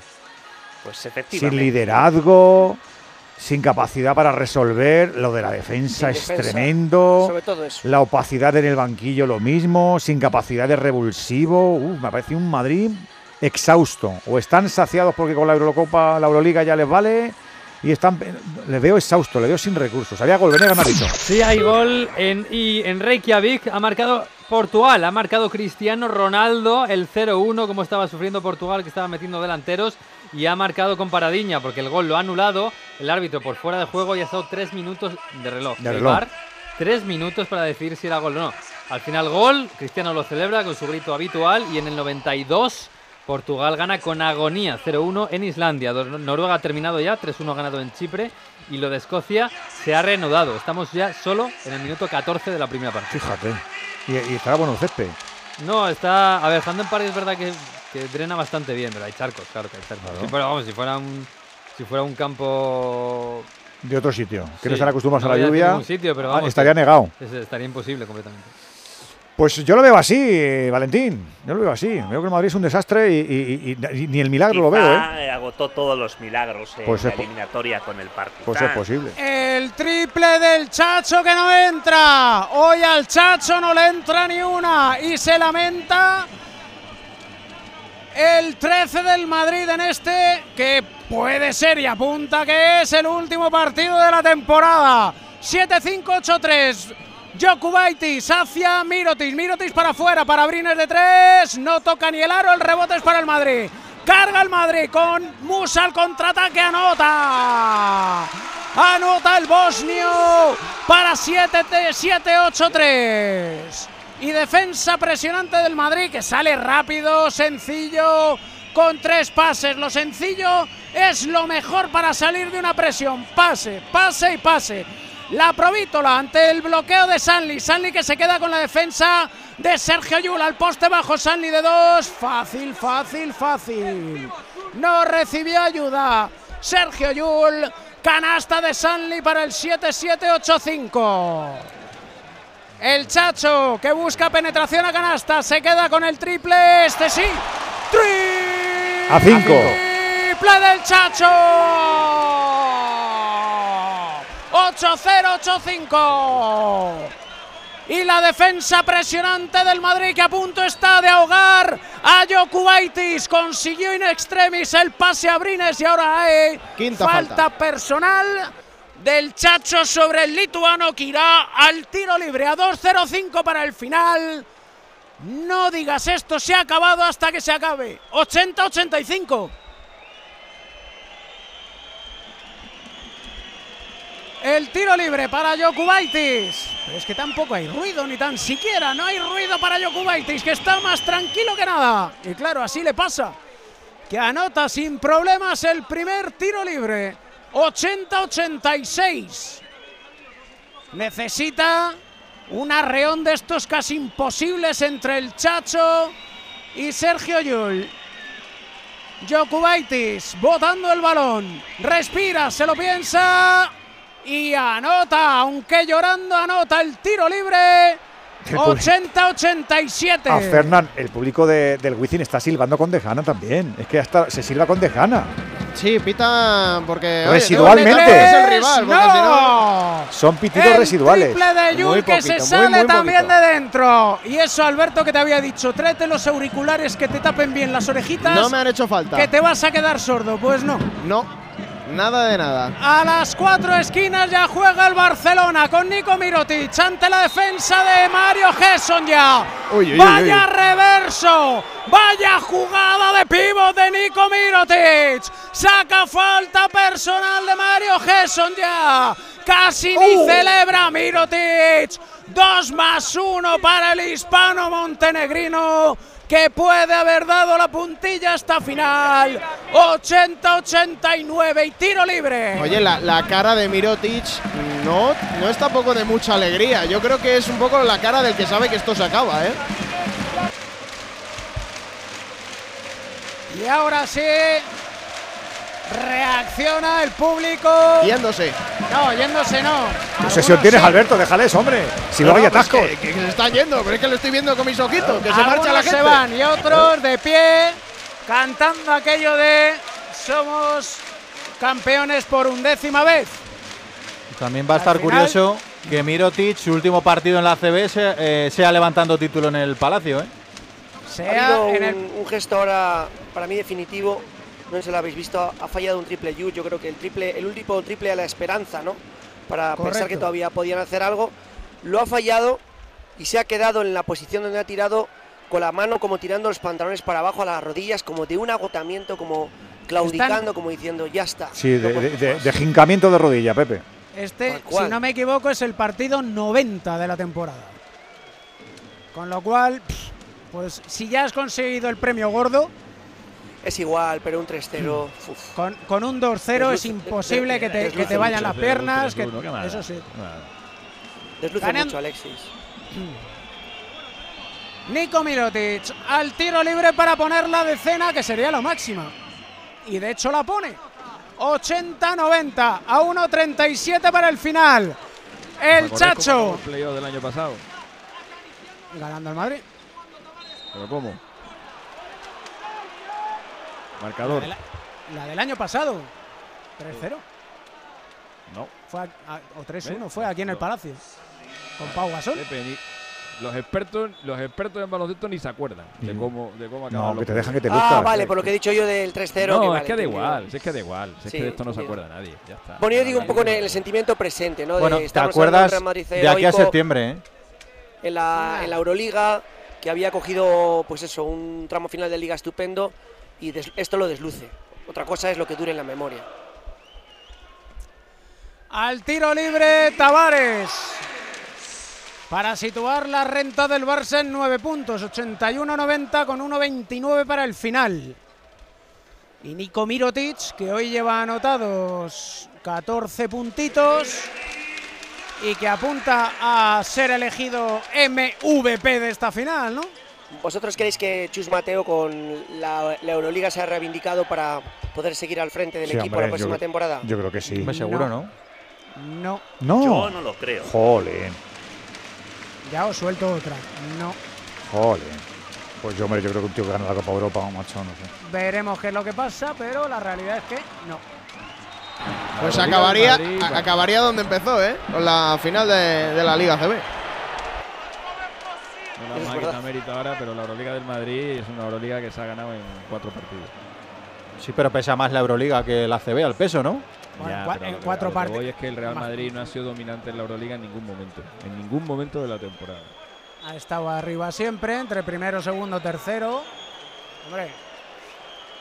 Pues Sin efectivamente. liderazgo, sin capacidad para resolver. Lo de la defensa Sin es defensa, tremendo. sobre todo eso. La opacidad en el banquillo, lo mismo. Sin capacidad de revulsivo. Uf, me parece un Madrid exhausto. O están saciados porque con la Eurocopa, la Euroliga ya les vale. Y están, le veo exhausto, le veo sin recursos. Había gol, Venegas me ha dicho. Sí, hay gol en, y en Reykjavik ha marcado Portugal, ha marcado Cristiano Ronaldo el 0-1, como estaba sufriendo Portugal, que estaba metiendo delanteros, y ha marcado con Paradiña, porque el gol lo ha anulado el árbitro por fuera de juego y ha estado tres minutos de reloj. De El reloj. VAR, tres minutos para decidir si era gol o no. Al final gol, Cristiano lo celebra con su grito habitual y en el 92 Portugal gana con agonía 0-1 en Islandia. Noruega ha terminado ya, 3-1 ha ganado en Chipre y lo de Escocia se ha reanudado. Estamos ya solo en el minuto 14 de la primera parte. Fíjate. Y, y estará bueno el césped. No, está. A ver, Handen Park es verdad que, que drena bastante bien, pero hay charcos, claro que hay charcos. Claro. Sí, pero vamos, si fuera un. Si fuera un campo. De otro sitio. Que Sí, no están acostumbrados no a la lluvia. sitio, pero ah, estaría negado. es- estaría imposible completamente. Pues yo lo veo así, eh, Valentín. Yo lo veo así. Veo que el Madrid es un desastre y, y- y- y ni el milagro lo veo, ¿eh? Eh, agotó todos los milagros en Pues la eliminatoria con el partido. Pues es posible. El triple del Chacho que no entra. Hoy al Chacho no le entra ni una. Y se lamenta el 13 del Madrid en este, que puede ser y apunta que es el último partido de la temporada. 7-5-8-3. Jokubaitis hacia Mirotis. Mirotis para afuera, para Brines de tres. No toca ni el aro, el rebote es para el Madrid. Carga el Madrid con Musa al contraataque, anota. Anota el bosnio para 7-8-3. Y defensa presionante del Madrid que sale rápido, sencillo, con tres pases. Lo sencillo es lo mejor para salir de una presión. Pase, pase y pase. La Provítola ante el bloqueo de Sanli. Sanli que se queda con la defensa de Sergio Yul. Al poste bajo Sanli de dos. Fácil, fácil, fácil. No recibió ayuda. Sergio Yul. Canasta de Sanli para el 7-7-8-5. El Chacho que busca penetración a canasta. Se queda con el triple. Este sí. Triple A cinco. del Chacho. 8-0-8-5. Y la defensa presionante del Madrid que a punto está de ahogar a Jokubaitis. Consiguió in extremis el pase a Brines y ahora hay Quinta falta, falta. personal del Chacho sobre el lituano que irá al tiro libre a 2-0-5 para el final. No digas esto se ha acabado hasta que se acabe. 80-85. El tiro libre para Jokubaitis. Pero es que tampoco hay ruido, ni tan siquiera. No hay ruido para Jokubaitis, que está más tranquilo que nada. Y claro, así le pasa. Que anota sin problemas el primer tiro libre. 80-86. Necesita un arreón de estos casi imposibles entre el Chacho y Sergio Yul. Jokubaitis botando el balón. Respira, se lo piensa. Y anota, aunque llorando, anota el tiro libre. El público- 80-87. A Fernán, el público de- del Wizzing está silbando con Dejana también. Es que hasta se silba con Dejana. Sí, pita porque. oye, Residualmente. tengo que Es el rival, porque ¡No! si no. Son pitidos el residuales. triple de Yul Muy que poquito, se muy, sale muy también poquito. de dentro. Y eso, Alberto, que te había dicho, tráete los auriculares que te tapen bien las orejitas. No me han hecho falta. Que te vas a quedar sordo. Pues no. No, nada de nada. A las cuatro esquinas ya juega el Barcelona con Nico Mirotic ante la defensa de Mario Gesson ya. Uy, uy, uy, Vaya uy. reverso, vaya jugada de pivot de Nico Mirotic. Saca falta personal de Mario Gesson ya. Casi ni Uh. celebra Mirotic. Dos más uno para el hispano montenegrino que puede haber dado la puntilla hasta final. 80-89 y tiro libre. Oye, la, la cara de Mirotic no, no es tampoco de mucha alegría. Yo creo que es un poco la cara del que sabe que esto se acaba, ¿eh? Y ahora sí. Reacciona el público. Yéndose. No, yéndose no. ¿Qué obsesión tienes, Alberto? Déjales, hombre. Si luego hay No, pues atascos. que, que se están yendo, pero es que lo estoy viendo con mis ojitos, que se marcha la gente. se van y otros de pie cantando aquello de somos campeones por undécima vez. También va a estar final- curioso que Mirotic, su último partido en la CB, se- eh, sea levantando título en el Palacio. ¿eh? Ha Sea habido en el un, un gesto ahora para mí definitivo. No sé si lo habéis visto. Ha fallado un triple Yu. Yo creo que el triple, el último triple a la esperanza, ¿no? Para pensar que todavía podían hacer algo. Lo ha fallado y se ha quedado en la posición donde ha tirado con la mano como tirando los pantalones para abajo a las rodillas, como de un agotamiento, como claudicando, como diciendo ya está. Sí, de, no de- de- más". de jincamiento de rodilla, Pepe. Este, si no me equivoco, es el partido 90 de la temporada. Con lo cual, pues si ya has conseguido el premio gordo, Es igual, pero un 3-0. uf. con, con un 2-0 es imposible que te, que te vayan mucho. las piernas. que- Uno, eso sí. Desluce Ganan- mucho, Alexis. Nico Mirotic al tiro libre para poner la decena, que sería la máxima. Y de hecho la pone. 80-90 a 1.37 para el final. El ¿Recordáis cómo Chacho El del año pasado. ganando el Madrid. ¿Pero cómo? Marcador. La, de la- la del año pasado. 3-0. No. Fue a- a- o 3-1 ¿Ves? fue aquí en el. Palacio. Con Pau Gasol. Pepe, ni- los expertos, los expertos en baloncesto ni se acuerdan de cómo, de cómo acaban No, que te dejan que te luzcas. Ah, vale, por lo que he dicho yo del 3-0. No, que es vale, que da igual, si es que da igual, si es Sí, que de esto no se acuerda nadie, ya está. Bueno, yo digo un poco en el sentimiento presente, ¿no? De- Bueno, ¿te hablando del acuerdas de aquí a septiembre, eh? En la, en la Euroliga, que había cogido, pues eso, un tramo final de liga estupendo y esto lo desluce. Otra cosa es lo que dure en la memoria. Al tiro libre, Tavares. Para situar la renta del Barça en 9 puntos, 81-90 con 1-29 para el final. Y Nico Mirotic, que hoy lleva anotados 14 puntitos y que apunta a ser elegido MVP de esta final, ¿no? ¿Vosotros creéis que Chus Mateo con la, la Euroliga se ha reivindicado para poder seguir al frente del Sí, equipo hombre, la próxima yo, temporada? Yo creo que sí. Hombre, seguro, ¿no? No. No. Yo no lo creo. Jolín, Ya os suelto otra. No. jolín. Pues yo, hombre, yo creo que un tío que gana la Copa Europa, macho, no sé. Veremos qué es lo que pasa, pero la realidad es que no. Pues acabaría, Madrid, bueno. acabaría donde empezó, ¿eh? Con la final de, de la Liga CB. No le vamos a quitar mérito ahora, pero la Euroliga del Madrid es una Euroliga que se ha ganado en cuatro partidos. Sí, pero pesa más la Euroliga que la CB al peso, ¿no? Bueno, Ya, pero en lo que- cuatro a lo que partes. voy es que el Real. Madrid no ha sido dominante en la Euroliga en ningún momento. En ningún momento de la temporada. Ha estado arriba siempre, entre primero, segundo, tercero. Hombre,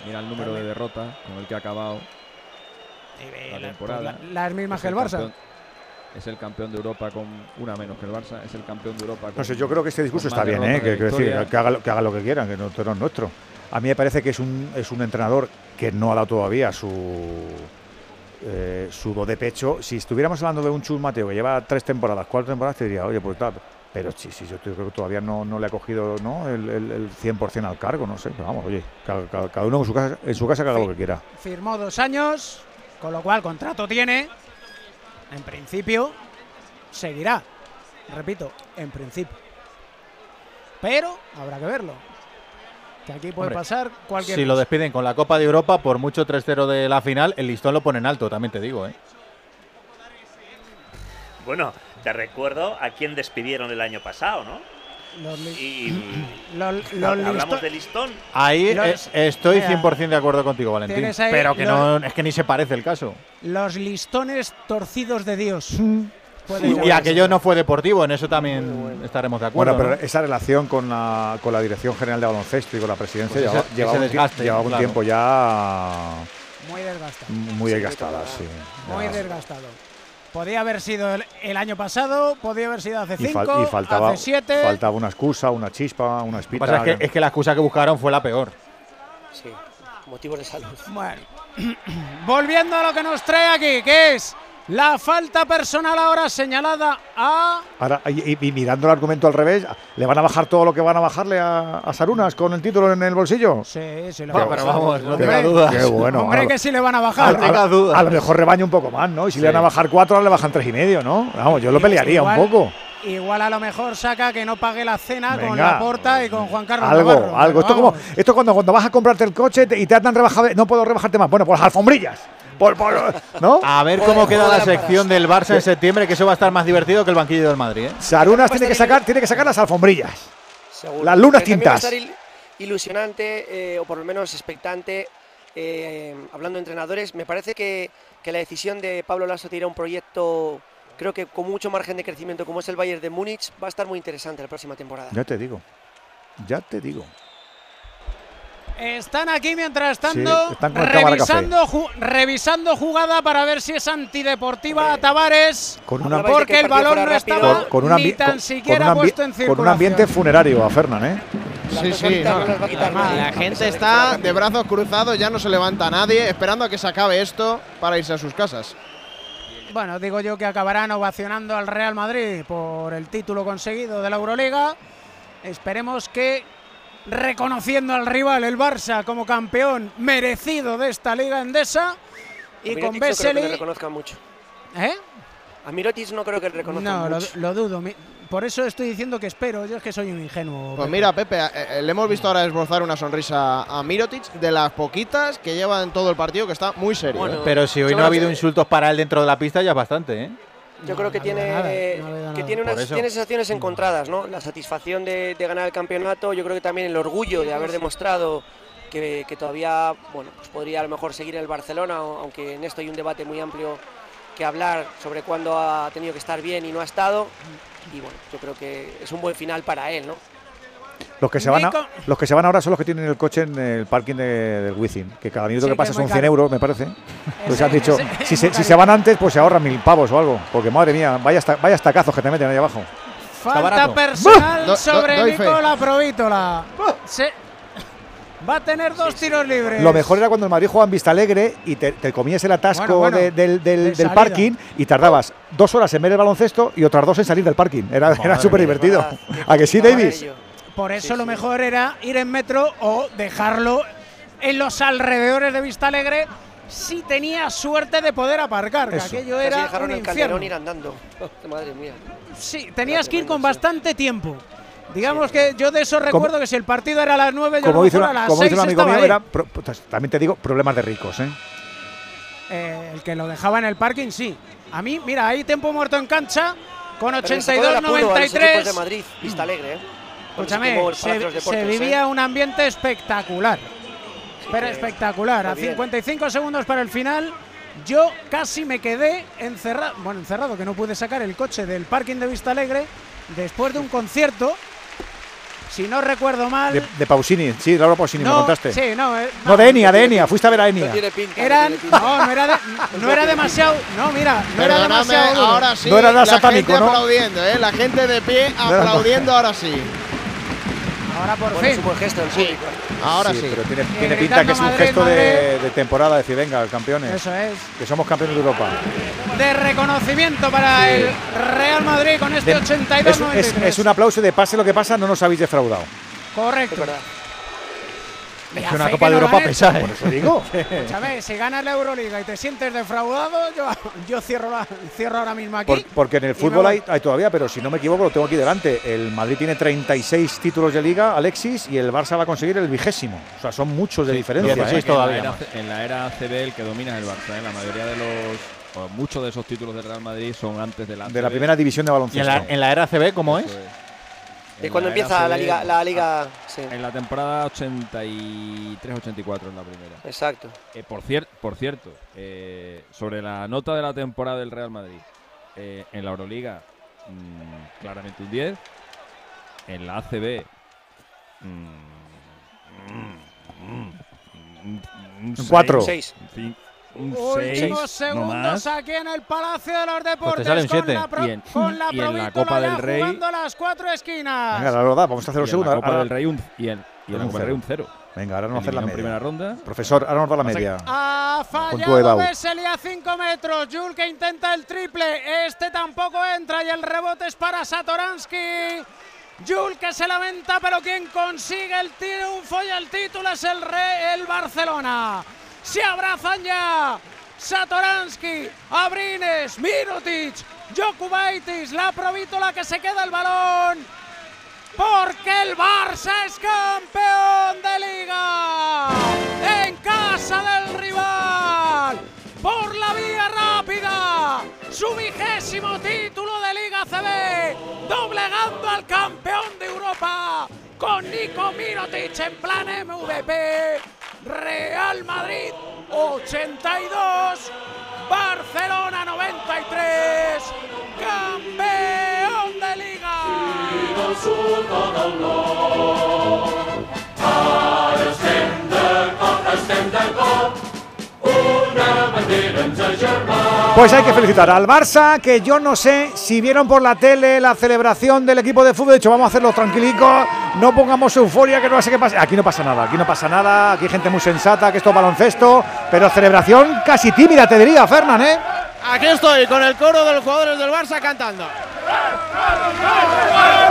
Mira el número de derrotas con el que ha acabado la temporada. pues la- las mismas Es que el Barça. campeón- es el campeón de Europa con una menos que el Barça. Es el campeón de Europa con No sé, yo creo que este discurso está bien, ¿eh? Que, decir, que, haga, lo- que haga lo que quieran, que no es nuestro. A mí me parece que es un, es un entrenador que no ha dado todavía su eh, su do de pecho. Si estuviéramos hablando de un Chus Mateo que lleva tres temporadas, cuatro temporadas, te diría, oye, pues tal. Pero sí, sí, yo creo que todavía no, no le ha cogido ¿no? el, el, el 100% al cargo, no sé. Pero vamos, oye, cada, cada- cada uno en su casa, en su casa que haga lo que quiera. firmó dos años, con lo cual contrato tiene. En principio, seguirá. Repito, en principio. Pero habrá que verlo. Que aquí puede Hombre, pasar cualquier Si lo despiden con la Copa de Europa, por mucho 3-0 de la final, el listón lo ponen alto, también te digo, ¿eh? Bueno, te recuerdo a quién despidieron el año pasado, ¿no? Los, li- Y los- los hablamos de listón. Ahí Los- eh, estoy Mira, 100% de acuerdo contigo, Valentín. Pero que los- no, es que ni se parece el caso. los listones torcidos de Dios. Puede Y, aquello no fue deportivo, en eso también estaremos de acuerdo. Bueno, pero ¿no? esa relación con la, con la Dirección General de Baloncesto y con la presidencia Pues llevaba, ese- llevaba ese un, tie- desgaste, llevaba un claro. tiempo ya Muy desgastado. muy desgastada, sí. Muy desgastado. Podía haber sido el, el año pasado, podía haber sido hace Y, fal- faltaba, hace siete. faltaba una excusa, una chispa, una Lo que espita. pasa es que, es que la excusa que buscaron fue la peor. Sí, motivos de salud. Bueno, volviendo a lo que nos trae aquí, que es la falta personal ahora señalada a Ahora, y, y- y mirando el argumento al revés, ¿le van a bajar todo lo que van a bajarle a, a Sarunas con el título en el bolsillo? Sí, sí, Qué van a bajar. vamos, no tenga dudas. Qué bueno. Hombre, que sí le van a A, bajar. a- a lo mejor rebaña un poco más, ¿no? Y si le van a bajar cuatro, ahora le bajan tres y medio, ¿no? Vamos, yo lo pelearía Igual- un poco. Igual a lo mejor saca que no pague la cena con la porta y con Juan Carlos Algo, Navarro. algo. Esto como, esto cuando, cuando vas a comprarte el coche te- y te dan rebajado, no puedo rebajarte más. Bueno, por las alfombrillas. Por, por- ¿No? A ver cómo queda la sección del Barça en septiembre, que eso va a estar más divertido que el banquillo del Madrid. ¿eh? Sarunas tiene que sacar, tiene que sacar las alfombrillas. Seguro. Las lunas Pero también va a tintas. estar il- ilusionante, eh, o por lo menos expectante, eh, hablando de entrenadores. Me parece que, que la decisión de Pablo Lasso de ir a un proyecto, creo que con mucho margen de crecimiento, como es el Bayern de Múnich, va a estar muy interesante la próxima temporada. Ya te digo. Ya te digo. Están aquí mientras Sí, tanto están con revisando, ju- revisando jugada para ver si es antideportiva a Tavares. Con una- porque el balón no estaba Con, con un, ni tan con- siquiera con puesto en con circulación. un ambiente funerario a Fernan, ¿eh? Sí, sí, no. La gente está de brazos cruzados, ya no se levanta nadie, esperando a que se acabe esto para irse a sus casas. Bueno, digo yo que acabarán ovacionando al Real Madrid por el título conseguido de la Euroliga. Esperemos que reconociendo al rival, el Barça, como campeón merecido de esta liga endesa. Y con Mirotic no creo que le Vesely. reconozcan mucho. ¿Eh? A Mirotic no creo que le reconozcan No, lo, mucho. lo dudo. Por eso estoy diciendo que espero. Yo es que soy un ingenuo. Pues Pepe. mira, Pepe, eh, eh, le hemos visto ahora esbozar una sonrisa a Mirotic de las poquitas que lleva en todo el partido, que está muy serio. ¿eh? Pero si hoy no ha habido insultos para él dentro de la pista, ya es bastante, ¿eh? Yo creo que tiene, nada, que tiene, unas, tiene sensaciones encontradas, ¿no? La satisfacción de, de ganar el campeonato, yo creo que también el orgullo de haber demostrado que, que todavía, bueno, pues podría a lo mejor seguir en el Barcelona, aunque en esto hay un debate muy amplio que hablar sobre cuándo ha tenido que estar bien y no ha estado. Y bueno, yo creo que es un buen final para él, ¿no? Los que, se van a- los que se van ahora son los que tienen el coche en el parking de- del Wizzing, que cada minuto Sí, que pasa son 100 caro. euros, me parece. Entonces han dicho, ese- si se, si se van antes, pues se ahorran mil pavos o algo. Porque madre mía, vaya, esta- vaya estacazos que te meten ahí abajo. Falta personal Do- do- sobre doy fe. Nicola Provítola. Se- Va a tener dos tiros libres. Lo mejor era cuando el Madrid jugaba en Vista Alegre y te, te comías el atasco Bueno, bueno, de- del, del- de del salida. parking y tardabas dos horas en ver el baloncesto y otras dos en salir del parking. Era, era súper divertido. ¿A que sí, Davis? Por eso lo mejor era ir en metro o dejarlo en los alrededores de Vista Alegre si tenía suerte de poder aparcar. Que aquello era dejaron un el infierno. Calderón ir andando. Madre mía. Sí, tenías que ir con bastante tiempo. Digamos que yo de eso recuerdo que si el partido era a las 9, yo Como dice, una- a las como 6 dice un amigo mío, era, pro- pues, también te digo, problemas de ricos. ¿eh? Eh, el que lo dejaba en el parking, sí. A mí, mira, hay tiempo muerto en cancha con Pero le sacó del apuro a los equipos de 82-93. Madrid, Vista Alegre, ¿eh? Se Escúchame, se, Deportes, ¿eh? vivía un ambiente espectacular. Pero espectacular. A bien. 55 segundos para el final, yo casi me quedé encerrado. Bueno, encerrado, que no pude sacar el coche del parking de Vista Alegre después de un concierto. Si no recuerdo mal. De, de Pausini, sí, Laura Pausini, me contaste. Sí, no, eh, No, de Enia, de Enia, fuiste a ver a Enia. Eran, no, no era, de- no era demasiado. No, mira, no era demasiado. ahora sí. No era nada la satánico, gente ¿no? aplaudiendo, ¿eh? La gente de pie aplaudiendo ahora sí. Ahora por Bueno, fin. es un buen gesto del público. Ahora sí. Pero tiene, pinta que es un Madrid, gesto de, Madrid. de temporada, decir, venga, campeones. Eso es. Que somos campeones de Europa. De reconocimiento para Sí. el Real Madrid con este De- 82 es, es- es un aplauso de pase lo que pasa, no nos habéis defraudado. Correcto. Es que una Copa que de Europa pesa, ¿eh? Por eso digo. Escúchame, si ganas la Euroliga y te sientes defraudado, yo, yo cierro, la- cierro ahora mismo aquí. Por- porque en el fútbol hay, hay todavía, pero si no me equivoco, lo tengo aquí delante. El Madrid tiene 36 títulos de liga, Alexis, y el Barça va a conseguir el vigésimo. O sea, son muchos de diferencia. ¿eh? en, la era, en la era ACB el que domina es el Barça. ¿eh? La mayoría de los, o muchos de esos títulos del Real Madrid son antes de la De la primera división de ¿Y en baloncesto. la, en la era CB cómo es? ¿De cuándo empieza la liga? La liga. En la temporada 83-84 en la primera. Exacto. Eh, por, cier por cierto, eh, sobre la nota de la temporada del Real Madrid, eh, en la Euroliga mm, claramente un 10, en la ACB mmm, mmm, mm, mm, un 4 un Últimos 6, no segundos más. aquí en el Palacio de los Deportes sale un con, siete. la pro- Y en- con la y en la Provítola Copa del Rey- jugando las cuatro esquinas. Venga, la verdad, vamos a hacer los en la segundos. Copa del Rey un, y en, y en la Un Copa del Rey un cero. 0. Venga, ahora nos hacer la media. primera ronda. Profesor, ahora nos da la media. Ha Con tu fallado. Vesely a 5 metros. Jul que intenta el triple. Este tampoco entra y el rebote es para Satoransky. Jul que se lamenta, pero quien consigue el triunfo y el título es el, re- el Barcelona. Se abrazan ya. Satoransky, Abrines, Mirotic, Jokubaitis, la Provítola que se queda el balón. Porque el Barça es campeón de liga. En casa del rival. Por la vía rápida. Su vigésimo título de Liga CB. Doblegando al campeón de Europa. Con Nico Mirotic en plan MVP. Real Madrid 82. Barcelona 93. Campeón de liga. Pues hay que felicitar al Barça, que yo no sé si vieron por la tele la celebración del equipo de fútbol. De hecho, vamos a hacerlo tranquilicos, no pongamos euforia, que no sé qué pasa. Aquí no pasa nada, aquí no pasa nada, aquí hay gente muy sensata, que esto es baloncesto, pero celebración casi tímida, te diría, Fernán, ¿eh? Aquí estoy con el coro de los jugadores del Barça cantando. ¡Vamos,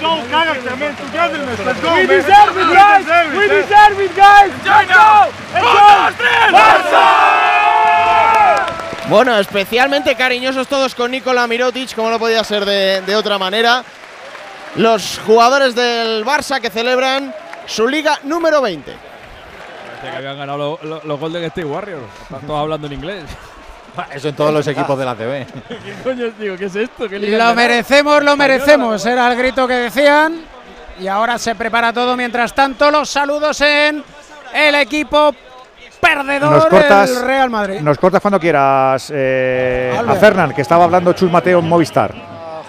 Show character, man. Togetherness. Let's go, We deserve it, guys. We deserve it, guys. Let's go. Let's go. Bueno, especialmente cariñosos todos con Nikola Mirotic, como no podía ser de, de otra manera. Los jugadores del Barça que celebran su liga número 20. Parecía que habían ganado lo- lo- los Golden State Warriors. Están todos hablando en inglés. Eso en todos los equipos de la CB. ¿Qué coño digo? ¿Qué es esto? ¿Qué liga Lo merecemos, lo merecemos. Era el grito que decían. Y ahora se prepara todo. Mientras tanto, los saludos en el equipo perdedor Nos cortas, del Real Madrid. nos cortas cuando quieras eh, a. Fernán, que estaba hablando Chus Mateo en Movistar.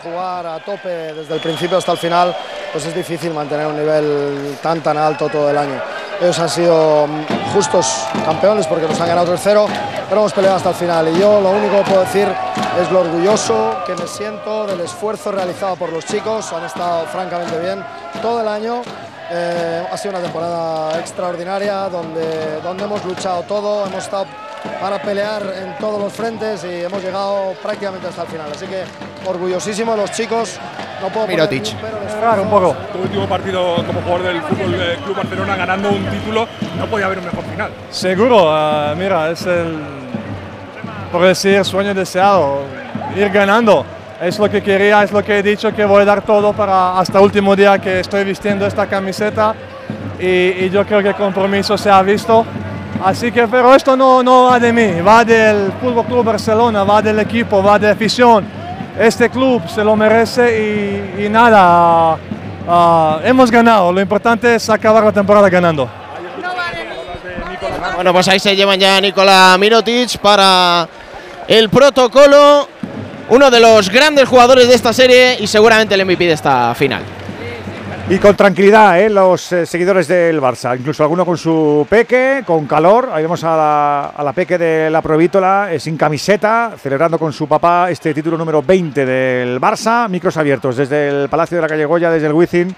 jugar a tope desde el principio hasta el final, pues es difícil mantener un nivel tan tan alto todo el año. Ellos han sido mm, justos campeones porque nos han ganado 3-0, pero hemos peleado hasta el final. Y yo lo único que puedo decir es lo orgulloso que me siento del esfuerzo realizado por los chicos. Han estado francamente bien todo el año. Eh, ha sido una temporada extraordinaria donde, donde hemos luchado todo, hemos estado para pelear en todos los frentes y hemos llegado prácticamente hasta el final. Así que orgullosísimo los chicos. No puedo poner Mirotic. un esfuerzo. Claro, un poco. Tu último partido como jugador del Fútbol eh, Club Barcelona ganando un título, no podía haber un mejor final. Seguro, ah, mira, es el, por decir, sueño deseado, ir ganando. Es lo que quería, es lo que he dicho, que voy a dar todo para hasta el último día que estoy vistiendo esta camiseta y, y yo creo que el compromiso se ha visto. Así que, pero esto no, no va de mí, va del Fútbol Club Barcelona, va del equipo, va de afición. Este club se lo merece y, nada, ah, hemos ganado. Lo importante es acabar la temporada ganando. Bueno, pues ahí se llevan ya a Nikola Mirotic para el protocolo. Uno de los grandes jugadores de esta serie y seguramente el MVP de esta final. Y con tranquilidad, ¿eh? los eh, seguidores del Barça, incluso alguno con su peque, con calor. Ahí vemos a la, a peque de la Provítola eh, sin camiseta, celebrando con su papá este título número 20 del Barça. Micros abiertos desde el Palacio de la Calle Goya, desde el Wizzing,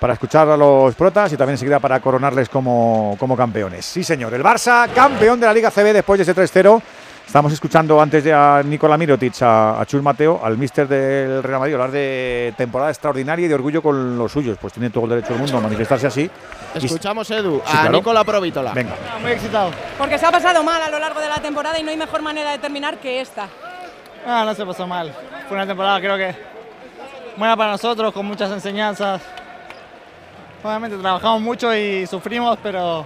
para escuchar a los protas y también enseguida para coronarles como, como campeones. Sí, señor, el Barça, campeón de la Liga CB después de ese 3-0. Estamos escuchando antes de a Nicola Mirotic, a, a Chus Mateo, al míster del Real Madrid, hablar de temporada extraordinaria y de orgullo con los suyos. Pues tiene todo el derecho del mundo a manifestarse así. Escuchamos, Edu, Sí, a claro. Nikola Provítola. Venga. Muy excitado. Porque se ha pasado mal a lo largo de la temporada y no hay mejor manera de terminar que esta. Ah, no se pasó mal. Fue una temporada creo que buena para nosotros, con muchas enseñanzas. Obviamente trabajamos mucho y sufrimos, pero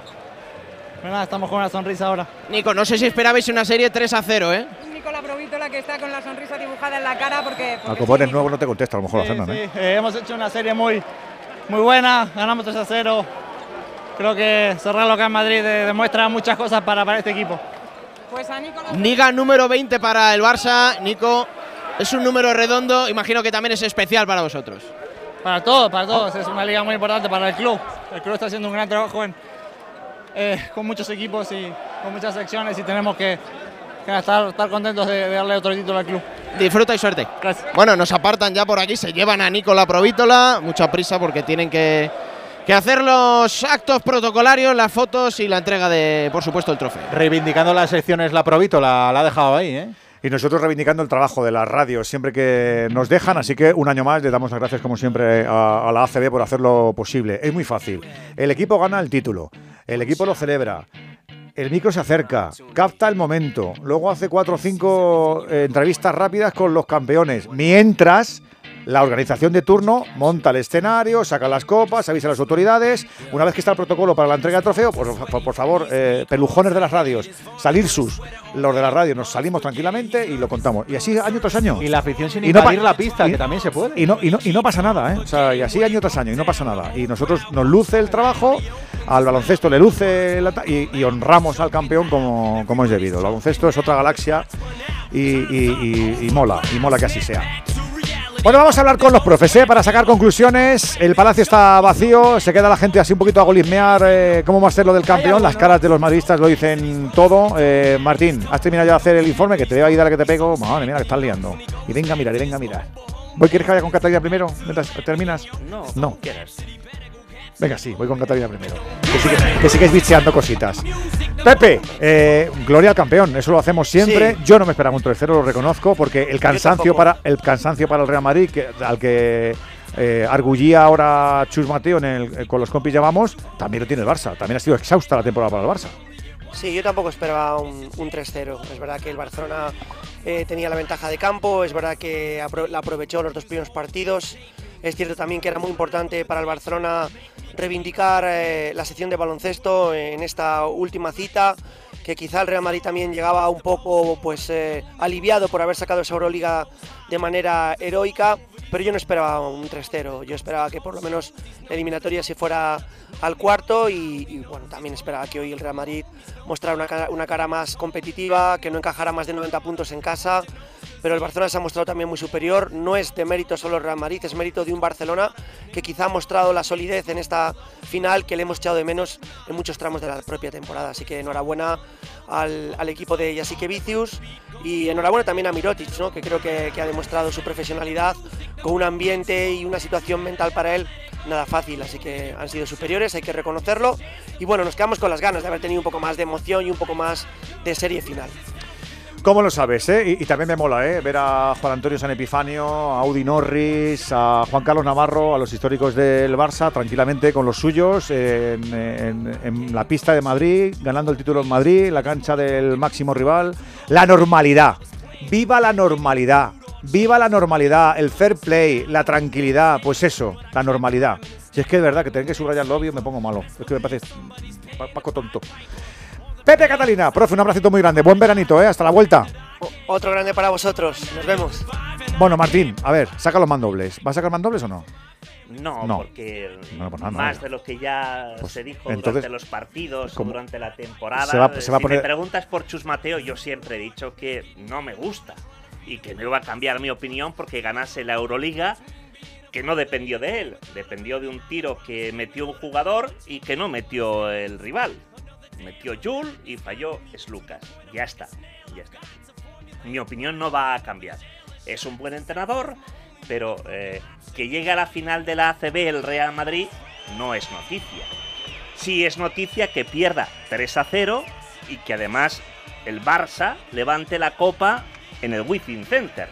nada, estamos con una sonrisa ahora. Nico, no sé si esperabais una serie 3 a 0, ¿eh? Nicola Provítola que está con la sonrisa dibujada en la cara porque... Al porque como sí, eres nuevo no te contesta, a lo mejor la cena, Sí, ¿eh? eh, hemos hecho una serie muy, muy buena, ganamos 3 a 0. Creo que cerrar local en Madrid eh, demuestra muchas cosas para, para este equipo. Pues a Nicola Liga número 20 para el Barça. Nico, es un número redondo, imagino que también es especial para vosotros. Para todos, para todos. Es una liga muy importante para el club. El club está haciendo un gran trabajo en, eh, con muchos equipos y con muchas secciones y tenemos que, que estar, estar contentos de, de darle otro título al club. Disfruta y suerte. Gracias. Bueno, nos apartan ya por aquí, se llevan a Nicola Provítola, mucha prisa porque tienen que, que hacer los actos protocolarios, las fotos y la entrega de, por supuesto, el trofeo. Reivindicando las secciones la Provito, la, la ha dejado ahí, ¿eh? Y nosotros reivindicando el trabajo de las radios siempre que nos dejan, así que un año más le damos las gracias como siempre a, a la ACB por hacerlo posible. Es muy fácil. El equipo gana el título, el equipo lo celebra, el micro se acerca, capta el momento, luego hace cuatro o cinco eh, entrevistas rápidas con los campeones, mientras la organización de turno monta el escenario, saca las copas, avisa a las autoridades. Una vez que está el protocolo para la entrega del trofeo, por, por- por favor, eh, pelujones de las radios, salir sus, los de la radio, nos salimos tranquilamente y lo contamos. Y así año tras año. Y la afición sin Y no la pista, y- que también se puede. Y no, y, no, y no pasa nada, ¿eh? O sea, y así año tras año, y no pasa nada. Y nosotros nos luce el trabajo, al baloncesto le luce la y, y honramos al campeón como, como es debido. El baloncesto es otra galaxia y, y- y- y mola, y mola que así sea. Bueno, vamos a hablar con los profes ¿eh? para sacar conclusiones. El palacio está vacío, se queda la gente así un poquito a golismear eh, cómo va a ser lo del campeón. Las caras de los madridistas lo dicen todo. Eh, Martín, has terminado ya de hacer el informe, que te veo ahí, dale que te pego. Madre mía, que estás liando. Y venga a mirar, y venga a mirar. ¿Voy, ¿Quieres que vaya con Catalina primero? mientras terminas? No, No. Venga, sí, voy con Catalina primero. Que, sigue, que sigues bicheando cositas. Pepe, eh, gloria al campeón, eso lo hacemos siempre. Sí. Yo no me esperaba un 3-0, lo reconozco, porque el cansancio para el cansancio para el Real Madrid, que, al que eh, argullía ahora Chus Mateo en el- con los compis ya vamos, también lo tiene el Barça. También ha sido exhausta la temporada para el Barça. Sí, yo tampoco esperaba un, un 3-0. Es verdad que el Barcelona eh, tenía la ventaja de campo, es verdad que apro- la aprovechó los dos primeros partidos. Es cierto también que era muy importante para el Barcelona reivindicar eh, la sección de baloncesto en esta última cita, que quizá el Real Madrid también llegaba un poco pues, eh, aliviado por haber sacado esa Euroliga de manera heroica, pero yo no esperaba un 3-0, yo esperaba que por lo menos la eliminatoria se fuera al cuarto y, y, bueno, también esperaba que hoy el Real Madrid mostrara una cara, más competitiva, que no encajara más de 90 puntos en casa, pero el Barcelona se ha mostrado también muy superior, no es de mérito solo Real Madrid, es mérito de un Barcelona que quizá ha mostrado la solidez en esta final que le hemos echado de menos en muchos tramos de la propia temporada, así que enhorabuena al, equipo de Jasique Vicius y enhorabuena también a Mirotic, que creo que ha demostrado su profesionalidad con un ambiente y una situación mental para él nada fácil, así que han sido superiores, hay que reconocerlo. Y bueno, nos quedamos con las ganas de haber tenido un poco más de emoción y un poco más de serie final. ¿Cómo lo sabes? Eh? Y, y también me mola ¿eh? ver a Juan Antonio San Epifanio, a Audi Norris, a Juan Carlos Navarro, a los históricos del Barça, tranquilamente con los suyos, en, en- en la pista de Madrid, ganando el título en Madrid, la cancha del máximo rival. La normalidad. Viva la normalidad. Viva la normalidad, el fair play, la tranquilidad. Pues eso, la normalidad. Si es que es verdad que tener que subrayar lo obvio me pongo malo. Es que me parece pa- Paco tonto. Pepe Catalina, profe, un abracito muy grande. Buen veranito, ¿eh? Hasta la vuelta. Otro grande para vosotros, nos vemos. Bueno, Martín, a ver, saca los mandobles. ¿Va a sacar mandobles o no? No, No. porque No, pues nada, más nada. de lo que ya Pues, se dijo entonces, durante los partidos o ¿cómo? durante la temporada. Se va- se va a si poner- me preguntas por Chus Mateo, yo siempre he dicho que no me gusta y que no iba a cambiar mi opinión porque ganase la Euroliga, que no dependió de él, dependió de un tiro que metió un jugador y que no metió el rival. Metió Jul y falló Lucas. Ya está, ya está. Mi opinión no va a cambiar. Es un buen entrenador, pero eh, que llegue a la final de la ACB el Real Madrid no es noticia. Sí es noticia que pierda 3 a 0 y que además el Barça levante la copa en el Within Center.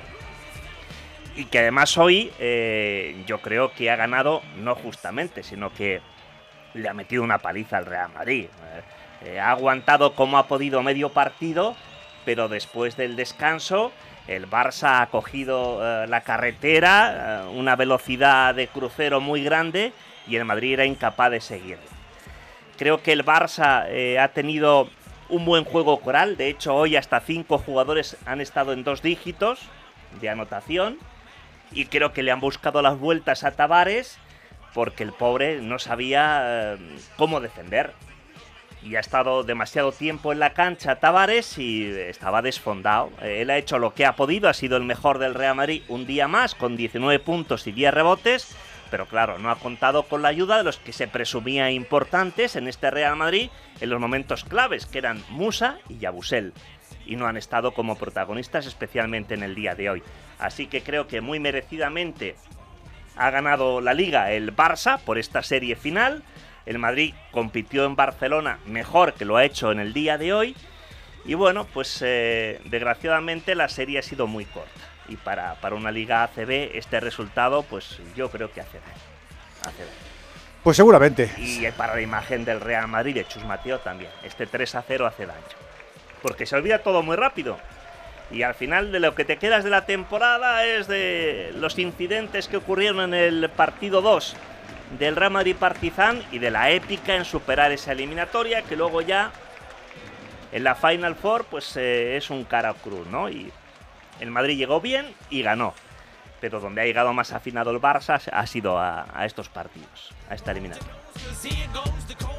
Y que además hoy eh, yo creo que ha ganado no justamente, sino que le ha metido una paliza al Real Madrid. Eh, eh, ha aguantado como ha podido medio partido, pero después del descanso el Barça ha cogido la carretera, una velocidad de crucero muy grande y el Madrid era incapaz de seguir. Creo que el Barça ha tenido un buen juego coral, de hecho hoy hasta cinco jugadores han estado en dos dígitos de anotación y creo que le han buscado las vueltas a Tavares porque el pobre no sabía eh, cómo defender. Y ha estado demasiado tiempo en la cancha Tavares y estaba desfondado. Él ha hecho lo que ha podido, ha sido el mejor del Real Madrid un día más, con 19 puntos y 10 rebotes. Pero claro, no ha contado con la ayuda de los que se presumía importantes en este Real Madrid en los momentos claves, que eran Musa y Yabusel. Y no han estado como protagonistas, especialmente en el día de hoy. Así que creo que muy merecidamente ha ganado la liga el Barça por esta serie final. El Madrid compitió en Barcelona mejor que lo ha hecho en el día de hoy. Y bueno, pues eh, desgraciadamente la serie ha sido muy corta. Y para, para una liga ACB este resultado, pues yo creo que hace daño. Hace daño. Pues seguramente. Y para la imagen del Real Madrid de Chus Mateo también. Este 3 a 0 hace daño. Porque se olvida todo muy rápido. Y al final de lo que te quedas de la temporada es de los incidentes que ocurrieron en el partido 2 del Real Madrid Partizan y de la épica en superar esa eliminatoria que luego ya en la Final Four pues eh, es un cara cruz, ¿no? Y el Madrid llegó bien y ganó. Pero donde ha llegado más afinado el Barça ha sido a, a estos partidos, a esta eliminatoria.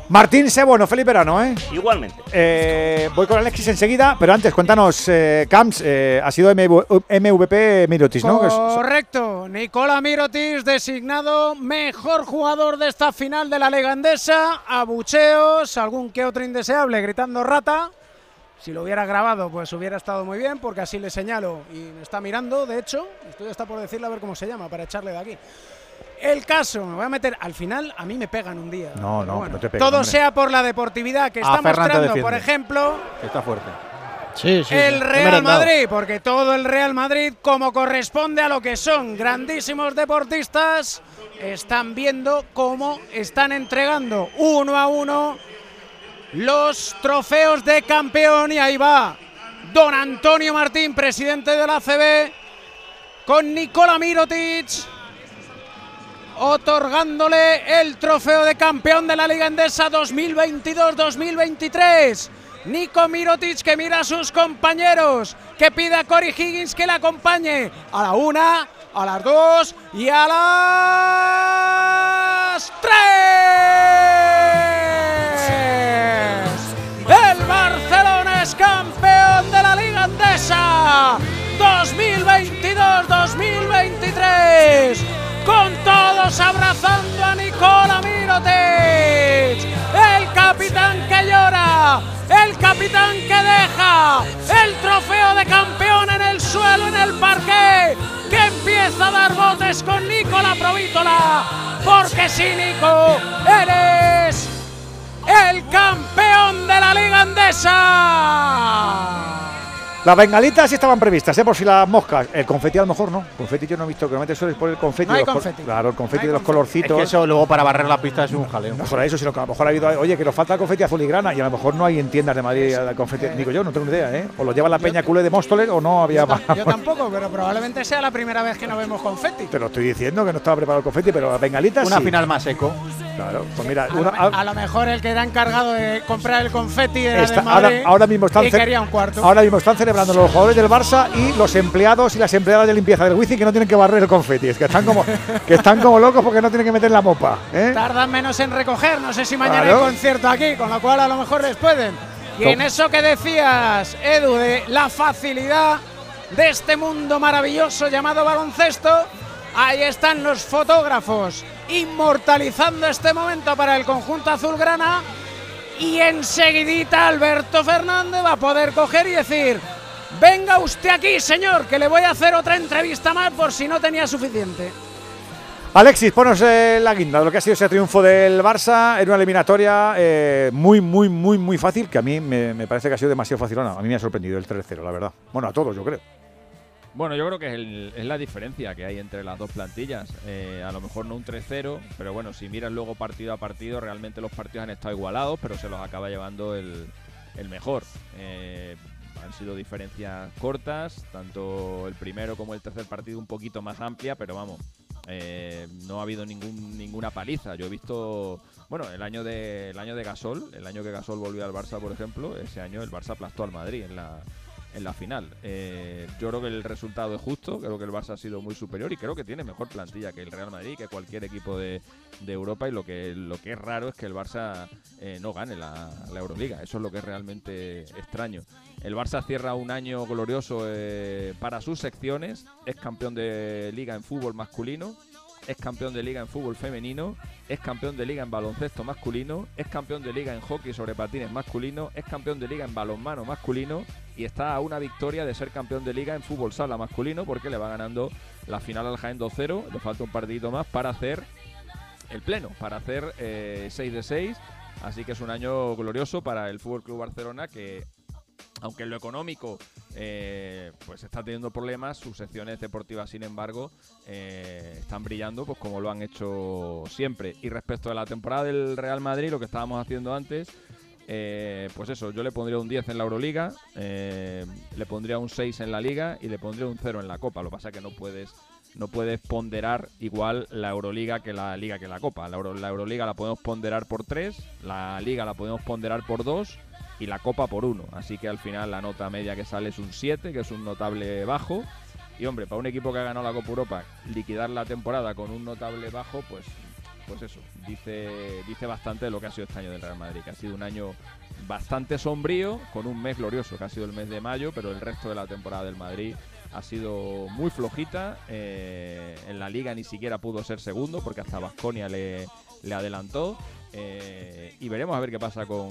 Martín Sebono, feliz verano, ¿eh? Igualmente. Eh, voy con Alexis enseguida, pero antes, cuéntanos, eh, Camps, eh, ha sido MV MVP Mirotis, ¿no? Correcto. Nicola Mirotis designado mejor jugador de esta final de la Liga Endesa. Abucheos, algún que otro indeseable gritando rata. Si lo hubiera grabado, pues hubiera estado muy bien, porque así le señalo y me está mirando, de hecho. Estoy hasta por decirle a ver cómo se llama, para echarle de aquí. El caso, me voy a meter. Al final, a mí me pegan un día. No, no, bueno, no te pegues, Todo hombre. sea por la deportividad que A está Ferran mostrando, por ejemplo. Está fuerte. el sí, he Real. Madrid, porque todo el Real Madrid, como corresponde a lo que son grandísimos deportistas, están viendo cómo están entregando uno a uno los trofeos de campeón y ahí va don Antonio Martín, presidente de la ACB, con Nikola Mirotic otorgándole el trofeo de campeón de la Liga Endesa 2022-2023. Nico Mirotic que mira a sus compañeros, que pide a Cory Higgins que le acompañe a la una, a las dos y a las tres. El Barcelona es campeón de la Liga Endesa 2022-2023 con todos abrazando a Nicola Mirotic, el capitán que llora, el capitán que deja el trofeo de campeón en el suelo, en el parque, que empieza a dar botes con Nicola Provítola, porque si Nico, eres el campeón de la Liga Endesa. Las bengalitas sí estaban previstas, ¿eh? por si las moscas. El confeti a lo mejor no. Confeti yo no he visto que no metes solo por el confeti. No hay de confeti. Claro, el confeti No de los confeti. colorcitos. Es que eso luego para barrer la pista es un jaleo. No solo eso, sino que a lo mejor ha habido, oye, que nos falta confeti azul y grana y a lo mejor no hay en tiendas de Madrid el confeti. Digo yo, no tengo ni idea, ¿eh? O lo lleva la peña culé de Móstoles o no había más. Yo tampoco, pero probablemente sea la primera vez que no vemos confeti. Te lo estoy diciendo que no estaba preparado el confeti, pero las bengalitas Una sí. final más eco. Claro, pues mira, A lo, una- me- a lo mejor el que era encargado de comprar el confeti era Está- del Madrid ahora, ahora mismo están y quería un cuarto. ahora mismo están celebrando los jugadores del Barça y los empleados y las empleadas de limpieza del Wizzing que no tienen que barrer el confeti, es que están como que están como locos porque no tienen que meter la mopa, ¿eh? Tardan menos en recoger, no sé si mañana Claro. hay concierto aquí, con lo cual a lo mejor les pueden. Y en eso que decías, Edu, de la facilidad de este mundo maravilloso llamado baloncesto, ahí están los fotógrafos inmortalizando este momento para el conjunto azulgrana y enseguidita Alberto Fernández va a poder coger y decir, venga usted aquí, señor, que le voy a hacer otra entrevista más por si no tenía suficiente. Alexis, ponos eh, la guinda de lo que ha sido ese triunfo del Barça en una eliminatoria eh, muy, muy, muy, muy fácil, que a mí me, me parece que ha sido demasiado facilona. A mí me ha sorprendido el 3-0, la verdad. Bueno, a todos, yo creo. Bueno, yo creo que es, el- es la diferencia que hay entre las dos plantillas. Eh, a lo mejor no un 3-0, pero bueno, si miras luego partido a partido, realmente los partidos han estado igualados, pero se los acaba llevando el, el mejor. Eh, han sido diferencias cortas, tanto el primero como el tercer partido un poquito más amplia, pero vamos, eh, no ha habido ningún, ninguna paliza. Yo he visto, bueno, el año de el año de Gasol, el año que Gasol volvió al Barça, por ejemplo, ese año el Barça aplastó al Madrid en la en la final. Eh, yo creo que el resultado es justo, creo que el Barça ha sido muy superior y creo que tiene mejor plantilla que el Real Madrid, que cualquier equipo de, Europa y lo que, lo que es raro es que el Barça eh, no gane la, la Euroliga, eso es lo que es realmente extraño. El Barça cierra un año glorioso eh, para sus secciones, es campeón de liga en fútbol masculino, es campeón de liga en fútbol femenino, es campeón de liga en baloncesto masculino, es campeón de liga en hockey sobre patines masculino, es campeón de liga en balonmano masculino y está a una victoria de ser campeón de liga en fútbol sala masculino porque le va ganando la final al Jaén 2-0, le falta un partidito más para hacer el pleno, para hacer eh, 6 de 6, así que es un año glorioso para el Fútbol Club Barcelona que aunque en lo económico eh, pues está teniendo problemas, sus secciones deportivas, sin embargo, eh, están brillando pues como lo han hecho siempre. Y respecto a la temporada del Real Madrid, lo que estábamos haciendo antes, eh, pues eso, yo le pondría un 10 en la Euroliga, le pondría un 6 en la Liga y le pondría un 0 en la Copa. Lo que pasa es que no puedes no puedes ponderar igual la Euroliga que la Liga que la Copa. La, Euro- la Euroliga la podemos ponderar por 3, la Liga la podemos ponderar por 2 y la Copa por 1. Así que al final la nota media que sale es un 7, que es un notable bajo. Y hombre, para un equipo que ha ganado la Copa Europa, liquidar la temporada con un notable bajo, pues, pues eso, dice, dice bastante de lo que ha sido este año del Real Madrid, que ha sido un año bastante sombrío, con un mes glorioso, que ha sido el mes de mayo, pero el resto de la temporada del Madrid ha sido muy flojita. eh, en la liga ni siquiera pudo ser segundo, porque hasta Vasconia le, le adelantó. Eh, y veremos a ver qué pasa con,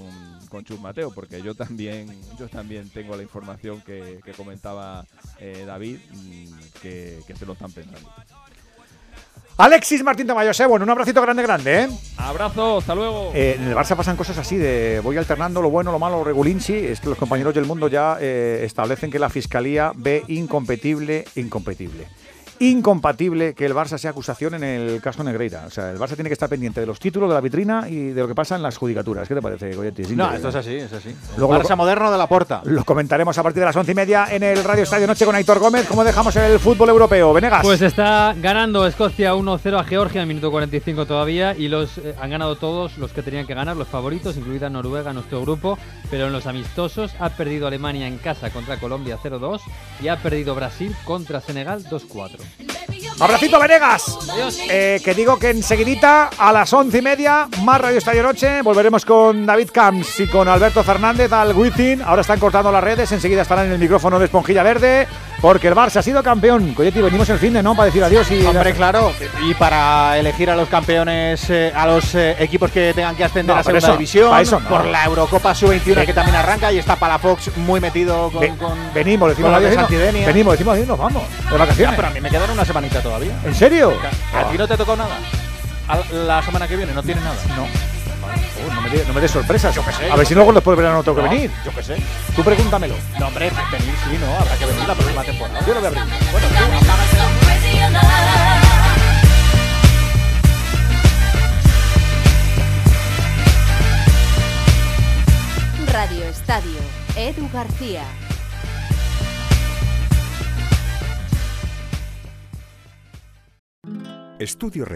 con Chus Mateo, porque yo también, yo también tengo la información que, que comentaba eh, David, mm, que, que se lo están pensando. Alexis Martín Tamayo, bueno, un abracito grande, grande, ¿eh? Abrazo, hasta luego. Eh, en el Barça pasan cosas así de voy alternando lo bueno, lo malo, lo regulinchi. Es que los compañeros del mundo ya eh, establecen que la fiscalía ve incompetible, incompetible incompatible que el Barça sea acusación en el caso Negreira. O sea, el Barça tiene que estar pendiente de los títulos, de la vitrina y de lo que pasa en las judicaturas. ¿Qué te parece, Goyetti? No, esto es así, es así. El Luego Barça moderno de la porta. Los comentaremos a partir de las once y media en el Radio Estadio Noche con Aitor Gómez. ¿Cómo dejamos el fútbol europeo? Venegas. Pues está ganando Escocia 1-0 a Georgia en minuto 45 todavía y los eh, han ganado todos los que tenían que ganar, los favoritos, incluida Noruega, nuestro grupo, pero en los amistosos ha perdido Alemania en casa contra Colombia 0-2 y ha perdido Brasil contra Senegal 2-4. And baby, Abracito Venegas. Eh, que digo que enseguidita a las once y media, más Radio Estadio Noche. Volveremos con David Camps y con Alberto Fernández al Wizzing. Ahora están cortando las redes. Enseguida estarán en el micrófono de Esponjilla Verde. Porque el Barça ha sido campeón. Coyetti, venimos el fin de no para decir adiós. Y Hombre, claro. Y para elegir a los campeones, eh, a los eh, equipos que tengan que ascender No, a segunda eso, división. para eso no. Por la Eurocopa Sub-21 Ve- que también arranca. Y está Palafox muy metido con. Ve- con- venimos, decimos con los de adiós. y no- Santidenia. venimos, decimos adiós nos vamos. De Ya, vacaciones. pero a mí me quedan una semanita todavía. ¿En serio? ¿A ti no te tocó nada? A la semana que viene no tienes nada. No. Oh, no me des no me des sorpresas. Yo qué sé, a yo ver si luego después del verano tengo que No, venir. Yo qué sé. Tú pregúntamelo. No, hombre, venir sí, no. Habrá que venir la próxima temporada. Yo lo voy a abrir. Bueno, Radio Estadio, Edu García. Estudio reciente